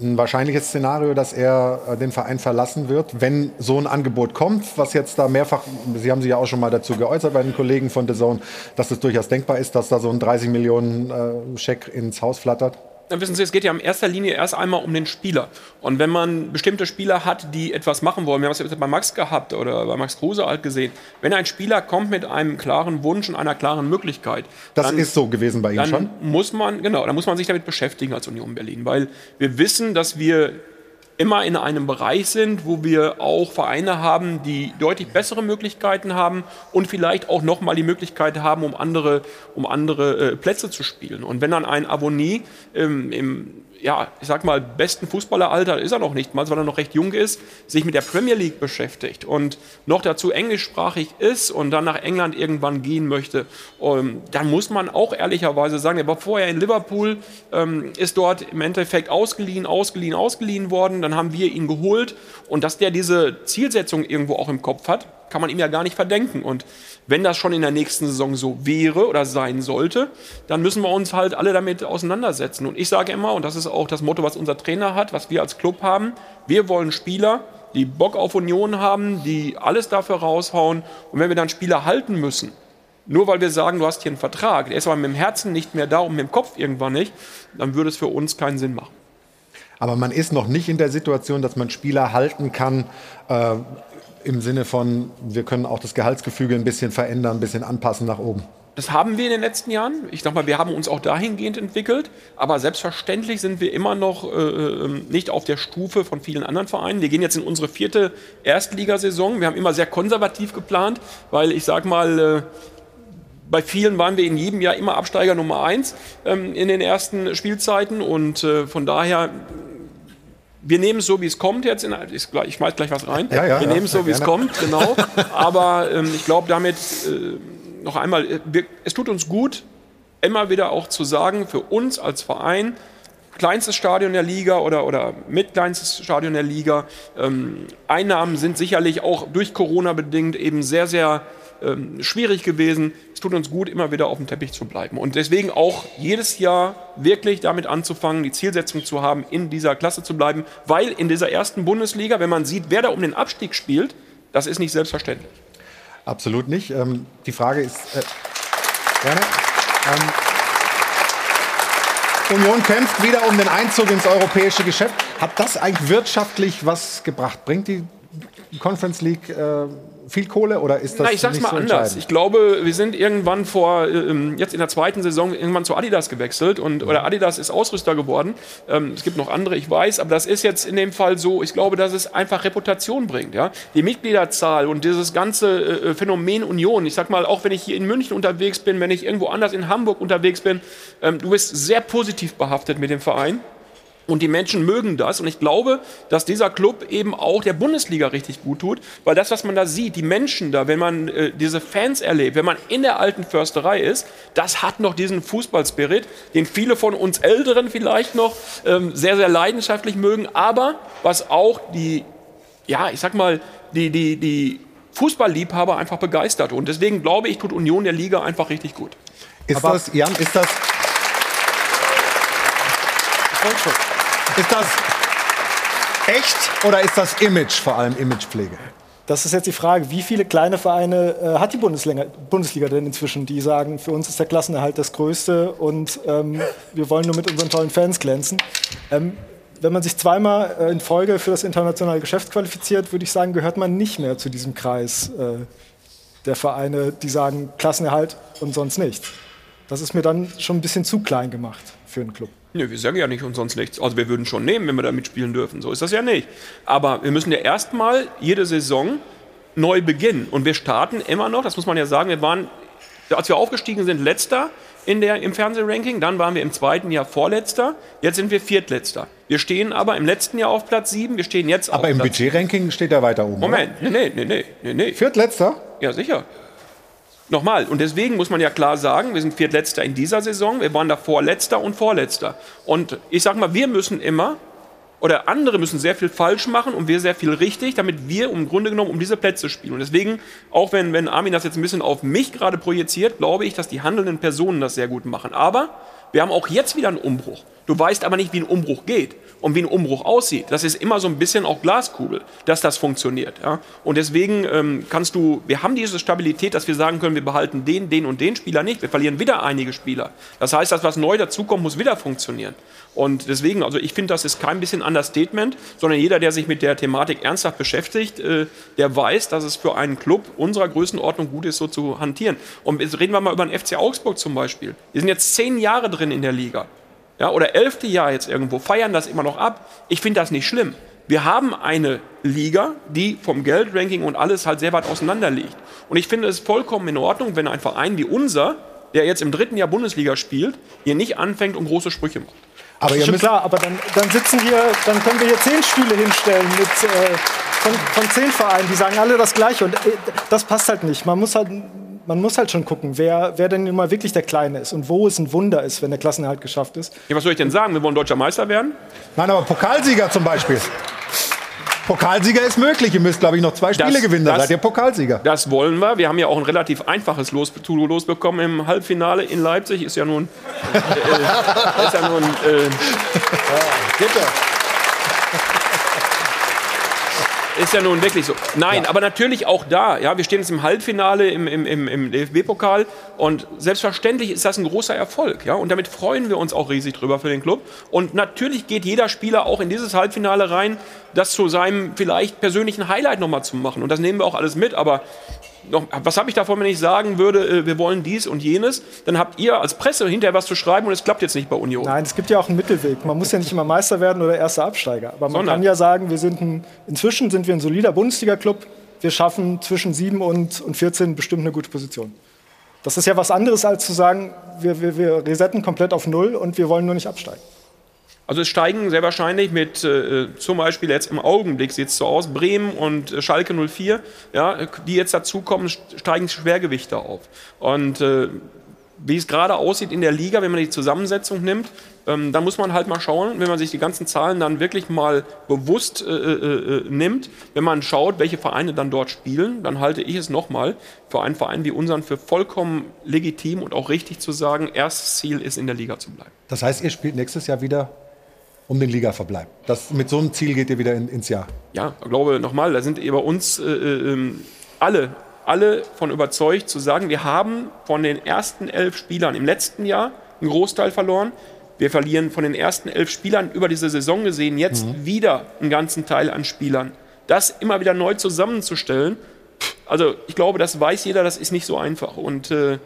ein wahrscheinliches Szenario, dass er äh, den Verein verlassen wird, wenn so ein Angebot kommt, was jetzt da mehrfach, Sie haben sich ja auch schon mal dazu geäußert bei den Kollegen von The Zone, dass es durchaus denkbar ist, dass da so ein 30 Millionen äh, Scheck ins Haus flattert? Dann wissen Sie, es geht ja in erster Linie erst einmal um den Spieler. Und wenn man bestimmte Spieler hat, die etwas machen wollen, wir haben es jetzt bei Max gehabt oder bei Max Kruse halt gesehen, wenn ein Spieler kommt mit einem klaren Wunsch und einer klaren Möglichkeit, Das dann, ist so gewesen bei ihm dann schon. muss man, genau, dann muss man sich damit beschäftigen als Union Berlin, weil wir wissen, dass wir immer in einem Bereich sind, wo wir auch Vereine haben, die deutlich bessere Möglichkeiten haben und vielleicht auch nochmal die Möglichkeit haben, um andere, um andere äh, Plätze zu spielen. Und wenn dann ein Abonnie ähm, im ja, ich sag mal, besten Fußballeralter ist er noch nicht mal, weil er noch recht jung ist, sich mit der Premier League beschäftigt und noch dazu englischsprachig ist und dann nach England irgendwann gehen möchte, ähm, dann muss man auch ehrlicherweise sagen, er war vorher in Liverpool, ähm, ist dort im Endeffekt ausgeliehen, ausgeliehen, ausgeliehen worden, dann haben wir ihn geholt und dass der diese Zielsetzung irgendwo auch im Kopf hat, kann man ihm ja gar nicht verdenken. Und wenn das schon in der nächsten Saison so wäre oder sein sollte, dann müssen wir uns halt alle damit auseinandersetzen. Und ich sage immer, und das ist auch das Motto, was unser Trainer hat, was wir als Club haben, wir wollen Spieler, die Bock auf Union haben, die alles dafür raushauen. Und wenn wir dann Spieler halten müssen, nur weil wir sagen, du hast hier einen Vertrag, der ist aber mit dem Herzen nicht mehr da und mit dem Kopf irgendwann nicht, dann würde es für uns keinen Sinn machen. Aber man ist noch nicht in der Situation, dass man Spieler halten kann, äh, im Sinne von, wir können auch das Gehaltsgefüge ein bisschen verändern, ein bisschen anpassen nach oben. Das haben wir in den letzten Jahren. Ich sag mal, wir haben uns auch dahingehend entwickelt. Aber selbstverständlich sind wir immer noch äh, ähm, nicht auf der Stufe von vielen anderen Vereinen. Wir gehen jetzt in unsere vierte Erstligasaison. Wir haben immer sehr konservativ geplant, weil ich sag mal, äh, bei vielen waren wir in jedem Jahr immer Absteiger Nummer eins ähm, in den ersten Spielzeiten. Und äh, von daher wir nehmen es so, wie es kommt jetzt. In, ich, ich schmeiß gleich was rein. Ja, ja, wir ja, nehmen es so, wie es kommt, genau. Aber ähm, ich glaube, damit äh, noch einmal, äh, wir, es tut uns gut, immer wieder auch zu sagen, für uns als Verein, kleinstes Stadion der Liga oder, oder mitkleinstes Stadion der Liga, ähm, Einnahmen sind sicherlich auch durch Corona bedingt eben sehr, sehr ähm, schwierig gewesen. Es tut uns gut, immer wieder auf dem Teppich zu bleiben. Und deswegen auch jedes Jahr wirklich damit anzufangen, die Zielsetzung zu haben, in dieser Klasse zu bleiben, weil in dieser ersten Bundesliga, wenn man sieht, wer da um den Abstieg spielt, das ist nicht selbstverständlich. Absolut nicht. Ähm, die Frage ist. Äh, gerne. Ähm, Union kämpft wieder um den Einzug ins europäische Geschäft. Hat das eigentlich wirtschaftlich was gebracht? Bringt die Conference League äh, viel Kohle oder ist das Na, ich sag's mal so anders. Ich glaube, wir sind irgendwann vor, ähm, jetzt in der zweiten Saison, irgendwann zu Adidas gewechselt und oder Adidas ist Ausrüster geworden. Ähm, es gibt noch andere, ich weiß, aber das ist jetzt in dem Fall so, ich glaube, dass es einfach Reputation bringt. Ja? Die Mitgliederzahl und dieses ganze äh, Phänomen Union, ich sag mal, auch wenn ich hier in München unterwegs bin, wenn ich irgendwo anders in Hamburg unterwegs bin, ähm, du bist sehr positiv behaftet mit dem Verein. Und die Menschen mögen das. Und ich glaube, dass dieser Club eben auch der Bundesliga richtig gut tut. Weil das, was man da sieht, die Menschen da, wenn man äh, diese Fans erlebt, wenn man in der alten Försterei ist, das hat noch diesen Fußballspirit, den viele von uns Älteren vielleicht noch ähm, sehr, sehr leidenschaftlich mögen. Aber was auch die, ja, ich sag mal, die, die, die Fußballliebhaber einfach begeistert. Und deswegen glaube ich, tut Union der Liga einfach richtig gut. Ist das, Jan, ist das. Ist das echt oder ist das Image, vor allem Imagepflege? Das ist jetzt die Frage, wie viele kleine Vereine äh, hat die Bundesliga, Bundesliga denn inzwischen, die sagen, für uns ist der Klassenerhalt das Größte und ähm, wir wollen nur mit unseren tollen Fans glänzen. Ähm, wenn man sich zweimal äh, in Folge für das internationale Geschäft qualifiziert, würde ich sagen, gehört man nicht mehr zu diesem Kreis äh, der Vereine, die sagen Klassenerhalt und sonst nichts. Das ist mir dann schon ein bisschen zu klein gemacht für einen Club. Nö, wir sagen ja nicht umsonst nichts. Also wir würden schon nehmen, wenn wir da mitspielen dürfen. So ist das ja nicht. Aber wir müssen ja erstmal jede Saison neu beginnen. Und wir starten immer noch, das muss man ja sagen, wir waren, als wir aufgestiegen sind, letzter in der, im Fernsehranking. Dann waren wir im zweiten Jahr vorletzter. Jetzt sind wir viertletzter. Wir stehen aber im letzten Jahr auf Platz sieben. Wir stehen jetzt Aber auf im Platz Budgetranking steht er weiter oben. Moment, nee, nee, nee, nee, nee, nee. Viertletzter? Ja, sicher. Nochmal, und deswegen muss man ja klar sagen, wir sind Viertletzter in dieser Saison, wir waren davor Letzter und Vorletzter. Und ich sag mal, wir müssen immer, oder andere müssen sehr viel falsch machen und wir sehr viel richtig, damit wir im Grunde genommen um diese Plätze spielen. Und deswegen, auch wenn, wenn Armin das jetzt ein bisschen auf mich gerade projiziert, glaube ich, dass die handelnden Personen das sehr gut machen. Aber wir haben auch jetzt wieder einen Umbruch. Du weißt aber nicht, wie ein Umbruch geht und wie ein Umbruch aussieht. Das ist immer so ein bisschen auch Glaskugel, dass das funktioniert. Ja? Und deswegen ähm, kannst du, wir haben diese Stabilität, dass wir sagen können, wir behalten den, den und den Spieler nicht. Wir verlieren wieder einige Spieler. Das heißt, das, was neu dazukommt, muss wieder funktionieren. Und deswegen, also ich finde, das ist kein bisschen Understatement, sondern jeder, der sich mit der Thematik ernsthaft beschäftigt, äh, der weiß, dass es für einen Club unserer Größenordnung gut ist, so zu hantieren. Und jetzt reden wir mal über den FC Augsburg zum Beispiel. Die sind jetzt zehn Jahre drin in der Liga ja, oder elfte Jahr jetzt irgendwo, feiern das immer noch ab. Ich finde das nicht schlimm. Wir haben eine Liga, die vom Geldranking und alles halt sehr weit auseinander liegt. Und ich finde es vollkommen in Ordnung, wenn ein Verein wie unser, der jetzt im dritten Jahr Bundesliga spielt, hier nicht anfängt und große Sprüche macht. Aber schon klar, aber dann, dann sitzen hier, dann können wir hier zehn Stühle hinstellen mit äh, von, von zehn Vereinen, die sagen alle das Gleiche und äh, das passt halt nicht. Man muss halt, man muss halt schon gucken, wer, wer denn immer wirklich der Kleine ist und wo es ein Wunder ist, wenn der Klassenerhalt geschafft ist. Ja, was soll ich denn sagen? Wir wollen deutscher Meister werden? Nein, aber Pokalsieger zum Beispiel. Pokalsieger ist möglich. Ihr müsst, glaube ich, noch zwei Spiele gewinnen. Dann seid ihr Pokalsieger. Das wollen wir. Wir haben ja auch ein relativ einfaches Los, Los bekommen im Halbfinale in Leipzig. Ist ja nun. Äh, ist ja nun. Äh, ist ja nun wirklich so. Nein, aber natürlich auch da. Ja, wir stehen jetzt im Halbfinale im, im, im, im DFB-Pokal und selbstverständlich ist das ein großer Erfolg. Ja, und damit freuen wir uns auch riesig drüber für den Club. Und natürlich geht jeder Spieler auch in dieses Halbfinale rein, das zu seinem vielleicht persönlichen Highlight nochmal zu machen. Und das nehmen wir auch alles mit. Aber noch, was habe ich davon, wenn ich sagen würde, äh, wir wollen dies und jenes? Dann habt ihr als Presse hinterher was zu schreiben und es klappt jetzt nicht bei Union. Nein, es gibt ja auch einen Mittelweg. Man muss ja nicht immer Meister werden oder erster Absteiger. Aber man Sondern? kann ja sagen, wir sind ein, inzwischen sind wir ein solider Bundesliga-Club. Wir schaffen zwischen 7 und, und 14 bestimmt eine gute Position. Das ist ja was anderes, als zu sagen, wir, wir, wir resetten komplett auf Null und wir wollen nur nicht absteigen. Also es steigen sehr wahrscheinlich mit äh, zum Beispiel jetzt im Augenblick sieht es so aus, Bremen und äh, Schalke 04, ja, die jetzt dazukommen, steigen Schwergewichte auf. Und äh, wie es gerade aussieht in der Liga, wenn man die Zusammensetzung nimmt, ähm, da muss man halt mal schauen, wenn man sich die ganzen Zahlen dann wirklich mal bewusst äh, äh, äh, nimmt, wenn man schaut, welche Vereine dann dort spielen, dann halte ich es nochmal für einen Verein wie unseren für vollkommen legitim und auch richtig zu sagen, erstes Ziel ist in der Liga zu bleiben. Das heißt, ihr spielt nächstes Jahr wieder um den Ligaverbleib. Das, mit so einem Ziel geht ihr wieder in, ins Jahr. Ja, ich glaube nochmal, da sind bei uns äh, äh, alle, alle von überzeugt zu sagen, wir haben von den ersten elf Spielern im letzten Jahr einen Großteil verloren. Wir verlieren von den ersten elf Spielern über diese Saison gesehen jetzt Mhm. wieder einen ganzen Teil an Spielern. Das immer wieder neu zusammenzustellen, also ich glaube, das weiß jeder, das ist nicht so einfach. Und äh,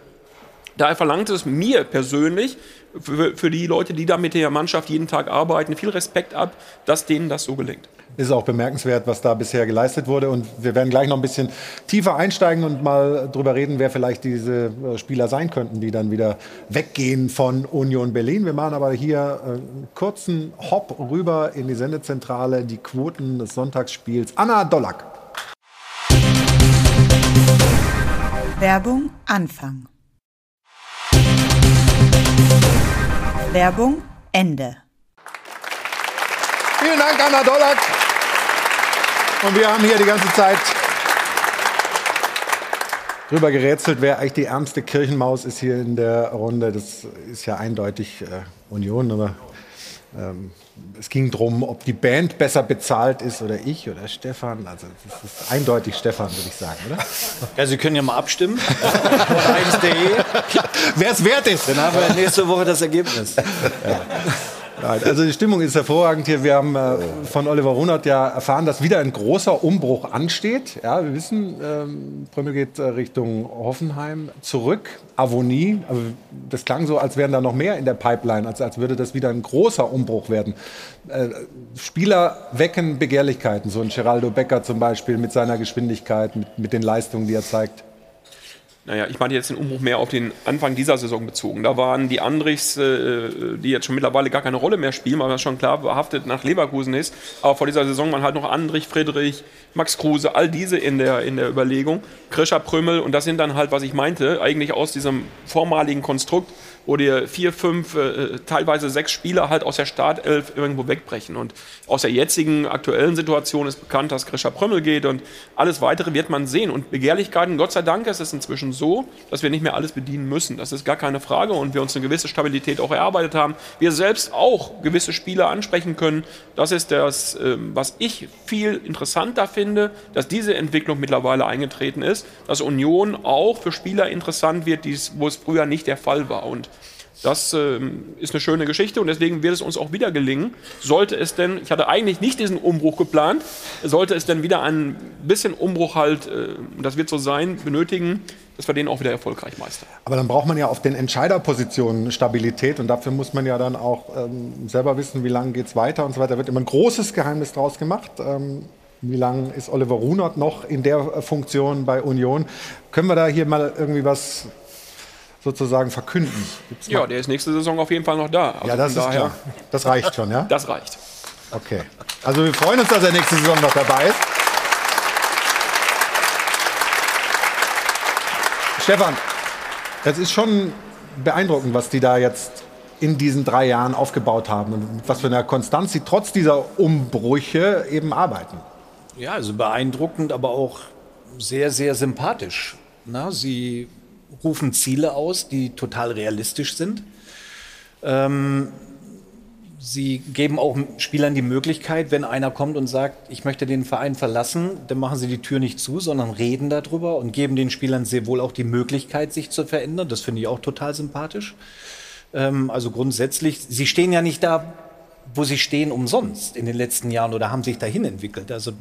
daher verlangt es mir persönlich, für, für die Leute, die da mit der Mannschaft jeden Tag arbeiten, viel Respekt ab, dass denen das so gelingt. Ist auch bemerkenswert, was da bisher geleistet wurde. Und wir werden gleich noch ein bisschen tiefer einsteigen und mal drüber reden, wer vielleicht diese äh, Spieler sein könnten, die dann wieder weggehen von Union Berlin. Wir machen aber hier äh, einen kurzen Hop rüber in die Sendezentrale, die Quoten des Sonntagsspiels. Anna Dollack. Werbung Anfang. Werbung Ende. Vielen Dank, Anna Dollack. Und wir haben hier die ganze Zeit drüber gerätselt, wer eigentlich die ärmste Kirchenmaus ist hier in der Runde. Das ist ja eindeutig äh, Union, aber ähm, es ging darum, ob die Band besser bezahlt ist oder ich oder Stefan. Also das ist eindeutig Stefan, würde ich sagen, oder? Ja, Sie können ja mal abstimmen. Auf 1.de. Wer es wert ist. Dann haben wir nächste Woche das Ergebnis. Nein, also die Stimmung ist hervorragend hier. Wir haben äh, von Oliver Runert ja erfahren, dass wieder ein großer Umbruch ansteht. Ja, wir wissen, ähm, Prömel geht äh, Richtung Hoffenheim zurück. Avonie, also das klang so, als wären da noch mehr in der Pipeline, als, als würde das wieder ein großer Umbruch werden. Äh, Spieler wecken Begehrlichkeiten, so ein Geraldo Becker zum Beispiel mit seiner Geschwindigkeit, mit, mit den Leistungen, die er zeigt. Naja, ich meine jetzt den Umbruch mehr auf den Anfang dieser Saison bezogen. Da waren die Andrichs, äh, die jetzt schon mittlerweile gar keine Rolle mehr spielen, weil das schon klar behaftet nach Leverkusen ist. Aber vor dieser Saison waren halt noch Andrich, Friedrich, Max Kruse, all diese in der, in der Überlegung. Krischer Prömmel und das sind dann halt, was ich meinte, eigentlich aus diesem vormaligen Konstrukt, wo dir vier, fünf, äh, teilweise sechs Spieler halt aus der Startelf irgendwo wegbrechen. Und aus der jetzigen aktuellen Situation ist bekannt, dass Grisha Prömmel geht und alles weitere wird man sehen. Und Begehrlichkeiten, Gott sei Dank ist es inzwischen so, dass wir nicht mehr alles bedienen müssen. Das ist gar keine Frage und wir uns eine gewisse Stabilität auch erarbeitet haben. Wir selbst auch gewisse Spieler ansprechen können. Das ist das, ähm, was ich viel interessanter finde, dass diese Entwicklung mittlerweile eingetreten ist, dass Union auch für Spieler interessant wird, wo es früher nicht der Fall war. Und das ähm, ist eine schöne Geschichte und deswegen wird es uns auch wieder gelingen. Sollte es denn, ich hatte eigentlich nicht diesen Umbruch geplant, sollte es denn wieder ein bisschen Umbruch halt, äh, das wird so sein, benötigen, dass wir den auch wieder erfolgreich meistern. Aber dann braucht man ja auf den Entscheiderpositionen Stabilität und dafür muss man ja dann auch ähm, selber wissen, wie lange geht es weiter und so weiter. Da wird immer ein großes Geheimnis draus gemacht. Ähm, wie lange ist Oliver Runert noch in der äh, Funktion bei Union? Können wir da hier mal irgendwie was sozusagen verkünden? Gibt's Ja, mal- der ist nächste Saison auf jeden Fall noch da. Also ja, das ist daher- klar. Das reicht schon, ja? Das reicht. Okay. Also wir freuen uns, dass er nächste Saison noch dabei ist. Stefan, das ist schon beeindruckend, was die da jetzt in diesen drei Jahren aufgebaut haben und mit was für einer Konstanz sie trotz dieser Umbrüche eben arbeiten. Ja, also beeindruckend, aber auch sehr, sehr sympathisch. Na, sie rufen Ziele aus, die total realistisch sind. Ähm, Sie geben auch Spielern die Möglichkeit, wenn einer kommt und sagt, ich möchte den Verein verlassen, dann machen sie die Tür nicht zu, sondern reden darüber und geben den Spielern sehr wohl auch die Möglichkeit, sich zu verändern. Das finde ich auch total sympathisch. Ähm, also grundsätzlich, sie stehen ja nicht da, wo sie stehen umsonst in den letzten Jahren oder haben sich dahin entwickelt. Also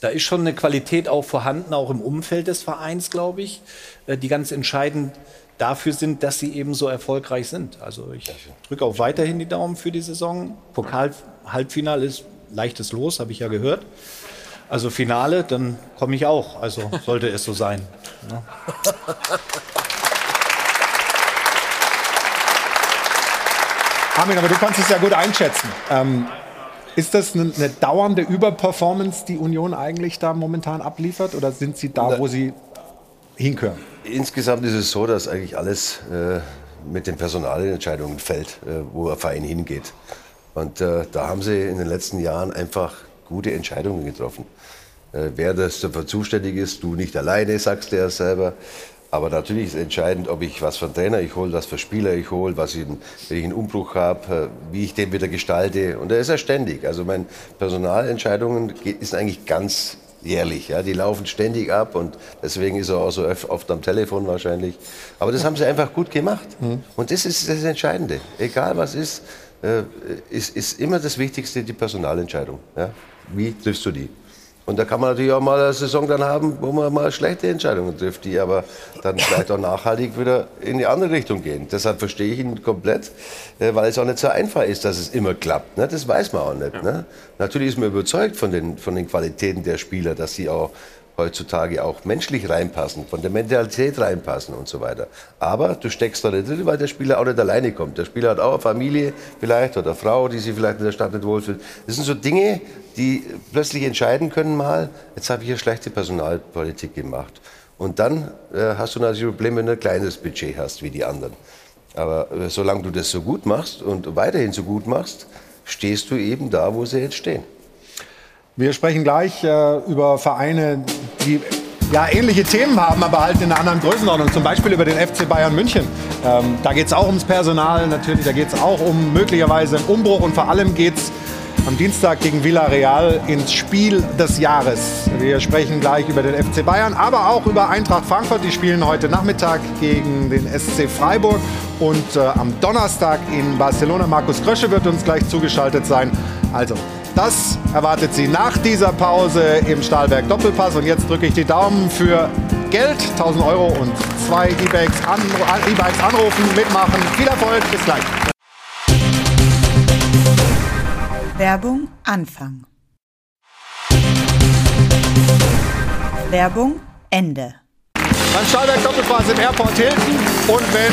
da ist schon eine Qualität auch vorhanden, auch im Umfeld des Vereins, glaube ich, äh, die ganz entscheidend dafür sind, dass sie eben so erfolgreich sind. Also ich drücke auch weiterhin die Daumen für die Saison. Pokal-Halbfinale ist leichtes Los, habe ich ja gehört. Also Finale, dann komme ich auch. Also sollte es so sein. Ja. [LAUGHS] Armin, aber du kannst es ja gut einschätzen. Ähm, ist das eine, eine, dauernde Überperformance, die Union eigentlich da momentan abliefert? Oder sind sie da, wo sie hinkören? Insgesamt ist es so, dass eigentlich alles äh, mit den Personalentscheidungen fällt, äh, wo ein Verein hingeht. Und äh, da haben sie in den letzten Jahren einfach gute Entscheidungen getroffen. Äh, wer das dafür zuständig ist, du nicht alleine, sagst du ja selber. Aber natürlich ist entscheidend, ob ich was für einen Trainer ich hole, was für Spieler ich hole, was ich, wenn ich einen Umbruch habe, äh, wie ich den wieder gestalte. Und er ist ja ständig. Also meine Personalentscheidungen ist eigentlich ganz jährlich. Ja, die laufen ständig ab und deswegen ist er auch so oft am Telefon wahrscheinlich. Aber das haben sie einfach gut gemacht. Mhm. Und das ist das Entscheidende. Egal was ist, äh, ist, ist immer das Wichtigste die Personalentscheidung. Ja? Wie triffst du die? Und da kann man natürlich auch mal eine Saison dann haben, wo man mal schlechte Entscheidungen trifft, die aber dann vielleicht auch nachhaltig wieder in die andere Richtung gehen. Deshalb verstehe ich ihn komplett, äh, weil es auch nicht so einfach ist, dass es immer klappt. Ne? Das weiß man auch nicht. Ne? Natürlich ist man überzeugt von den, von den Qualitäten der Spieler, dass sie auch heutzutage auch menschlich reinpassen, von der Mentalität reinpassen und so weiter. Aber du steckst da nicht drin, weil der Spieler auch nicht alleine kommt. Der Spieler hat auch eine Familie vielleicht oder eine Frau, die sich vielleicht in der Stadt nicht wohlfühlt. Das sind so Dinge, die plötzlich entscheiden können mal, jetzt habe ich hier schlechte Personalpolitik gemacht. Und dann äh, hast du natürlich Probleme, wenn du ein kleines Budget hast wie die anderen. Aber äh, solange du das so gut machst und weiterhin so gut machst, stehst du eben da, wo sie jetzt stehen. Wir sprechen gleich äh, über Vereine, die ja, ähnliche Themen haben, aber halt in einer anderen Größenordnung. Zum Beispiel über den FC Bayern München. Ähm, da geht es auch ums Personal natürlich, da geht es auch um möglicherweise einen Umbruch und vor allem geht es am Dienstag gegen Villarreal ins Spiel des Jahres. Wir sprechen gleich über den FC Bayern, aber auch über Eintracht Frankfurt. Die spielen heute Nachmittag gegen den SC Freiburg und äh, am Donnerstag in Barcelona. Markus Krösche wird uns gleich zugeschaltet sein. Also, das erwartet Sie nach dieser Pause im Stahlberg Doppelpass. Und jetzt drücke ich die Daumen für Geld, 1000 Euro und zwei E-Bikes e anrufen, mitmachen. Viel Erfolg, bis gleich. Werbung Anfang. Werbung Ende. Beim Stahlberg Doppelpass im Airport Hilton. Und wenn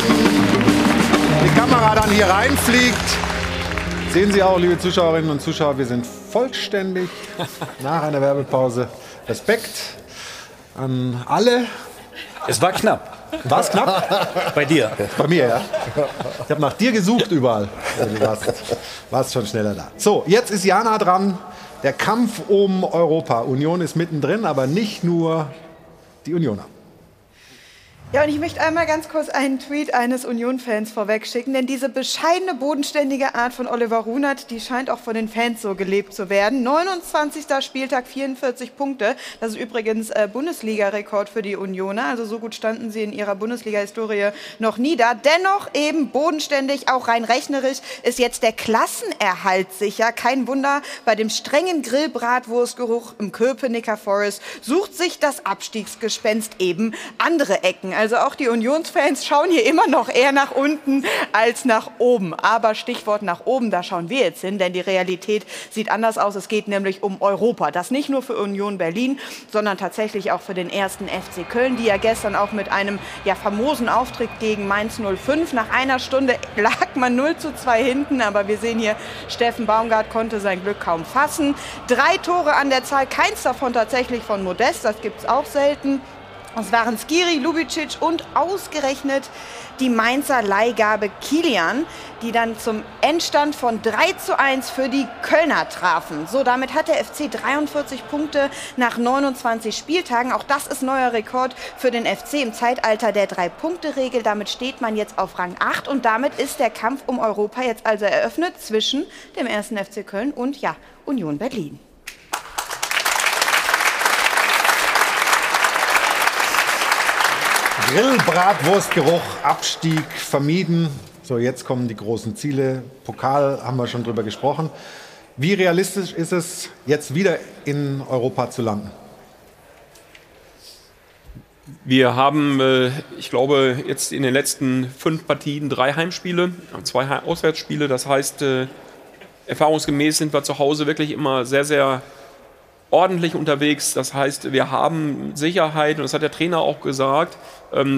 die Kamera dann hier reinfliegt, Sehen Sie auch, liebe Zuschauerinnen und Zuschauer, wir sind vollständig nach einer Werbepause. Respekt an alle. Es war knapp. War es knapp? Bei dir. Bei mir, ja. Ich habe nach dir gesucht überall. Du warst, warst schon schneller da. So, jetzt ist Jana dran. Der Kampf um Europa. Union ist mittendrin, aber nicht nur die Unioner. Ja, und ich möchte einmal ganz kurz einen Tweet eines Union-Fans vorwegschicken, denn diese bescheidene, bodenständige Art von Oliver Runert, die scheint auch von den Fans so gelebt zu werden. 29. Spieltag, 44 Punkte. Das ist übrigens äh, Bundesliga-Rekord für die Unioner. Also so gut standen sie in ihrer Bundesliga-Historie noch nie da. Dennoch eben bodenständig, auch rein rechnerisch, ist jetzt der Klassenerhalt sicher. Kein Wunder, bei dem strengen Grillbratwurstgeruch im Köpenicker Forest sucht sich das Abstiegsgespenst eben andere Ecken. Also auch die Unionsfans schauen hier immer noch eher nach unten als nach oben. Aber Stichwort nach oben, da schauen wir jetzt hin, denn die Realität sieht anders aus. Es geht nämlich um Europa. Das nicht nur für Union Berlin, sondern tatsächlich auch für den ersten FC Köln, die ja gestern auch mit einem ja, famosen Auftritt gegen Mainz 05. Nach einer Stunde [LAUGHS] lag man 0 zu 2 hinten, aber wir sehen hier, Steffen Baumgart konnte sein Glück kaum fassen. Drei Tore an der Zahl, keins davon tatsächlich von Modest, das gibt es auch selten. Es waren Skiri, Lubicic und ausgerechnet die Mainzer Leihgabe Kilian, die dann zum Endstand von 3 zu 1 für die Kölner trafen. So, damit hat der FC 43 Punkte nach 29 Spieltagen. Auch das ist neuer Rekord für den FC im Zeitalter der Drei-Punkte-Regel. Damit steht man jetzt auf Rang 8 und damit ist der Kampf um Europa jetzt also eröffnet zwischen dem ersten FC Köln und ja, Union Berlin. Grillbratwurstgeruch, Abstieg vermieden. So, jetzt kommen die großen Ziele. Pokal haben wir schon drüber gesprochen. Wie realistisch ist es, jetzt wieder in Europa zu landen? Wir haben, äh, ich glaube, jetzt in den letzten fünf Partien drei Heimspiele, zwei Auswärtsspiele. Das heißt, äh, erfahrungsgemäß sind wir zu Hause wirklich immer sehr, sehr ordentlich unterwegs. Das heißt, wir haben Sicherheit, und das hat der Trainer auch gesagt,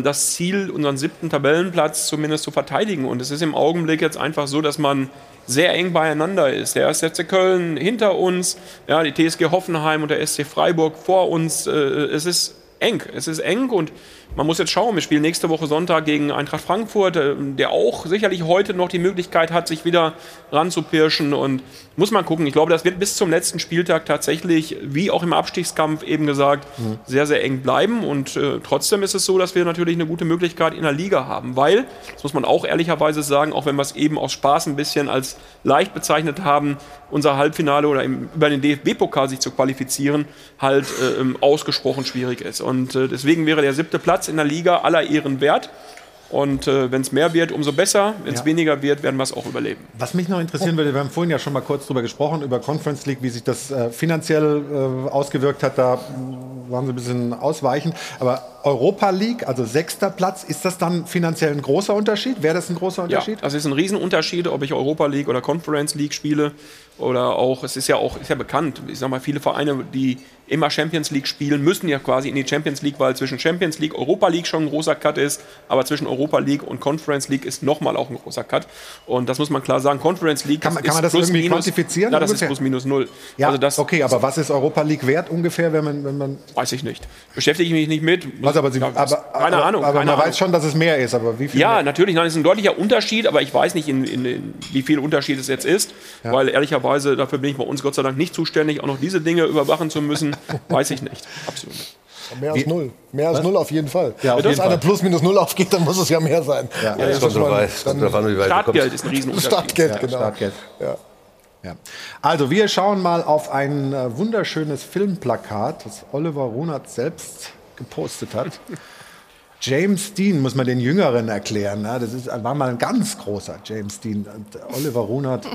das Ziel, unseren siebten Tabellenplatz zumindest zu verteidigen. Und es ist im Augenblick jetzt einfach so, dass man sehr eng beieinander ist. Der SC Köln hinter uns, ja, die TSG Hoffenheim und der SC Freiburg vor uns. Äh, es ist eng. Es ist eng und man muss jetzt schauen. Wir spielen nächste Woche Sonntag gegen Eintracht Frankfurt, äh, der auch sicherlich heute noch die Möglichkeit hat, sich wieder ranzupirschen. Und muss man gucken. Ich glaube, das wird bis zum letzten Spieltag tatsächlich, wie auch im Abstiegskampf eben gesagt, mhm. sehr, sehr eng bleiben. Und äh, trotzdem ist es so, dass wir natürlich eine gute Möglichkeit in der Liga haben. Weil, das muss man auch ehrlicherweise sagen, auch wenn wir es eben aus Spaß ein bisschen als leicht bezeichnet haben, unser Halbfinale oder im, über den DFB-Pokal sich zu qualifizieren, halt äh, ähm, ausgesprochen schwierig ist. Und äh, deswegen wäre der siebte Platz in der Liga aller Ehren wert. Und äh, wenn es mehr wird, umso besser. Wenn es ja. weniger wird, werden wir es auch überleben. Was mich noch interessieren würde, wir haben vorhin ja schon mal kurz darüber gesprochen, über Conference League, wie sich das äh, finanziell äh, ausgewirkt hat. Da waren Sie ein bisschen ausweichend. Aber Europa League, also sechster Platz, ist das dann finanziell ein großer Unterschied? Wäre das ein großer Unterschied? Ja, das ist ein Riesenunterschied, ob ich Europa League oder Conference League spiele. Oder auch, es ist ja auch ist ja bekannt, ich sag mal, viele Vereine, die immer Champions League spielen, müssen ja quasi in die Champions League, weil zwischen Champions League, Europa League schon ein großer Cut ist, aber zwischen Europa League und Conference League ist nochmal auch ein großer Cut. Und das muss man klar sagen. Conference League kann man, kann man das plus, irgendwie minus, quantifizieren? Na, das ungefähr? ist plus minus null. Ja, also das, okay, aber was ist Europa League wert ungefähr, wenn man, wenn man Weiß ich nicht. Beschäftige ich mich nicht mit. Was, aber Sie, aber, keine aber, Ahnung. Aber keine man Ahnung. weiß schon, dass es mehr ist. Aber wie viel? Ja, mehr? natürlich. Nein, es ist ein deutlicher Unterschied, aber ich weiß nicht, in, in, in wie viel Unterschied es jetzt ist, ja. weil ehrlicherweise dafür bin ich bei uns Gott sei Dank nicht zuständig, auch noch diese Dinge überwachen zu müssen, [LAUGHS] weiß ich nicht. Absolut nicht. Mehr als Wie- null. Mehr als Was? null auf jeden Fall. Ja, auf Wenn jeden einer Fall. plus minus null aufgeht, dann muss es ja mehr sein. Ja, Ja, es kommt man kommt an, wie weit du Startgeld ist ein Riesenunterschied. Startgeld, Ja, genau. Startgeld. Ja. Ja. Also wir schauen mal auf ein äh, wunderschönes Filmplakat, das Oliver Runert selbst gepostet hat. [LAUGHS] James Dean muss man den Jüngeren erklären. Ne? Das ist, war mal ein ganz großer James Dean. Und Oliver Runert,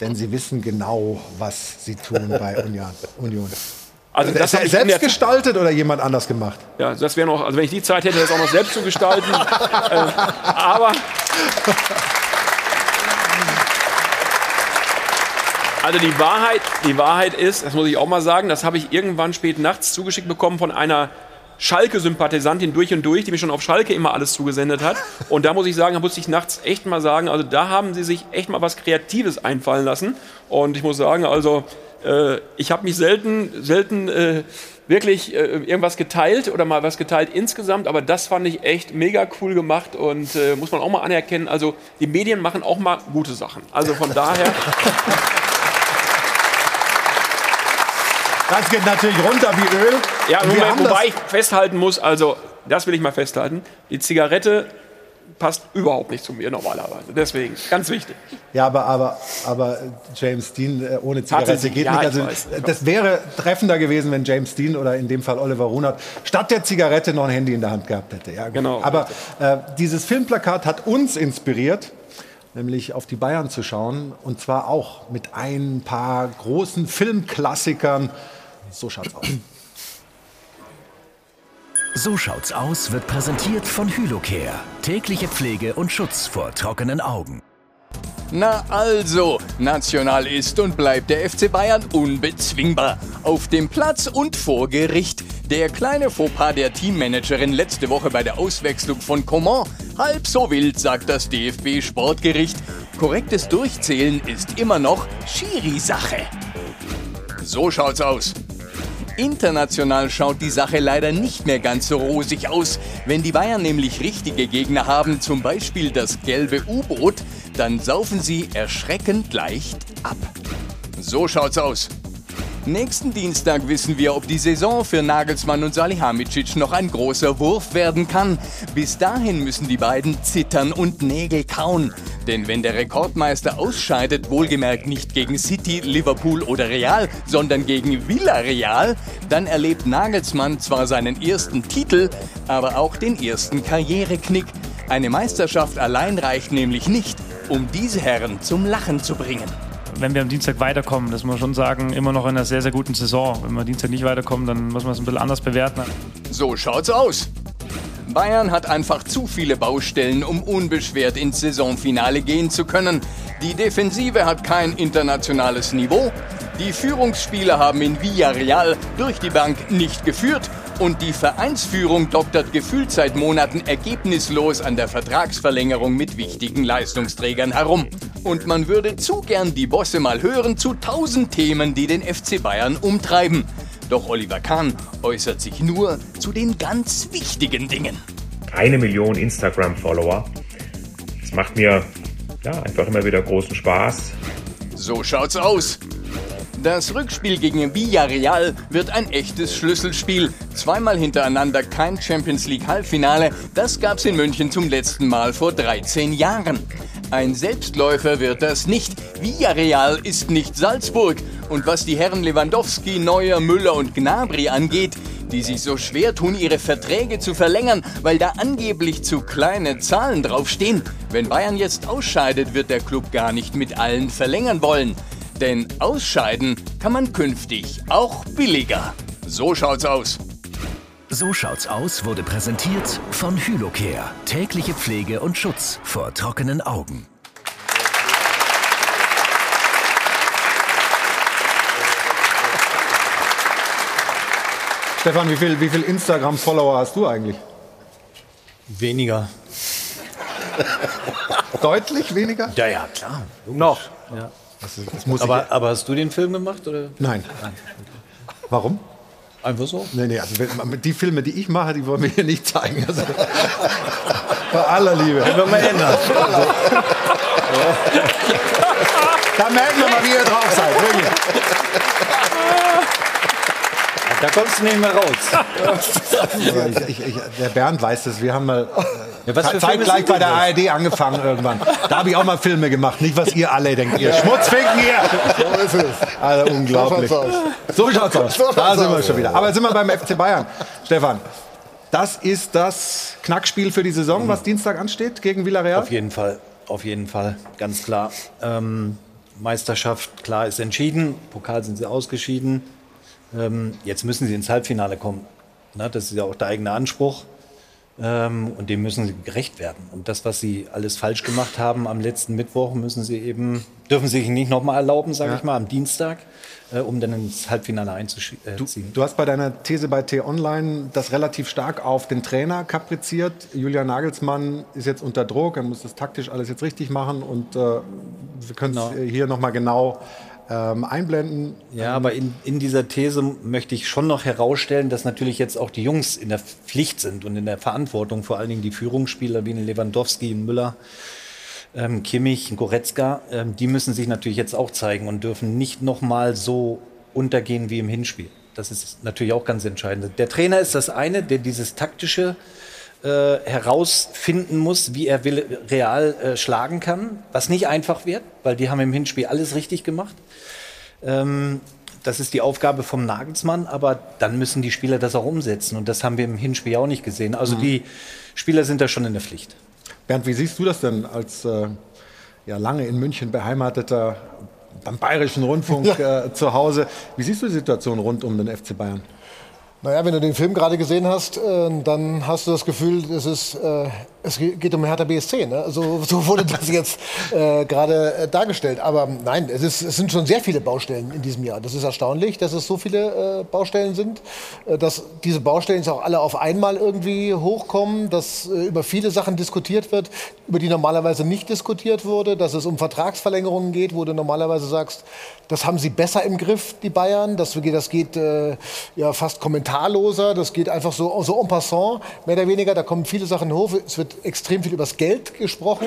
denn sie wissen genau, was sie tun bei Union. Union. Also das hab ich in selbst gestaltet oder jemand anders gemacht? Ja, das wäre noch, also wenn ich die Zeit hätte, das auch noch selbst zu gestalten. [LAUGHS] äh, aber. Also die Wahrheit, die Wahrheit ist, das muss ich auch mal sagen, das habe ich irgendwann spät nachts zugeschickt bekommen von einer Schalke-Sympathisantin durch und durch, die mir schon auf Schalke immer alles zugesendet hat. Und da muss ich sagen, da musste ich nachts echt mal sagen, also da haben sie sich echt mal was Kreatives einfallen lassen. Und ich muss sagen, also äh, ich habe mich selten, selten äh, wirklich äh, irgendwas geteilt oder mal was geteilt insgesamt, aber das fand ich echt mega cool gemacht und äh, muss man auch mal anerkennen. Also die Medien machen auch mal gute Sachen. Also von daher. Das geht natürlich runter wie Öl. Ja, haben wobei das- ich festhalten muss, also das will ich mal festhalten, die Zigarette passt überhaupt nicht zu mir normalerweise. Deswegen, ganz wichtig. Ja, aber, aber, aber James Dean äh, ohne Zigarette sie, geht ja, nicht. ich Also, weiß. das wäre treffender gewesen, wenn James Dean oder in dem Fall Oliver Runert statt der Zigarette noch ein Handy in der Hand gehabt hätte. Ja, gut. Genau. Aber äh, dieses Filmplakat hat uns inspiriert, nämlich auf die Bayern zu schauen. Und zwar auch mit ein paar großen Filmklassikern. So schaut's aus. So schaut's aus wird präsentiert von Hylocare. Tägliche Pflege und Schutz vor trockenen Augen. Na also, national ist und bleibt der FC Bayern unbezwingbar. Auf dem Platz und vor Gericht. Der kleine Fauxpas der Teammanagerin letzte Woche bei der Auswechslung von Coman. Halb so wild, sagt das DFB-Sportgericht. Korrektes Durchzählen ist immer noch Schiri-Sache. So schaut's aus. International schaut die Sache leider nicht mehr ganz so rosig aus. Wenn die Bayern nämlich richtige Gegner haben, zum Beispiel das gelbe U-Boot, dann saufen sie erschreckend leicht ab. So schaut's aus. Nächsten Dienstag wissen wir, ob die Saison für Nagelsmann und Salihamidzic noch ein großer Wurf werden kann. Bis dahin müssen die beiden zittern und Nägel kauen. Denn wenn der Rekordmeister ausscheidet, wohlgemerkt nicht gegen City, Liverpool oder Real, sondern gegen Villarreal, dann erlebt Nagelsmann zwar seinen ersten Titel, aber auch den ersten Karriereknick. Eine Meisterschaft allein reicht nämlich nicht, um diese Herren zum Lachen zu bringen wenn wir am Dienstag weiterkommen, das muss man schon sagen, immer noch in einer sehr, sehr guten Saison. Wenn wir am Dienstag nicht weiterkommen, dann muss man es ein bisschen anders bewerten. So schaut's aus. Bayern hat einfach zu viele Baustellen, um unbeschwert ins Saisonfinale gehen zu können. Die Defensive hat kein internationales Niveau. Die Führungsspieler haben in Villarreal durch die Bank nicht geführt und die Vereinsführung doktert gefühlt seit Monaten ergebnislos an der Vertragsverlängerung mit wichtigen Leistungsträgern herum. Und man würde zu gern die Bosse mal hören zu tausend Themen, die den FC Bayern umtreiben. Doch Oliver Kahn äußert sich nur zu den ganz wichtigen Dingen. Eine Million Instagram-Follower. Das macht mir ja, einfach immer wieder großen Spaß. So schaut's aus. Das Rückspiel gegen Villarreal wird ein echtes Schlüsselspiel. Zweimal hintereinander kein Champions League Halbfinale. Das gab's in München zum letzten Mal vor 13 Jahren. Ein Selbstläufer wird das nicht. Villarreal ist nicht Salzburg. Und was die Herren Lewandowski, Neuer, Müller und Gnabry angeht, die sich so schwer tun, ihre Verträge zu verlängern, weil da angeblich zu kleine Zahlen draufstehen. Wenn Bayern jetzt ausscheidet, wird der Club gar nicht mit allen verlängern wollen. Denn ausscheiden kann man künftig auch billiger. So schaut's aus. So schaut's aus wurde präsentiert von Hylocare. Tägliche Pflege und Schutz vor trockenen Augen. Stefan, wie viel, wie viel Instagram-Follower hast du eigentlich? Weniger. Deutlich weniger? Ja, ja, klar. Noch. Ja. Das, das muss aber, ich, aber hast du den Film gemacht? Oder? Nein. Warum? Einfach so? Nee, nee, also wenn, die Filme, die ich mache, die wollen wir hier nicht zeigen. Also, bei aller Liebe. Können wir mal ändern. Also, [LAUGHS] da merken wir mal, wie ihr drauf seid. Wirklich. Da kommst du nicht mehr raus. [LAUGHS] ich, ich, ich, der Bernd weiß das. Wir haben mal Ja, was für zeitgleich bei der ARD angefangen irgendwann. Da habe ich auch mal Filme gemacht. Nicht, was ihr alle denkt. Ihr Schmutzfinken hier. So ist es. Also unglaublich. So schaut's aus. So schaut's aus. So schaut's Da sind wir schon wieder. Aber jetzt sind wir beim FC Bayern. Stefan, das ist das Knackspiel für die Saison, was Dienstag ansteht gegen Villarreal? Auf jeden Fall, auf jeden Fall, ganz klar. Ähm, Meisterschaft, klar, ist entschieden. Pokal sind sie ausgeschieden. Ähm, jetzt müssen sie ins Halbfinale kommen. Das ist ja auch der eigene Anspruch. Ähm, und dem müssen sie gerecht werden. Und das, was sie alles falsch gemacht haben am letzten Mittwoch, müssen sie eben, dürfen sie sich nicht nochmal erlauben, sage Ja. ich mal, am Dienstag, äh, um dann ins Halbfinale einzuziehen. Du hast bei deiner These bei T-Online das relativ stark auf den Trainer kapriziert. Julian Nagelsmann ist jetzt unter Druck, er muss das taktisch alles jetzt richtig machen und äh, wir können es hier nochmal genau ähm, einblenden. Ja, aber in, in dieser These möchte ich schon noch herausstellen, dass natürlich jetzt auch die Jungs in der Pflicht sind und in der Verantwortung, vor allen Dingen die Führungsspieler wie Lewandowski, Müller, ähm, Kimmich, Goretzka, ähm, die müssen sich natürlich jetzt auch zeigen und dürfen nicht nochmal so untergehen wie im Hinspiel. Das ist natürlich auch ganz entscheidend. Der Trainer ist das eine, der dieses taktische äh, herausfinden muss, wie er will, real äh, schlagen kann, was nicht einfach wird, weil die haben im Hinspiel alles richtig gemacht. Ähm, das ist die Aufgabe vom Nagelsmann, aber dann müssen die Spieler das auch umsetzen. Und das haben wir im Hinspiel auch nicht gesehen. Also Mhm. die Spieler sind da schon in der Pflicht. Bernd, wie siehst du das denn als äh, ja, lange in München beheimateter, beim Bayerischen Rundfunk [LAUGHS] äh, zu Hause? Wie siehst du die Situation rund um den FC Bayern? Naja, wenn du den Film gerade gesehen hast, äh, dann hast du das Gefühl, es, ist, äh, es geht um Hertha BSC. Ne? So, so wurde das jetzt äh, gerade äh, dargestellt. Aber nein, es, ist, es, sind schon sehr viele Baustellen in diesem Jahr. Das ist erstaunlich, dass es so viele äh, Baustellen sind. Äh, dass diese Baustellen jetzt auch alle auf einmal irgendwie hochkommen, dass über viele Sachen diskutiert wird, über die normalerweise nicht diskutiert wurde, dass es um Vertragsverlängerungen geht, wo du normalerweise sagst, das haben sie besser im Griff, die Bayern. Das, das geht ja fast kommentar kommentarloser, das geht einfach so, so en passant, mehr oder weniger. Da kommen viele Sachen hoch. Es wird extrem viel über das Geld gesprochen,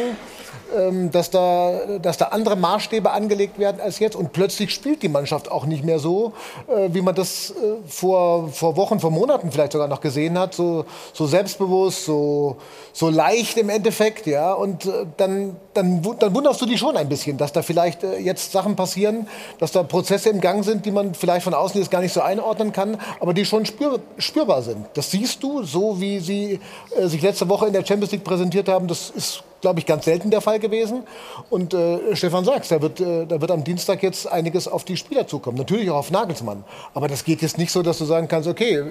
dass, da, dass da andere Maßstäbe angelegt werden als jetzt. Und plötzlich spielt die Mannschaft auch nicht mehr so, äh, wie man das äh, vor, vor Wochen, vor Monaten vielleicht sogar noch gesehen hat. So, so selbstbewusst, so, so leicht im Endeffekt. Ja? Und äh, dann, dann, dann wunderst du dich schon ein bisschen, dass da vielleicht jetzt Sachen passieren, dass da Prozesse im Gang sind, die man vielleicht von außen jetzt gar nicht so einordnen kann, aber die schon spür, spürbar sind. Das siehst du, so wie sie sich letzte Woche in der Champions League präsentiert haben. Das ist, glaube ich, ganz selten der Fall gewesen. Und äh, Stefan sagt, da wird, äh, da wird am Dienstag jetzt einiges auf die Spieler zukommen. Natürlich auch auf Nagelsmann. Aber das geht jetzt nicht so, dass du sagen kannst, okay, äh,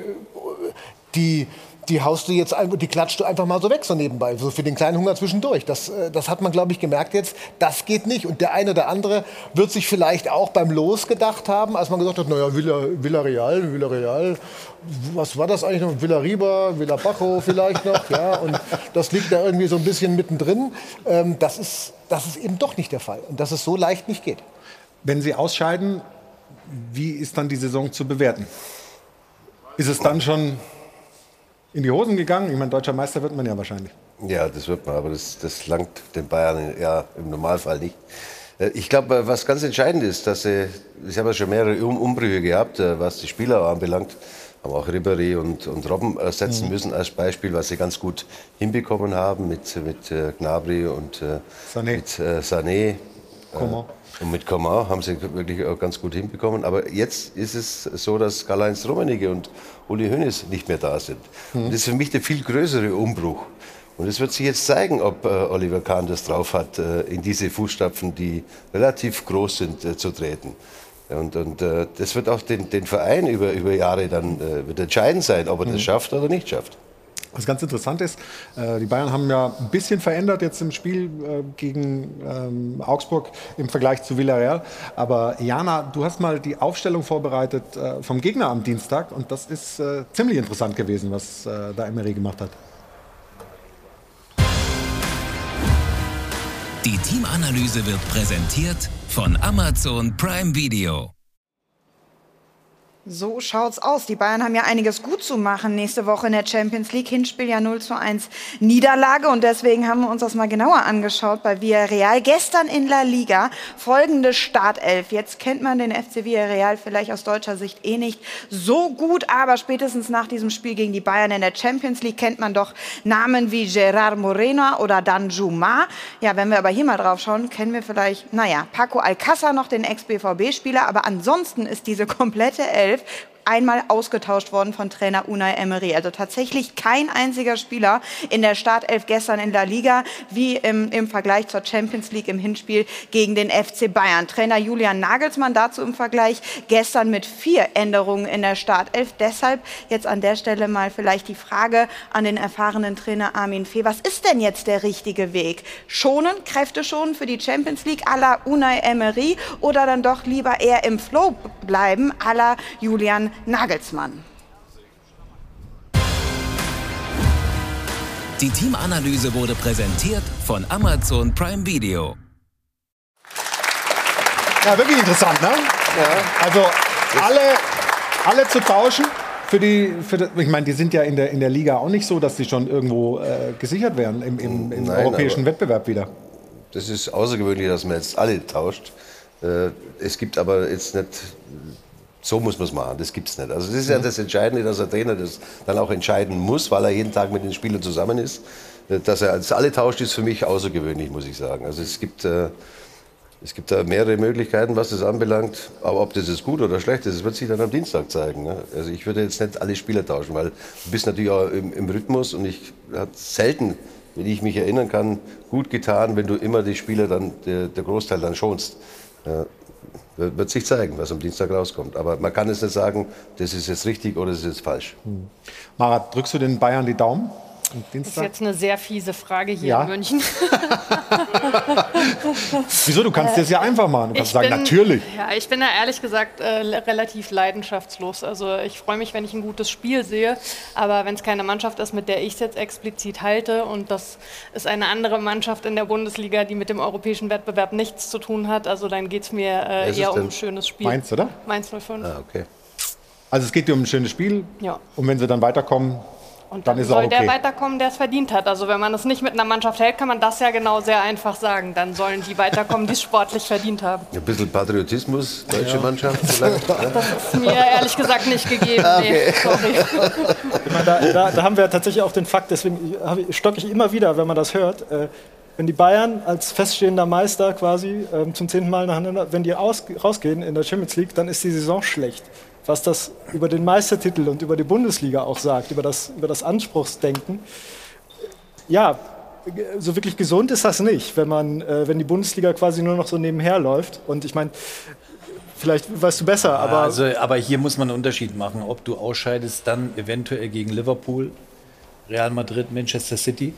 die die haust du jetzt, die klatscht du einfach mal so weg, so nebenbei, so für den kleinen Hunger zwischendurch. Das, äh, das hat man, glaube ich, gemerkt jetzt. Das geht nicht. Und der eine oder andere wird sich vielleicht auch beim Los gedacht haben, als man gesagt hat, naja, Villa, Villarreal, Villarreal, was war das eigentlich noch? Villariba, Villabajo vielleicht noch, ja. Und das liegt da irgendwie so ein bisschen mittendrin. Ähm, das ist, das ist eben doch nicht der Fall. Und dass es so leicht nicht geht. Wenn Sie ausscheiden, wie ist dann die Saison zu bewerten? Ist es dann schon in die Hosen gegangen? Ich meine, deutscher Meister wird man ja wahrscheinlich. Ja, das wird man, aber das, das langt den Bayern ja im Normalfall nicht. Äh, ich glaube, was ganz entscheidend ist, dass sie, sie haben ja schon mehrere Umbrüche gehabt, äh, was die Spieler anbelangt, haben auch Ribéry und, und Robben ersetzen mhm. müssen als Beispiel, was sie ganz gut hinbekommen haben mit, mit äh, Gnabry und Sané. mit äh, Sané. Coman. Und mit Coman haben sie wirklich auch ganz gut hinbekommen. Aber jetzt ist es so, dass Karl-Heinz Rummenigge und Uli Hoeneß nicht mehr da sind. Mhm. Und das ist für mich der viel größere Umbruch. Und es wird sich jetzt zeigen, ob äh, Oliver Kahn das drauf hat, äh, in diese Fußstapfen, die relativ groß sind, äh, zu treten. Und, und äh, das wird auch den, den Verein über, über Jahre dann äh, wird entscheidend sein, ob er mhm. das schafft oder nicht schafft. Was ganz interessant ist, äh, die Bayern haben ja ein bisschen verändert jetzt im Spiel äh, gegen ähm, Augsburg im Vergleich zu Villarreal. Aber Jana, du hast mal die Aufstellung vorbereitet äh, vom Gegner am Dienstag und das ist ziemlich interessant gewesen, was da Emery gemacht hat. Die Teamanalyse wird präsentiert von Amazon Prime Video. So schaut's aus. Die Bayern haben ja einiges gut zu machen nächste Woche in der Champions League. Hinspiel ja 0 zu 1 Niederlage und deswegen haben wir uns das mal genauer angeschaut bei Villarreal. Gestern in La Liga folgende Startelf. Jetzt kennt man den FC Villarreal vielleicht aus deutscher Sicht eh nicht so gut, aber spätestens nach diesem Spiel gegen die Bayern in der Champions League kennt man doch Namen wie Gerard Moreno oder Danjuma. Ja, wenn wir aber hier mal drauf schauen, kennen wir vielleicht, naja, Paco Alcázar noch, den Ex-BVB-Spieler, aber ansonsten ist diese komplette Elf Elf einmal ausgetauscht worden von Trainer Unai Emery. Also tatsächlich kein einziger Spieler in der Startelf gestern in La Liga, wie im, im Vergleich zur Champions League im Hinspiel gegen den FC Bayern. Trainer Julian Nagelsmann dazu im Vergleich gestern mit vier Änderungen in der Startelf. Deshalb jetzt an der Stelle mal vielleicht die Frage an den erfahrenen Trainer Armin Fee. Was ist denn jetzt der richtige Weg? Schonen, Kräfte schonen für die Champions League à la Unai Emery oder dann doch lieber eher im Flow bleiben à la Julian Nagelsmann. Die Teamanalyse wurde präsentiert von Amazon Prime Video. Ja, wirklich interessant, ne? Ja. Also alle, alle zu tauschen. Für die, für die, ich meine, die sind ja in der, in der Liga auch nicht so, dass sie schon irgendwo äh, gesichert werden im, im, im Nein, europäischen Wettbewerb wieder. Das ist außergewöhnlich, dass man jetzt alle tauscht. Äh, es gibt aber jetzt nicht so muss man es machen, das gibt es nicht. Also das ist ja mhm. das Entscheidende, dass der Trainer das dann auch entscheiden muss, weil er jeden Tag mit den Spielern zusammen ist. Dass er als alle tauscht, ist für mich außergewöhnlich, muss ich sagen. Also es gibt, äh, es gibt da mehrere Möglichkeiten, was das anbelangt. Aber ob das jetzt gut oder schlecht ist, das wird sich dann am Dienstag zeigen. Ne? Also ich würde jetzt nicht alle Spieler tauschen, weil du bist natürlich auch im, im Rhythmus und ich habe selten, wenn ich mich erinnern kann, gut getan, wenn du immer die Spieler dann, der, der Großteil dann schonst. Ja, wird, sich zeigen, was am Dienstag rauskommt. Aber man kann es nicht sagen, das ist jetzt richtig oder das ist jetzt falsch. Mara, drückst du den Bayern die Daumen? Das ist jetzt eine sehr fiese Frage hier Ja. in München. [LAUGHS] Wieso? Du kannst Äh, das ja einfach machen. Du kannst sagen, bin- natürlich. Ja, ich bin da ehrlich gesagt äh, relativ leidenschaftslos. Also ich freue mich, wenn ich ein gutes Spiel sehe, aber wenn es keine Mannschaft ist, mit der ich es jetzt explizit halte und das ist eine andere Mannschaft in der Bundesliga, die mit dem europäischen Wettbewerb nichts zu tun hat, also dann geht es mir äh, es eher um ein schönes Spiel. Mainz, oder? Mainz 05. Ah, okay. Also es geht dir um ein schönes Spiel. Ja. Und wenn sie dann weiterkommen, Und dann dann soll okay. der weiterkommen, der es verdient hat. Also wenn man es nicht mit einer Mannschaft hält, kann man das ja genau sehr einfach sagen. Dann sollen die weiterkommen, die es sportlich verdient haben. Ein bisschen Patriotismus, deutsche Mannschaft vielleicht. ja? [LAUGHS] Das ist mir ehrlich gesagt nicht gegeben. Nee, sorry. Ich meine, da, da, da haben wir tatsächlich auch den Fakt, deswegen stocke ich immer wieder, wenn man das hört. Äh, wenn die Bayern als feststehender Meister quasi ähm, zum zehnten Mal nacheinander, wenn die aus, rausgehen in der Champions League, dann ist die Saison schlecht. Was das über den Meistertitel und über die Bundesliga auch sagt, über das, über das Anspruchsdenken. Ja, so wirklich gesund ist das nicht, wenn, man, äh, wenn die Bundesliga quasi nur noch so nebenher läuft. Und ich meine, vielleicht weißt du besser, aber also, aber hier muss man einen Unterschied machen, ob du ausscheidest dann eventuell gegen Liverpool, Real Madrid, Manchester City,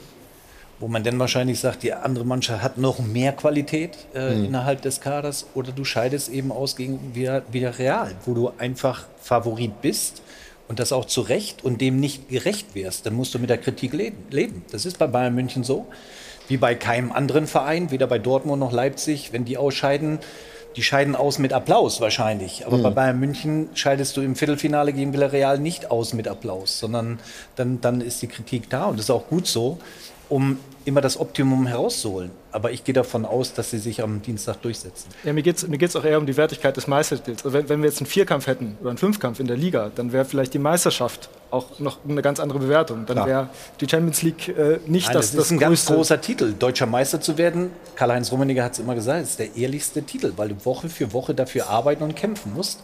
wo man dann wahrscheinlich sagt, die andere Mannschaft hat noch mehr Qualität äh, Mhm. innerhalb des Kaders, oder du scheidest eben aus gegen Villa- Villarreal, wo du einfach Favorit bist und das auch zu Recht und dem nicht gerecht wärst, dann musst du mit der Kritik leben. leben. Das ist bei Bayern München so, wie bei keinem anderen Verein, weder bei Dortmund noch Leipzig, wenn die ausscheiden. Die scheiden aus mit Applaus wahrscheinlich. Aber Mhm. bei Bayern München scheidest du im Viertelfinale gegen Villarreal nicht aus mit Applaus, sondern dann, dann ist die Kritik da und das ist auch gut so, um immer das Optimum herauszuholen. Aber ich gehe davon aus, dass sie sich am Dienstag durchsetzen. Ja, mir geht es mir geht's auch eher um die Wertigkeit des Meistertitels. Also wenn, wenn wir jetzt einen Vierkampf hätten oder einen Fünfkampf in der Liga, dann wäre vielleicht die Meisterschaft auch noch eine ganz andere Bewertung. Dann wäre die Champions League äh, nicht Nein, das, das ist ein ganz großer Titel. Deutscher Meister zu werden, Karl-Heinz Rummenigge hat es immer gesagt, ist der ehrlichste Titel, weil du Woche für Woche dafür arbeiten und kämpfen musst.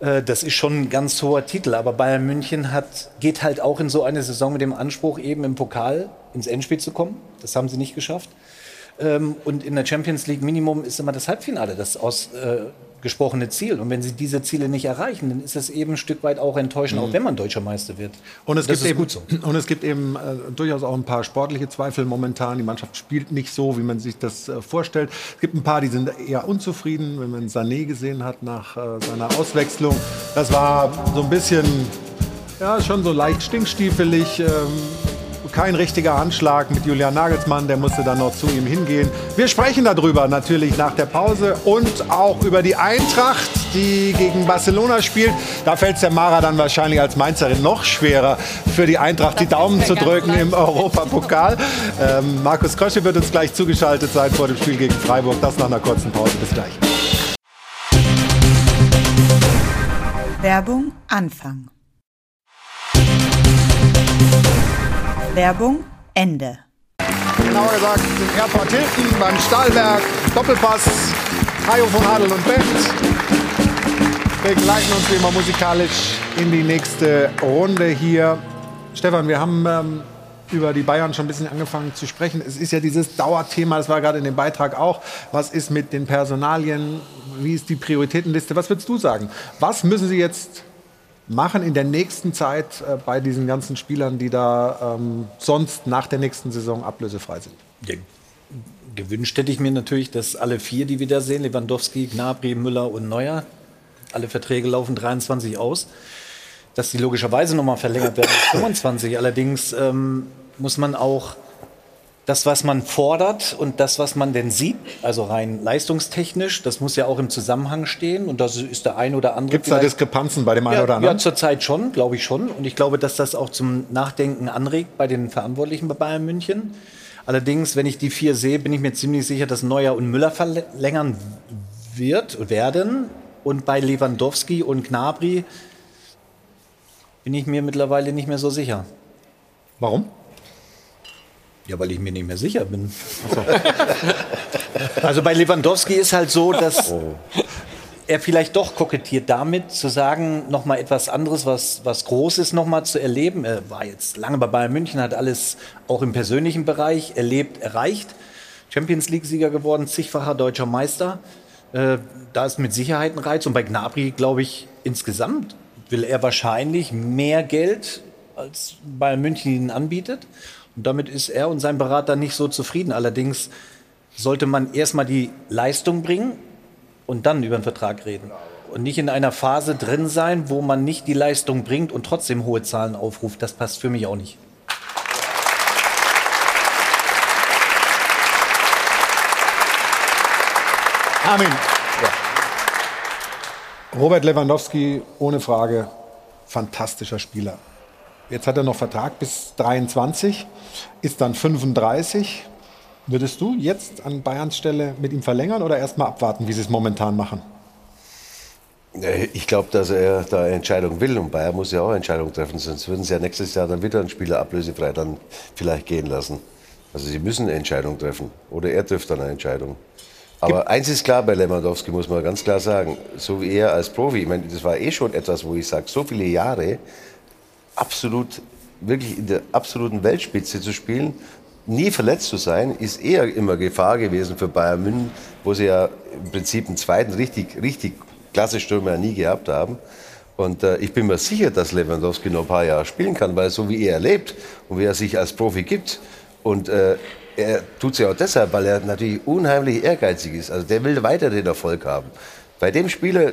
Äh, Das ist schon ein ganz hoher Titel, aber Bayern München hat, geht halt auch in so eine Saison mit dem Anspruch, eben im Pokal ins Endspiel zu kommen. Das haben sie nicht geschafft. Ähm, Und in der Champions League Minimum ist immer das Halbfinale das ausgesprochene Ziel. Und wenn sie diese Ziele nicht erreichen, dann ist es eben ein Stück weit auch enttäuschend, Mhm. auch wenn man deutscher Meister wird. Und es, das gibt eben, gut so. [CLEARS THROAT] und es gibt eben äh, durchaus auch ein paar sportliche Zweifel momentan. Die Mannschaft spielt nicht so, wie man sich das äh, vorstellt. Es gibt ein paar, die sind eher unzufrieden, wenn man Sané gesehen hat nach äh, seiner Auswechslung. Das war so ein bisschen, ja, schon so leicht stinkstiefelig. Ähm, kein richtiger Handschlag mit Julian Nagelsmann, der musste dann noch zu ihm hingehen. Wir sprechen darüber natürlich nach der Pause und auch über die Eintracht, die gegen Barcelona spielt. Da fällt es der Mara dann wahrscheinlich als Mainzerin noch schwerer, für die Eintracht die Daumen zu drücken im Europapokal. Ähm, Markus Krösche wird uns gleich zugeschaltet sein vor dem Spiel gegen Freiburg. Das nach einer kurzen Pause. Bis gleich. Werbung Anfang. Werbung Ende. Genauer gesagt im Airport Hilton beim Stahlberg. Doppelpass. Hajo von Adel und Bent begleiten uns wie immer musikalisch in die nächste Runde hier. Stefan, wir haben ähm, über die Bayern schon ein bisschen angefangen zu sprechen. Es ist ja dieses Dauerthema, das war gerade in dem Beitrag auch. Was ist mit den Personalien? Wie ist die Prioritätenliste? Was würdest du sagen? Was müssen sie jetzt machen in der nächsten Zeit äh, bei diesen ganzen Spielern, die da ähm, sonst nach der nächsten Saison ablösefrei sind? Ja, gewünscht hätte ich mir natürlich, dass alle vier, die wir da sehen, Lewandowski, Gnabry, Müller und Neuer, alle Verträge laufen 23 aus, dass die logischerweise nochmal verlängert werden bis 25. [COUGHS] Allerdings ähm, muss man auch das, was man fordert und das, was man denn sieht, also rein leistungstechnisch, das muss ja auch im Zusammenhang stehen. Und das ist der ein oder andere. Gibt es da Diskrepanzen bei dem einen ja, oder anderen? Ja, zurzeit schon, glaube ich schon. Und ich glaube, dass das auch zum Nachdenken anregt bei den Verantwortlichen bei Bayern München. Allerdings, wenn ich die vier sehe, bin ich mir ziemlich sicher, dass Neuer und Müller verlängern wird, werden. Und bei Lewandowski und Gnabry bin ich mir mittlerweile nicht mehr so sicher. Warum? Ja, weil ich mir nicht mehr sicher bin. Also bei Lewandowski ist halt so, dass er vielleicht doch kokettiert damit, zu sagen, noch mal etwas anderes, was, was Großes noch mal zu erleben. Er war jetzt lange bei Bayern München, hat alles auch im persönlichen Bereich erlebt, erreicht. Champions League-Sieger geworden, zigfacher deutscher Meister. Äh, da ist mit Sicherheit ein Reiz. Und bei Gnabry, glaube ich, insgesamt will er wahrscheinlich mehr Geld, als Bayern München ihnen anbietet. Und damit ist er und sein Berater nicht so zufrieden. Allerdings sollte man erstmal die Leistung bringen und dann über einen Vertrag reden. Und nicht in einer Phase drin sein, wo man nicht die Leistung bringt und trotzdem hohe Zahlen aufruft. Das passt für mich auch nicht. Armin. Robert Lewandowski, ohne Frage, fantastischer Spieler. Jetzt hat er noch Vertrag bis 23, ist dann 35. Würdest du jetzt an Bayerns Stelle mit ihm verlängern oder erst mal abwarten, wie sie es momentan machen? Ich glaube, dass er da eine Entscheidung will und Bayern muss ja auch eine Entscheidung treffen, sonst würden sie ja nächstes Jahr dann wieder einen Spieler ablösefrei dann vielleicht gehen lassen. Also sie müssen eine Entscheidung treffen oder er trifft dann eine Entscheidung. Aber eins ist klar bei Lewandowski, muss man ganz klar sagen, so wie er als Profi, ich meine, das war eh schon etwas, wo ich sage, so viele Jahre absolut, wirklich in der absoluten Weltspitze zu spielen, nie verletzt zu sein, ist eher immer Gefahr gewesen für Bayern München, wo sie ja im Prinzip einen zweiten richtig, richtig klasse Stürmer nie gehabt haben. Und äh, ich bin mir sicher, dass Lewandowski noch ein paar Jahre spielen kann, weil so wie er lebt und wie er sich als Profi gibt und äh, er tut es ja auch deshalb, weil er natürlich unheimlich ehrgeizig ist. Also der will weiter den Erfolg haben. Bei dem Spieler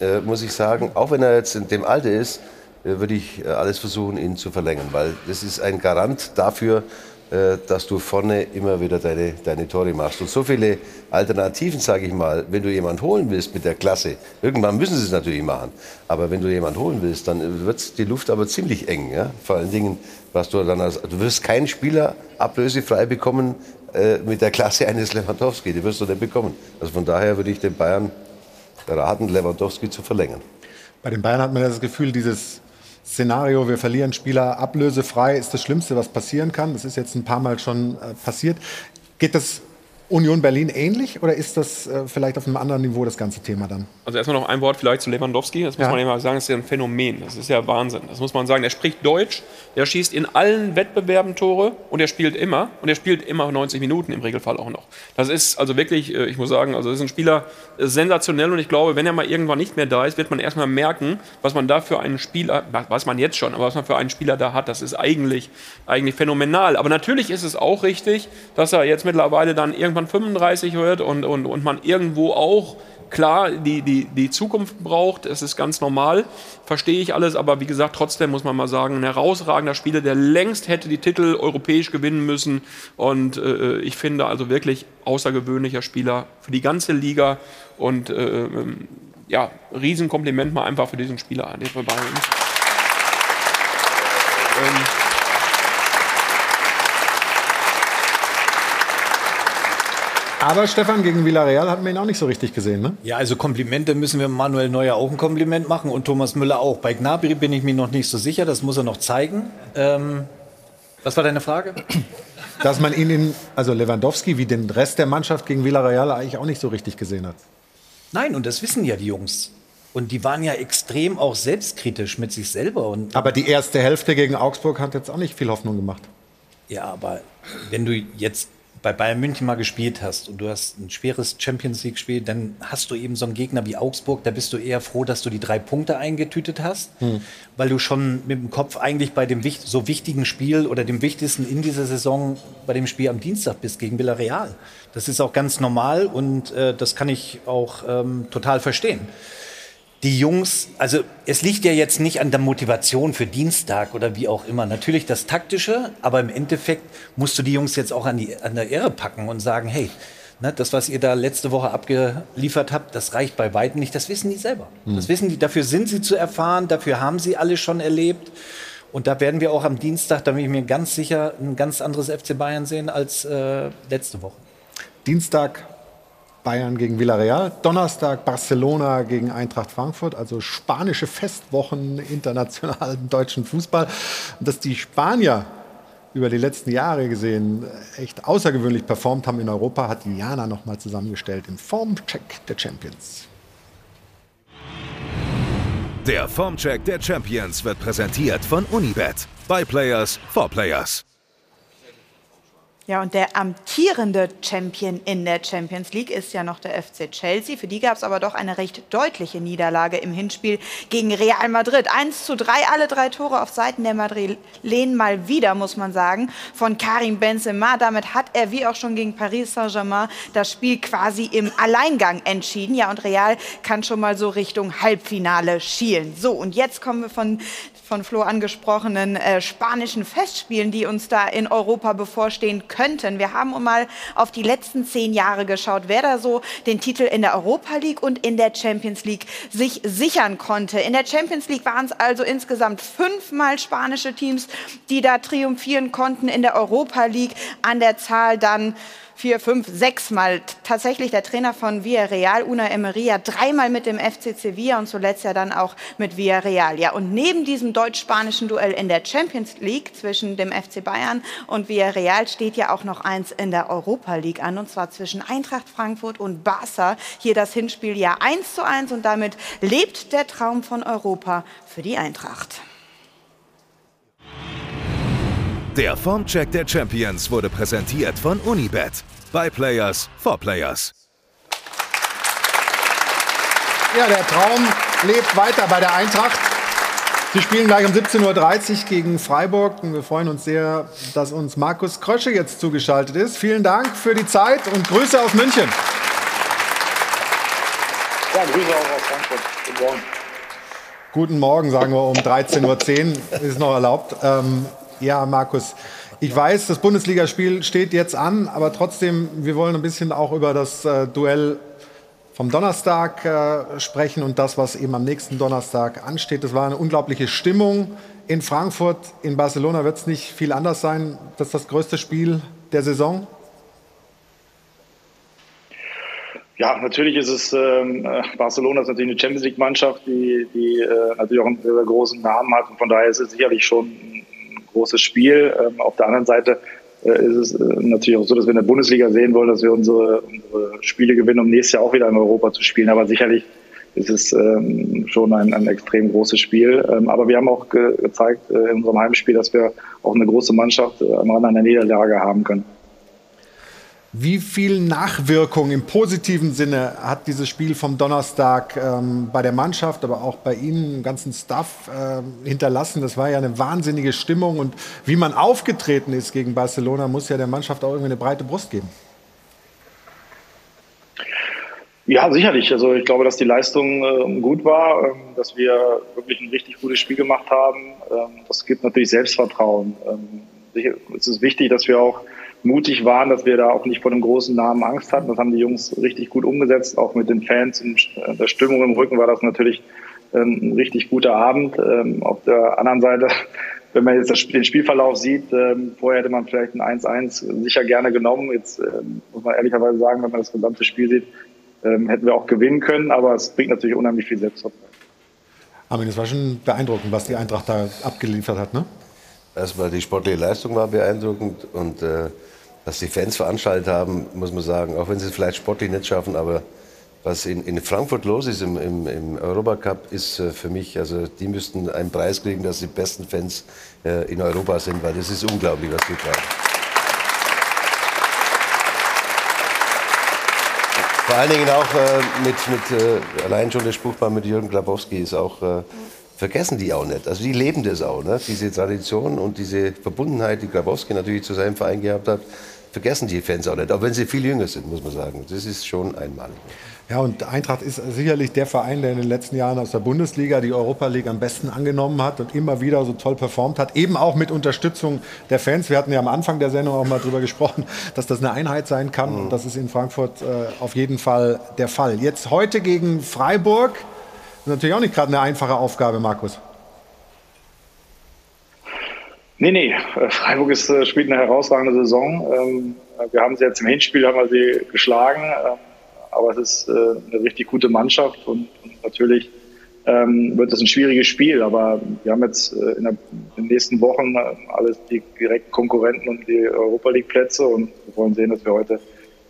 äh, muss ich sagen, auch wenn er jetzt in dem Alter ist, würde ich äh, alles versuchen, ihn zu verlängern, weil das ist ein Garant dafür, äh, dass du vorne immer wieder deine, deine Tore machst. Und so viele Alternativen, sage ich mal, wenn du jemanden holen willst mit der Klasse, irgendwann müssen sie es natürlich machen, aber wenn du jemanden holen willst, dann wird die Luft aber ziemlich eng. Ja? Vor allen Dingen, was du dann als, du wirst keinen Spieler ablösefrei bekommen äh, mit der Klasse eines Lewandowski, die wirst du nicht bekommen. Also von daher würde ich den Bayern raten, Lewandowski zu verlängern. Bei den Bayern hat man das Gefühl, dieses Szenario, wir verlieren Spieler ablösefrei, ist das Schlimmste, was passieren kann. Das ist jetzt ein paar Mal schon äh, passiert. Geht das Union Berlin ähnlich oder ist das äh, vielleicht auf einem anderen Niveau das ganze Thema dann? Also erstmal noch ein Wort vielleicht zu Lewandowski. Das muss Ja. man ja mal sagen, das ist ja ein Phänomen. Das ist ja Wahnsinn. Das muss man sagen. Er spricht Deutsch, er schießt in allen Wettbewerben Tore und er spielt immer. Und er spielt immer 90 Minuten im Regelfall auch noch. Das ist also wirklich, äh, ich muss sagen, also das ist ein Spieler äh, sensationell und ich glaube, wenn er mal irgendwann nicht mehr da ist, wird man erstmal merken, was man da für einen Spieler, weiß man jetzt schon, aber was man für einen Spieler da hat, das ist eigentlich, eigentlich phänomenal. Aber natürlich ist es auch richtig, dass er jetzt mittlerweile dann irgendwann 35 wird und, und, und man irgendwo auch klar die, die, die Zukunft braucht. Es ist ganz normal, verstehe ich alles, aber wie gesagt, trotzdem muss man mal sagen, ein herausragender Spieler, der längst hätte die Titel europäisch gewinnen müssen. Und äh, ich finde also wirklich außergewöhnlicher Spieler für die ganze Liga. Und äh, ähm, ja, Riesenkompliment mal einfach für diesen Spieler. Der für Bayern ist. Aber Stefan, gegen Villarreal hatten wir ihn auch nicht so richtig gesehen, ne? Ja, also Komplimente müssen wir Manuel Neuer auch ein Kompliment machen und Thomas Müller auch. Bei Gnabry bin ich mir noch nicht so sicher, das muss er noch zeigen. Ähm, was war deine Frage? [COUGHS] Dass man ihn in, also Lewandowski, wie den Rest der Mannschaft gegen Villarreal eigentlich auch nicht so richtig gesehen hat. Nein, und das wissen ja die Jungs. Und die waren ja extrem auch selbstkritisch mit sich selber. Und Aber die erste Hälfte gegen Augsburg hat jetzt auch nicht viel Hoffnung gemacht. Ja, aber wenn du jetzt bei Bayern München mal gespielt hast und du hast ein schweres Champions League-Spiel, dann hast du eben so einen Gegner wie Augsburg, da bist du eher froh, dass du die drei Punkte eingetütet hast, Hm. weil du schon mit dem Kopf eigentlich bei dem so wichtigen Spiel oder dem wichtigsten in dieser Saison bei dem Spiel am Dienstag bist gegen Villarreal. Das ist auch ganz normal und äh, das kann ich auch ähm, total verstehen die Jungs, also es liegt ja jetzt nicht an der Motivation für Dienstag oder wie auch immer. Natürlich das Taktische, aber im Endeffekt musst du die Jungs jetzt auch an, die, an der Ehre packen und sagen, hey, ne, das, was ihr da letzte Woche abgeliefert habt, das reicht bei weitem nicht. Das wissen die selber. Hm. Das wissen die, dafür sind sie zu erfahren, dafür haben sie alle schon erlebt. Und da werden wir auch am Dienstag, da bin ich mir ganz sicher, ein ganz anderes FC Bayern sehen als äh, letzte Woche. Dienstag Bayern gegen Villarreal, Donnerstag Barcelona gegen Eintracht Frankfurt, also spanische Festwochen [LAUGHS] internationalen deutschen Fußball. Und dass die Spanier über die letzten Jahre gesehen echt außergewöhnlich performt haben in Europa, hat Jana nochmal zusammengestellt im Formcheck der Champions. Der Formcheck der Champions wird präsentiert von Unibet. By Players for Players. Ja, und der amtierende Champion in der Champions League ist ja noch der FC Chelsea. Für die gab es aber doch eine recht deutliche Niederlage im Hinspiel gegen Real Madrid. 1 zu 3, alle drei Tore auf Seiten der Madrilen mal wieder, muss man sagen, von Karim Benzema. Damit hat er, wie auch schon gegen Paris Saint-Germain, das Spiel quasi im Alleingang entschieden. Ja, und Real kann schon mal so Richtung Halbfinale schielen. So, und jetzt kommen wir von von Flo angesprochenen äh, spanischen Festspielen, die uns da in Europa bevorstehen könnten. Wir haben mal auf die letzten zehn Jahre geschaut, wer da so den Titel in der Europa League und in der Champions League sich sichern konnte. In der Champions League waren es also insgesamt fünfmal spanische Teams, die da triumphieren konnten. In der Europa League an der Zahl dann vier, fünf, sechs Mal. Tatsächlich der Trainer von Villarreal, Una Emery, dreimal mit dem FC Sevilla und zuletzt ja dann auch mit Villarreal. Ja, und neben diesem deutsch-spanischen Duell in der Champions League zwischen dem FC Bayern und Villarreal steht ja auch noch eins in der Europa League an, und zwar zwischen Eintracht Frankfurt und Barca. Hier das Hinspiel ja 1 zu 1 und damit lebt der Traum von Europa für die Eintracht. Der Formcheck der Champions wurde präsentiert von Unibet. By Players for Players. Ja, der Traum lebt weiter bei der Eintracht. Sie spielen gleich um 17.30 Uhr gegen Freiburg und wir freuen uns sehr, dass uns Markus Krösche jetzt zugeschaltet ist. Vielen Dank für die Zeit und Grüße aus München. Ja, Grüße auch aus Frankfurt. Guten Morgen. Guten Morgen, sagen wir um 13.10 Uhr, ist noch erlaubt. Ähm, ja, Markus, ich weiß, das Bundesligaspiel steht jetzt an, aber trotzdem, wir wollen ein bisschen auch über das äh, Duell vom Donnerstag äh, sprechen und das, was eben am nächsten Donnerstag ansteht. Das war eine unglaubliche Stimmung in Frankfurt. In Barcelona wird es nicht viel anders sein. Das ist das größte Spiel der Saison. Ja, natürlich ist es, ähm, äh, Barcelona ist natürlich eine Champions League-Mannschaft, die, die äh, natürlich auch einen sehr, großen Namen hat. Und von daher ist es sicherlich schon großes Spiel. Ähm, auf der anderen Seite äh, ist es äh, natürlich auch so, dass wir in der Bundesliga sehen wollen, dass wir unsere, unsere Spiele gewinnen, um nächstes Jahr auch wieder in Europa zu spielen. Aber sicherlich ist es ähm, schon ein, ein extrem großes Spiel. Ähm, aber wir haben auch ge gezeigt äh, in unserem Heimspiel, dass wir auch eine große Mannschaft äh, am Rande einer Niederlage haben können. Wie viel Nachwirkung im positiven Sinne hat dieses Spiel vom Donnerstag ähm, bei der Mannschaft, aber auch bei Ihnen, im ganzen Staff äh, hinterlassen? Das war ja eine wahnsinnige Stimmung und wie man aufgetreten ist gegen Barcelona, muss ja der Mannschaft auch irgendwie eine breite Brust geben. Ja, sicherlich. Also ich glaube, dass die Leistung äh, gut war, ähm, dass wir wirklich ein richtig gutes Spiel gemacht haben. Ähm, das gibt natürlich Selbstvertrauen. Ähm, es ist wichtig, dass wir auch mutig waren, dass wir da auch nicht vor einem großen Namen Angst hatten. Das haben die Jungs richtig gut umgesetzt, auch mit den Fans und der Stimmung im Rücken war das natürlich ähm, ein richtig guter Abend. Ähm, auf der anderen Seite, [LAUGHS] wenn man jetzt den Spielverlauf sieht, ähm, vorher hätte man vielleicht ein 1-1 sicher gerne genommen. Jetzt muss man ehrlicherweise sagen, wenn man das gesamte Spiel sieht, hätten wir auch gewinnen können, aber es bringt natürlich unheimlich viel Selbstvertrauen. Armin, es war schon beeindruckend, was die Eintracht da abgeliefert hat, ne? Erstmal die sportliche Leistung war beeindruckend und äh, was die Fans veranstaltet haben, muss man sagen, auch wenn sie es vielleicht sportlich nicht schaffen, aber was in, in Frankfurt los ist im, im, im Europacup, ist äh, für mich, also die müssten einen Preis kriegen, dass die besten Fans äh, in Europa sind, weil das ist unglaublich, was die treiben. Vor allen Dingen auch äh, mit, mit äh, allein schon der Spruchbahn mit Jürgen Grabowski ist auch, äh, vergessen die auch nicht. Also die leben das auch, ne? diese Tradition und diese Verbundenheit, die Grabowski natürlich zu seinem Verein gehabt hat, vergessen die Fans auch nicht, auch wenn sie viel jünger sind, muss man sagen. Das ist schon einmalig. Ja, und Eintracht ist sicherlich der Verein, der in den letzten Jahren aus der Bundesliga die Europa League am besten angenommen hat und immer wieder so toll performt hat, eben auch mit Unterstützung der Fans. Wir hatten ja am Anfang der Sendung auch mal darüber gesprochen, [LAUGHS] dass das eine Einheit sein kann mhm. und das ist in Frankfurt äh, auf jeden Fall der Fall. Jetzt heute gegen Freiburg, ist natürlich auch nicht gerade eine einfache Aufgabe, Markus. Nee, nee, Freiburg ist, äh, spielt eine herausragende Saison. Ähm, wir haben sie jetzt im Hinspiel haben wir sie geschlagen, ähm, aber es ist äh, eine richtig gute Mannschaft und, natürlich ähm, wird es ein schwieriges Spiel. Aber wir haben jetzt äh, in, den nächsten Wochen alles die direkten Konkurrenten und die Europa League Plätze und wir wollen sehen, dass wir heute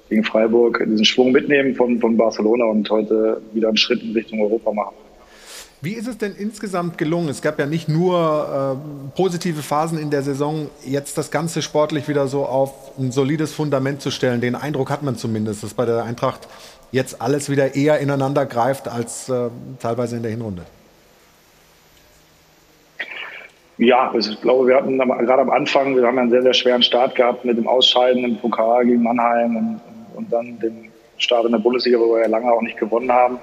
gegen Freiburg diesen Schwung mitnehmen von, von Barcelona und heute wieder einen Schritt in Richtung Europa machen. Wie ist es denn insgesamt gelungen? Es gab ja nicht nur äh, positive Phasen in der Saison, jetzt das Ganze sportlich wieder so auf ein solides Fundament zu stellen. Den Eindruck hat man zumindest, dass bei der Eintracht jetzt alles wieder eher ineinander greift als äh, teilweise in der Hinrunde. Ja, also ich glaube, wir hatten gerade am Anfang, wir haben einen sehr, sehr schweren Start gehabt mit dem Ausscheiden im Pokal gegen Mannheim und, und dann dem Start in der Bundesliga, wo wir ja lange auch nicht gewonnen haben.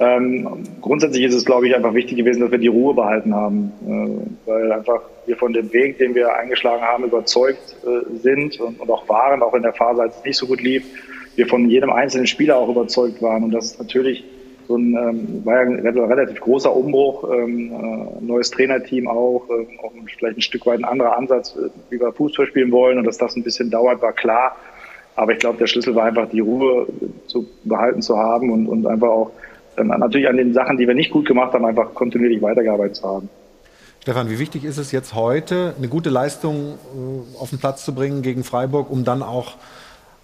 Ähm, grundsätzlich ist es, glaube ich, einfach wichtig gewesen, dass wir die Ruhe behalten haben, äh, weil einfach wir von dem Weg, den wir eingeschlagen haben, überzeugt äh, sind und, und, auch waren, auch in der Phase, als es nicht so gut lief, wir von jedem einzelnen Spieler auch überzeugt waren und das ist natürlich so ein ähm, war ja ein relativ großer Umbruch, ähm, äh, neues Trainerteam auch, äh, auch vielleicht ein Stück weit ein anderer Ansatz, äh, wie wir Fußball spielen wollen und dass das ein bisschen dauert, war klar. Aber ich glaube, der Schlüssel war einfach die Ruhe zu behalten zu haben und, und einfach auch dann natürlich an den Sachen, die wir nicht gut gemacht haben, einfach kontinuierlich weitergearbeitet zu haben. Stefan, wie wichtig ist es jetzt heute, eine gute Leistung äh, auf den Platz zu bringen gegen Freiburg, um dann auch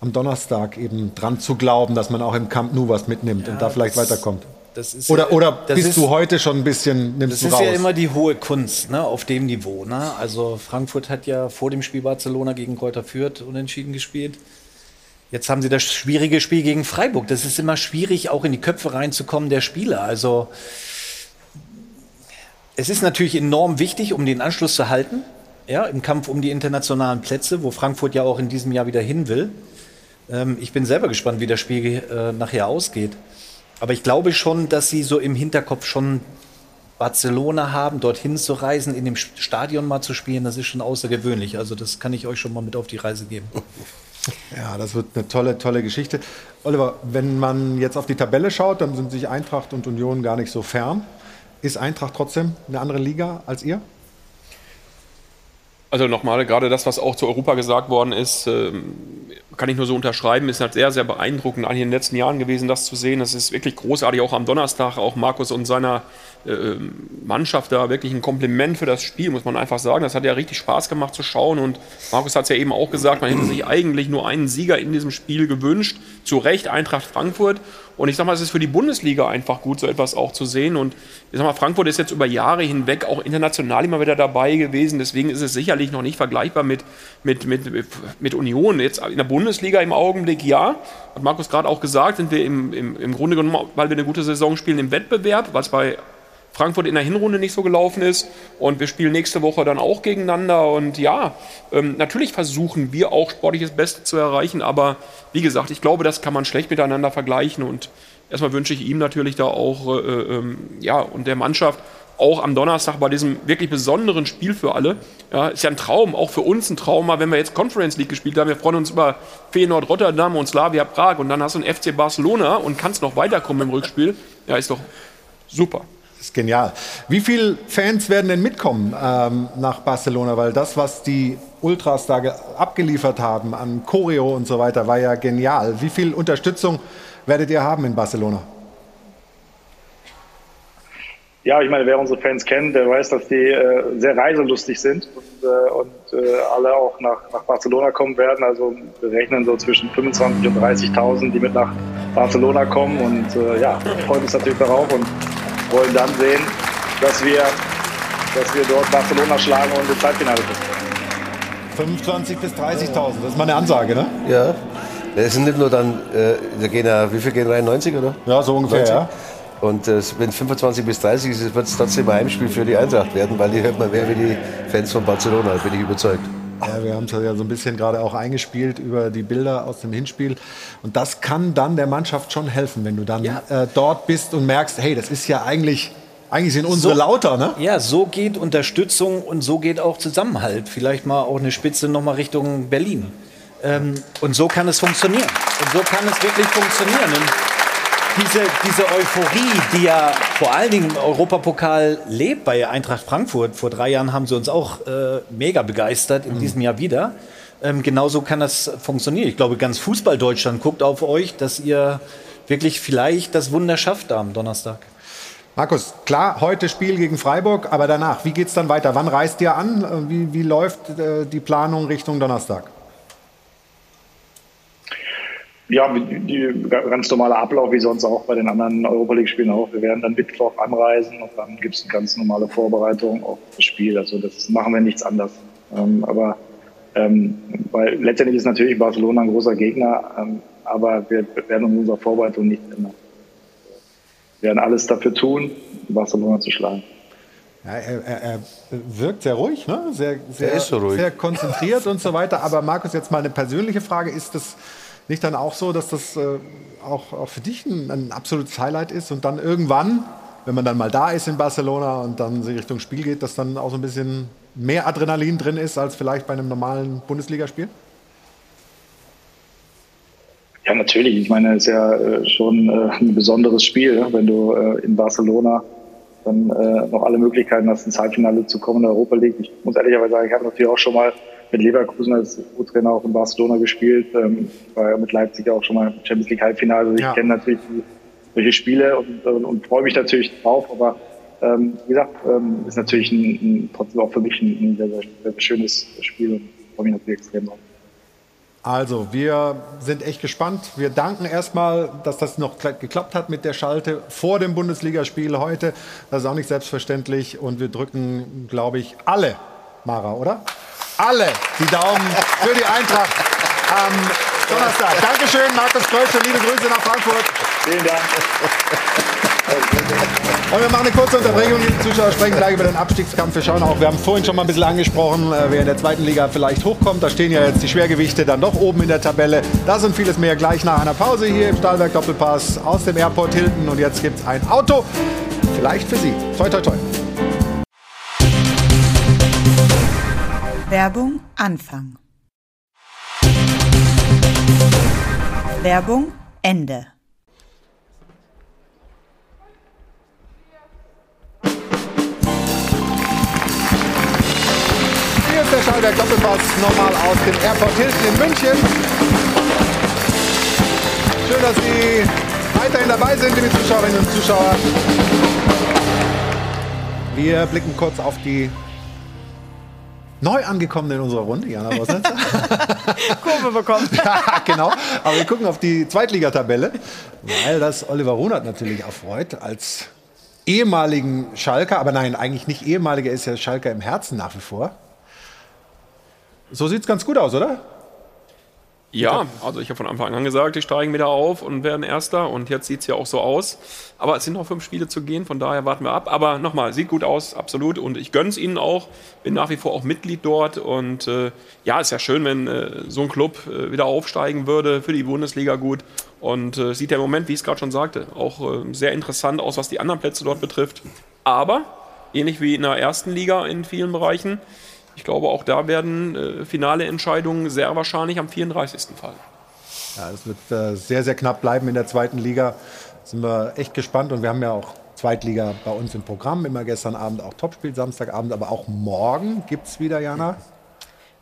am Donnerstag eben dran zu glauben, dass man auch im Camp Nou was mitnimmt ja, und da vielleicht das, weiterkommt? Das oder, oder bist ist, du heute schon ein bisschen nimmst Das ist ja immer die hohe Kunst ne, auf dem Niveau. Ne? Also Frankfurt hat ja vor dem Spiel Barcelona gegen Kräuter Fürth unentschieden gespielt. Jetzt haben sie das schwierige Spiel gegen Freiburg. Das ist immer schwierig, auch in die Köpfe reinzukommen der Spieler. Also es ist natürlich enorm wichtig, um den Anschluss zu halten, ja, im Kampf um die internationalen Plätze, wo Frankfurt ja auch in diesem Jahr wieder hin will. Ähm, ich bin selber gespannt, wie das Spiel äh, nachher ausgeht. Aber ich glaube schon, dass sie so im Hinterkopf schon Barcelona haben, dorthin zu reisen, in dem Stadion mal zu spielen. Das ist schon außergewöhnlich. Also das kann ich euch schon mal mit auf die Reise geben. [LAUGHS] Ja, das wird eine tolle, tolle Geschichte. Oliver, wenn man jetzt auf die Tabelle schaut, dann sind sich Eintracht und Union gar nicht so fern. Ist Eintracht trotzdem eine andere Liga als ihr? Also nochmal, gerade das, was auch zu Europa gesagt worden ist, ähm, kann ich nur so unterschreiben, ist halt sehr, sehr beeindruckend eigentlich in den letzten Jahren gewesen, das zu sehen. Das ist wirklich großartig, auch am Donnerstag, auch Markus und seiner Mannschaft da wirklich ein Kompliment für das Spiel, muss man einfach sagen. Das hat ja richtig Spaß gemacht zu schauen und Markus hat es ja eben auch gesagt, man hätte sich eigentlich nur einen Sieger in diesem Spiel gewünscht. Zu Recht Eintracht Frankfurt. Und ich sag mal, es ist für die Bundesliga einfach gut, so etwas auch zu sehen. Und ich sag mal, Frankfurt ist jetzt über Jahre hinweg auch international immer wieder dabei gewesen. Deswegen ist es sicherlich noch nicht vergleichbar mit, mit, mit, mit Union. Jetzt in der Bundesliga im Augenblick ja. Hat Markus gerade auch gesagt, sind wir im, im, im Grunde genommen, weil wir eine gute Saison spielen, im Wettbewerb, was bei Frankfurt in der Hinrunde nicht so gelaufen ist. Und wir spielen nächste Woche dann auch gegeneinander. Und ja, ähm, natürlich versuchen wir auch sportliches Beste zu erreichen. Aber wie gesagt, ich glaube, das kann man schlecht miteinander vergleichen. Und erstmal wünsche ich ihm natürlich da auch, äh, ähm, ja, und der Mannschaft auch am Donnerstag bei diesem wirklich besonderen Spiel für alle. Ja, ist ja ein Traum, auch für uns ein Trauma, wenn wir jetzt Conference League gespielt haben. Wir freuen uns über Feyenoord Rotterdam und Slavia Prag und dann hast du einen FC Barcelona und kannst noch weiterkommen im Rückspiel. Ja, ist doch super. Ist genial. Wie viele Fans werden denn mitkommen ähm, nach Barcelona? Weil das, was die Ultras da abgeliefert haben an Choreo und so weiter, war ja genial. Wie viel Unterstützung werdet ihr haben in Barcelona? Ja, ich meine, wer unsere Fans kennt, der weiß, dass die äh, sehr reiselustig sind und, äh, und äh, alle auch nach, nach Barcelona kommen werden. Also wir rechnen so zwischen 25.000 und 30.000, die mit nach Barcelona kommen. Und äh, ja, freuen uns natürlich darauf und wollen dann sehen, dass wir, dass wir dort Barcelona schlagen und ins Halbfinale kommen. 25.000 bis 30.000, das ist mal eine Ansage, ne? Ja. Es sind nicht nur dann, äh, da gehen ja, wie viel gehen rein? 90 oder? Ja, so ungefähr, 90. ja. Und äh, wenn 25 bis 30 ist, wird es trotzdem ein Heimspiel für die Eintracht werden, weil die hört man mehr wie die Fans von Barcelona, bin ich überzeugt. Ja, wir haben es ja so ein bisschen gerade auch eingespielt über die Bilder aus dem Hinspiel. Und das kann dann der Mannschaft schon helfen, wenn du dann ja. äh, dort bist und merkst, hey, das ist ja eigentlich, eigentlich sind unsere so, lauter, ne? Ja, so geht Unterstützung und so geht auch Zusammenhalt. Vielleicht mal auch eine Spitze nochmal Richtung Berlin. Ähm, und so kann es funktionieren. Und so kann es wirklich funktionieren. Und diese, diese Euphorie, die ja vor allen Dingen im Europapokal lebt bei Eintracht Frankfurt. Vor drei Jahren haben sie uns auch äh, mega begeistert, in mhm. diesem Jahr wieder. Ähm, genauso kann das funktionieren. Ich glaube, ganz Fußball Deutschland guckt auf euch, dass ihr wirklich vielleicht das Wunder schafft am Donnerstag. Markus, klar, heute Spiel gegen Freiburg, aber danach, wie geht es dann weiter? Wann reist ihr an? Wie, wie läuft äh, die Planung Richtung Donnerstag? Ja, die, die, ganz normaler Ablauf, wie sonst auch bei den anderen Europa League-Spielen auch. Wir werden dann Mittwoch anreisen und dann gibt es eine ganz normale Vorbereitung auf das Spiel. Also das machen wir nichts anders. Ähm, aber ähm, weil letztendlich ist natürlich Barcelona ein großer Gegner, ähm, aber wir werden uns unserer Vorbereitung nicht ändern. Wir werden alles dafür tun, Barcelona zu schlagen. Ja, er, er, er, wirkt sehr ruhig, ne? sehr, sehr, ist so ruhig. sehr konzentriert und so weiter. Aber Markus, jetzt mal eine persönliche Frage. Ist das nicht dann auch so, dass das äh, auch, auch für dich ein, ein absolutes Highlight ist und dann irgendwann, wenn man dann mal da ist in Barcelona und dann Richtung Spiel geht, dass dann auch so ein bisschen mehr Adrenalin drin ist als vielleicht bei einem normalen Bundesligaspiel? Ja, natürlich. Ich meine, es ist ja äh, schon äh, ein besonderes Spiel, ne? wenn du äh, in Barcelona dann äh, noch alle Möglichkeiten hast, ins Halbfinale zu kommen in der Europa League. Ich muss ehrlicherweise sagen, ich habe natürlich auch schon mal mit Leverkusen als Co-Trainer auch in Barcelona gespielt. Ähm, war ja mit Leipzig auch schon mal im Champions League Halbfinale. Also ich Ja. kenne natürlich solche Spiele und, und, und freue mich natürlich drauf. Aber ähm, wie gesagt, ähm, ist natürlich ein, ein, trotzdem auch für mich ein, ein sehr, sehr, sehr schönes Spiel und freue mich natürlich extrem drauf. Also, wir sind echt gespannt. Wir danken erstmal, dass das noch kla- geklappt hat mit der Schalte vor dem Bundesligaspiel heute. Das ist auch nicht selbstverständlich. Und wir drücken, glaube ich, alle, Mara, oder? Alle die Daumen für die Eintracht am Donnerstag. Dankeschön, Markus Krösche. Liebe Grüße nach Frankfurt. Vielen Dank. Und wir machen eine kurze Unterbrechung. Die Zuschauer sprechen gleich über den Abstiegskampf. Wir schauen auch, wir haben vorhin schon mal ein bisschen angesprochen, äh, wer in der zweiten Liga vielleicht hochkommt. Da stehen ja jetzt die Schwergewichte dann doch oben in der Tabelle. Das und vieles mehr gleich nach einer Pause hier im Stahlwerk Doppelpass aus dem Airport Hilton. Und jetzt gibt es ein Auto, vielleicht für Sie. Toi, toi, toi. Werbung Anfang. Werbung Ende. Hier ist der Stahlwerk Doppelpass nochmal aus dem Airport Hilton in München. Schön, dass Sie weiterhin dabei sind, liebe Zuschauerinnen und Zuschauer. Wir blicken kurz auf die neu angekommenen in unserer Runde, Jana Rosnitz. [LAUGHS] Kurve bekommen. [LAUGHS] ja, genau. Aber wir gucken auf die Zweitligatabelle, weil das Oliver Runert natürlich erfreut als ehemaligen Schalker, aber nein, eigentlich nicht ehemaliger, ist ja Schalker im Herzen nach wie vor. So sieht's ganz gut aus, oder? Ja, also ich habe von Anfang an gesagt, die steigen wieder auf und werden Erster und jetzt sieht es ja auch so aus. Aber es sind noch fünf Spiele zu gehen, von daher warten wir ab. Aber nochmal, sieht gut aus, absolut. Und ich gönne es ihnen auch, bin nach wie vor auch Mitglied dort. Und äh, ja, ist ja schön, wenn äh, so ein Club äh, wieder aufsteigen würde, für die Bundesliga gut. Und äh, sieht ja im Moment, wie ich es gerade schon sagte, auch äh, sehr interessant aus, was die anderen Plätze dort betrifft. Aber, ähnlich wie in der ersten Liga in vielen Bereichen, ich glaube, auch da werden äh, finale Entscheidungen sehr wahrscheinlich am 34. fallen. Ja, es wird äh, sehr, sehr knapp bleiben in der zweiten Liga. Sind wir echt gespannt und wir haben ja auch Zweitliga bei uns im Programm. Immer gestern Abend auch Topspiel, Samstagabend, aber auch morgen gibt es wieder, Jana.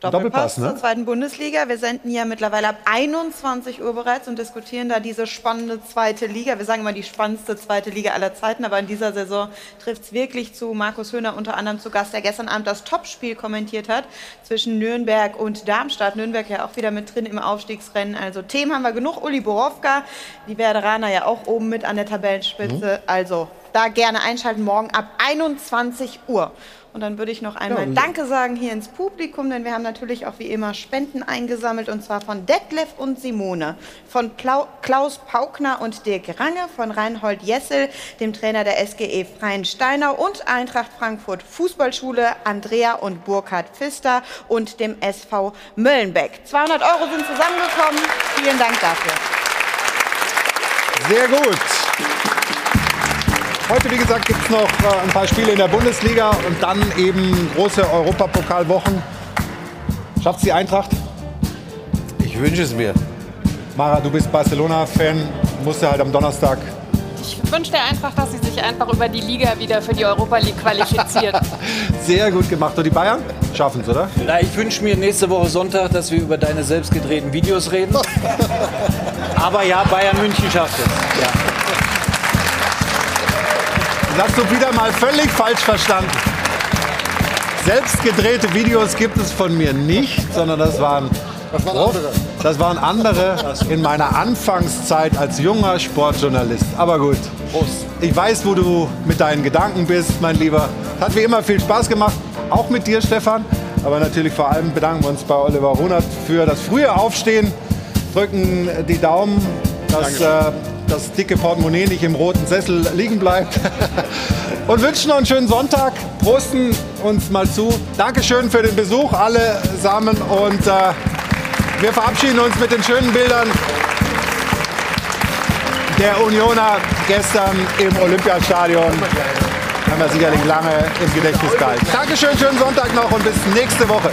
Doppelpass, Doppelpass, ne? zur zweiten Bundesliga. Wir senden ja mittlerweile ab 21 Uhr bereits und diskutieren da diese spannende zweite Liga. Wir sagen immer die spannendste zweite Liga aller Zeiten, aber in dieser Saison trifft es wirklich zu. Markus Höhner unter anderem zu Gast, der gestern Abend das Topspiel kommentiert hat zwischen Nürnberg und Darmstadt. Nürnberg ja auch wieder mit drin im Aufstiegsrennen. Also Themen haben wir genug. Uli Borowka, die Werderaner ja auch oben mit an der Tabellenspitze. Also da gerne einschalten morgen ab 21 Uhr. Und dann würde ich noch einmal und- Danke sagen hier ins Publikum, denn wir haben natürlich auch wie immer Spenden eingesammelt und zwar von Detlef und Simone, von Plau Klaus Paukner und Dirk Range, von Reinhold Jessel, dem Trainer der SGE Freien Steinau und Eintracht Frankfurt Fußballschule, Andrea und Burkhard Pfister und dem SV Möllenbeck. 200 Euro sind zusammengekommen. Vielen Dank dafür. Sehr gut. Heute, wie gesagt, gibt es noch äh, ein paar Spiele in der Bundesliga und dann eben große Europapokalwochen. Schafft die Eintracht? Ich wünsche es mir. Mara, du bist Barcelona-Fan, musst du halt am Donnerstag. Ich wünsche der Eintracht, dass sie sich einfach über die Liga wieder für die Europa League qualifiziert. [LAUGHS] Sehr gut gemacht. Und die Bayern schaffen es, oder? Na, ich wünsche mir nächste Woche Sonntag, dass wir über deine selbst gedrehten Videos reden. [LAUGHS] Aber ja, Bayern München schafft es. Ja. Das hast du wieder mal völlig falsch verstanden. Selbst gedrehte Videos gibt es von mir nicht, sondern das waren Das waren andere. Das waren andere in meiner Anfangszeit als junger Sportjournalist. Aber gut. Ich weiß, wo du mit deinen Gedanken bist, mein Lieber. Hat wie immer viel Spaß gemacht. Auch mit dir, Stefan. Aber natürlich vor allem bedanken wir uns bei Oliver Runert für das frühe Aufstehen. Drücken die Daumen, dass äh, das dicke Portemonnaie nicht im roten Sessel liegen bleibt. [LAUGHS] Und wünschen noch einen schönen Sonntag. Prosten uns mal zu. Dankeschön für den Besuch allesamen. Und äh, wir verabschieden uns mit den schönen Bildern der Unioner gestern im Olympiastadion. Haben wir sicherlich lange im Gedächtnis gehalten. Dankeschön, schönen Sonntag noch und bis nächste Woche.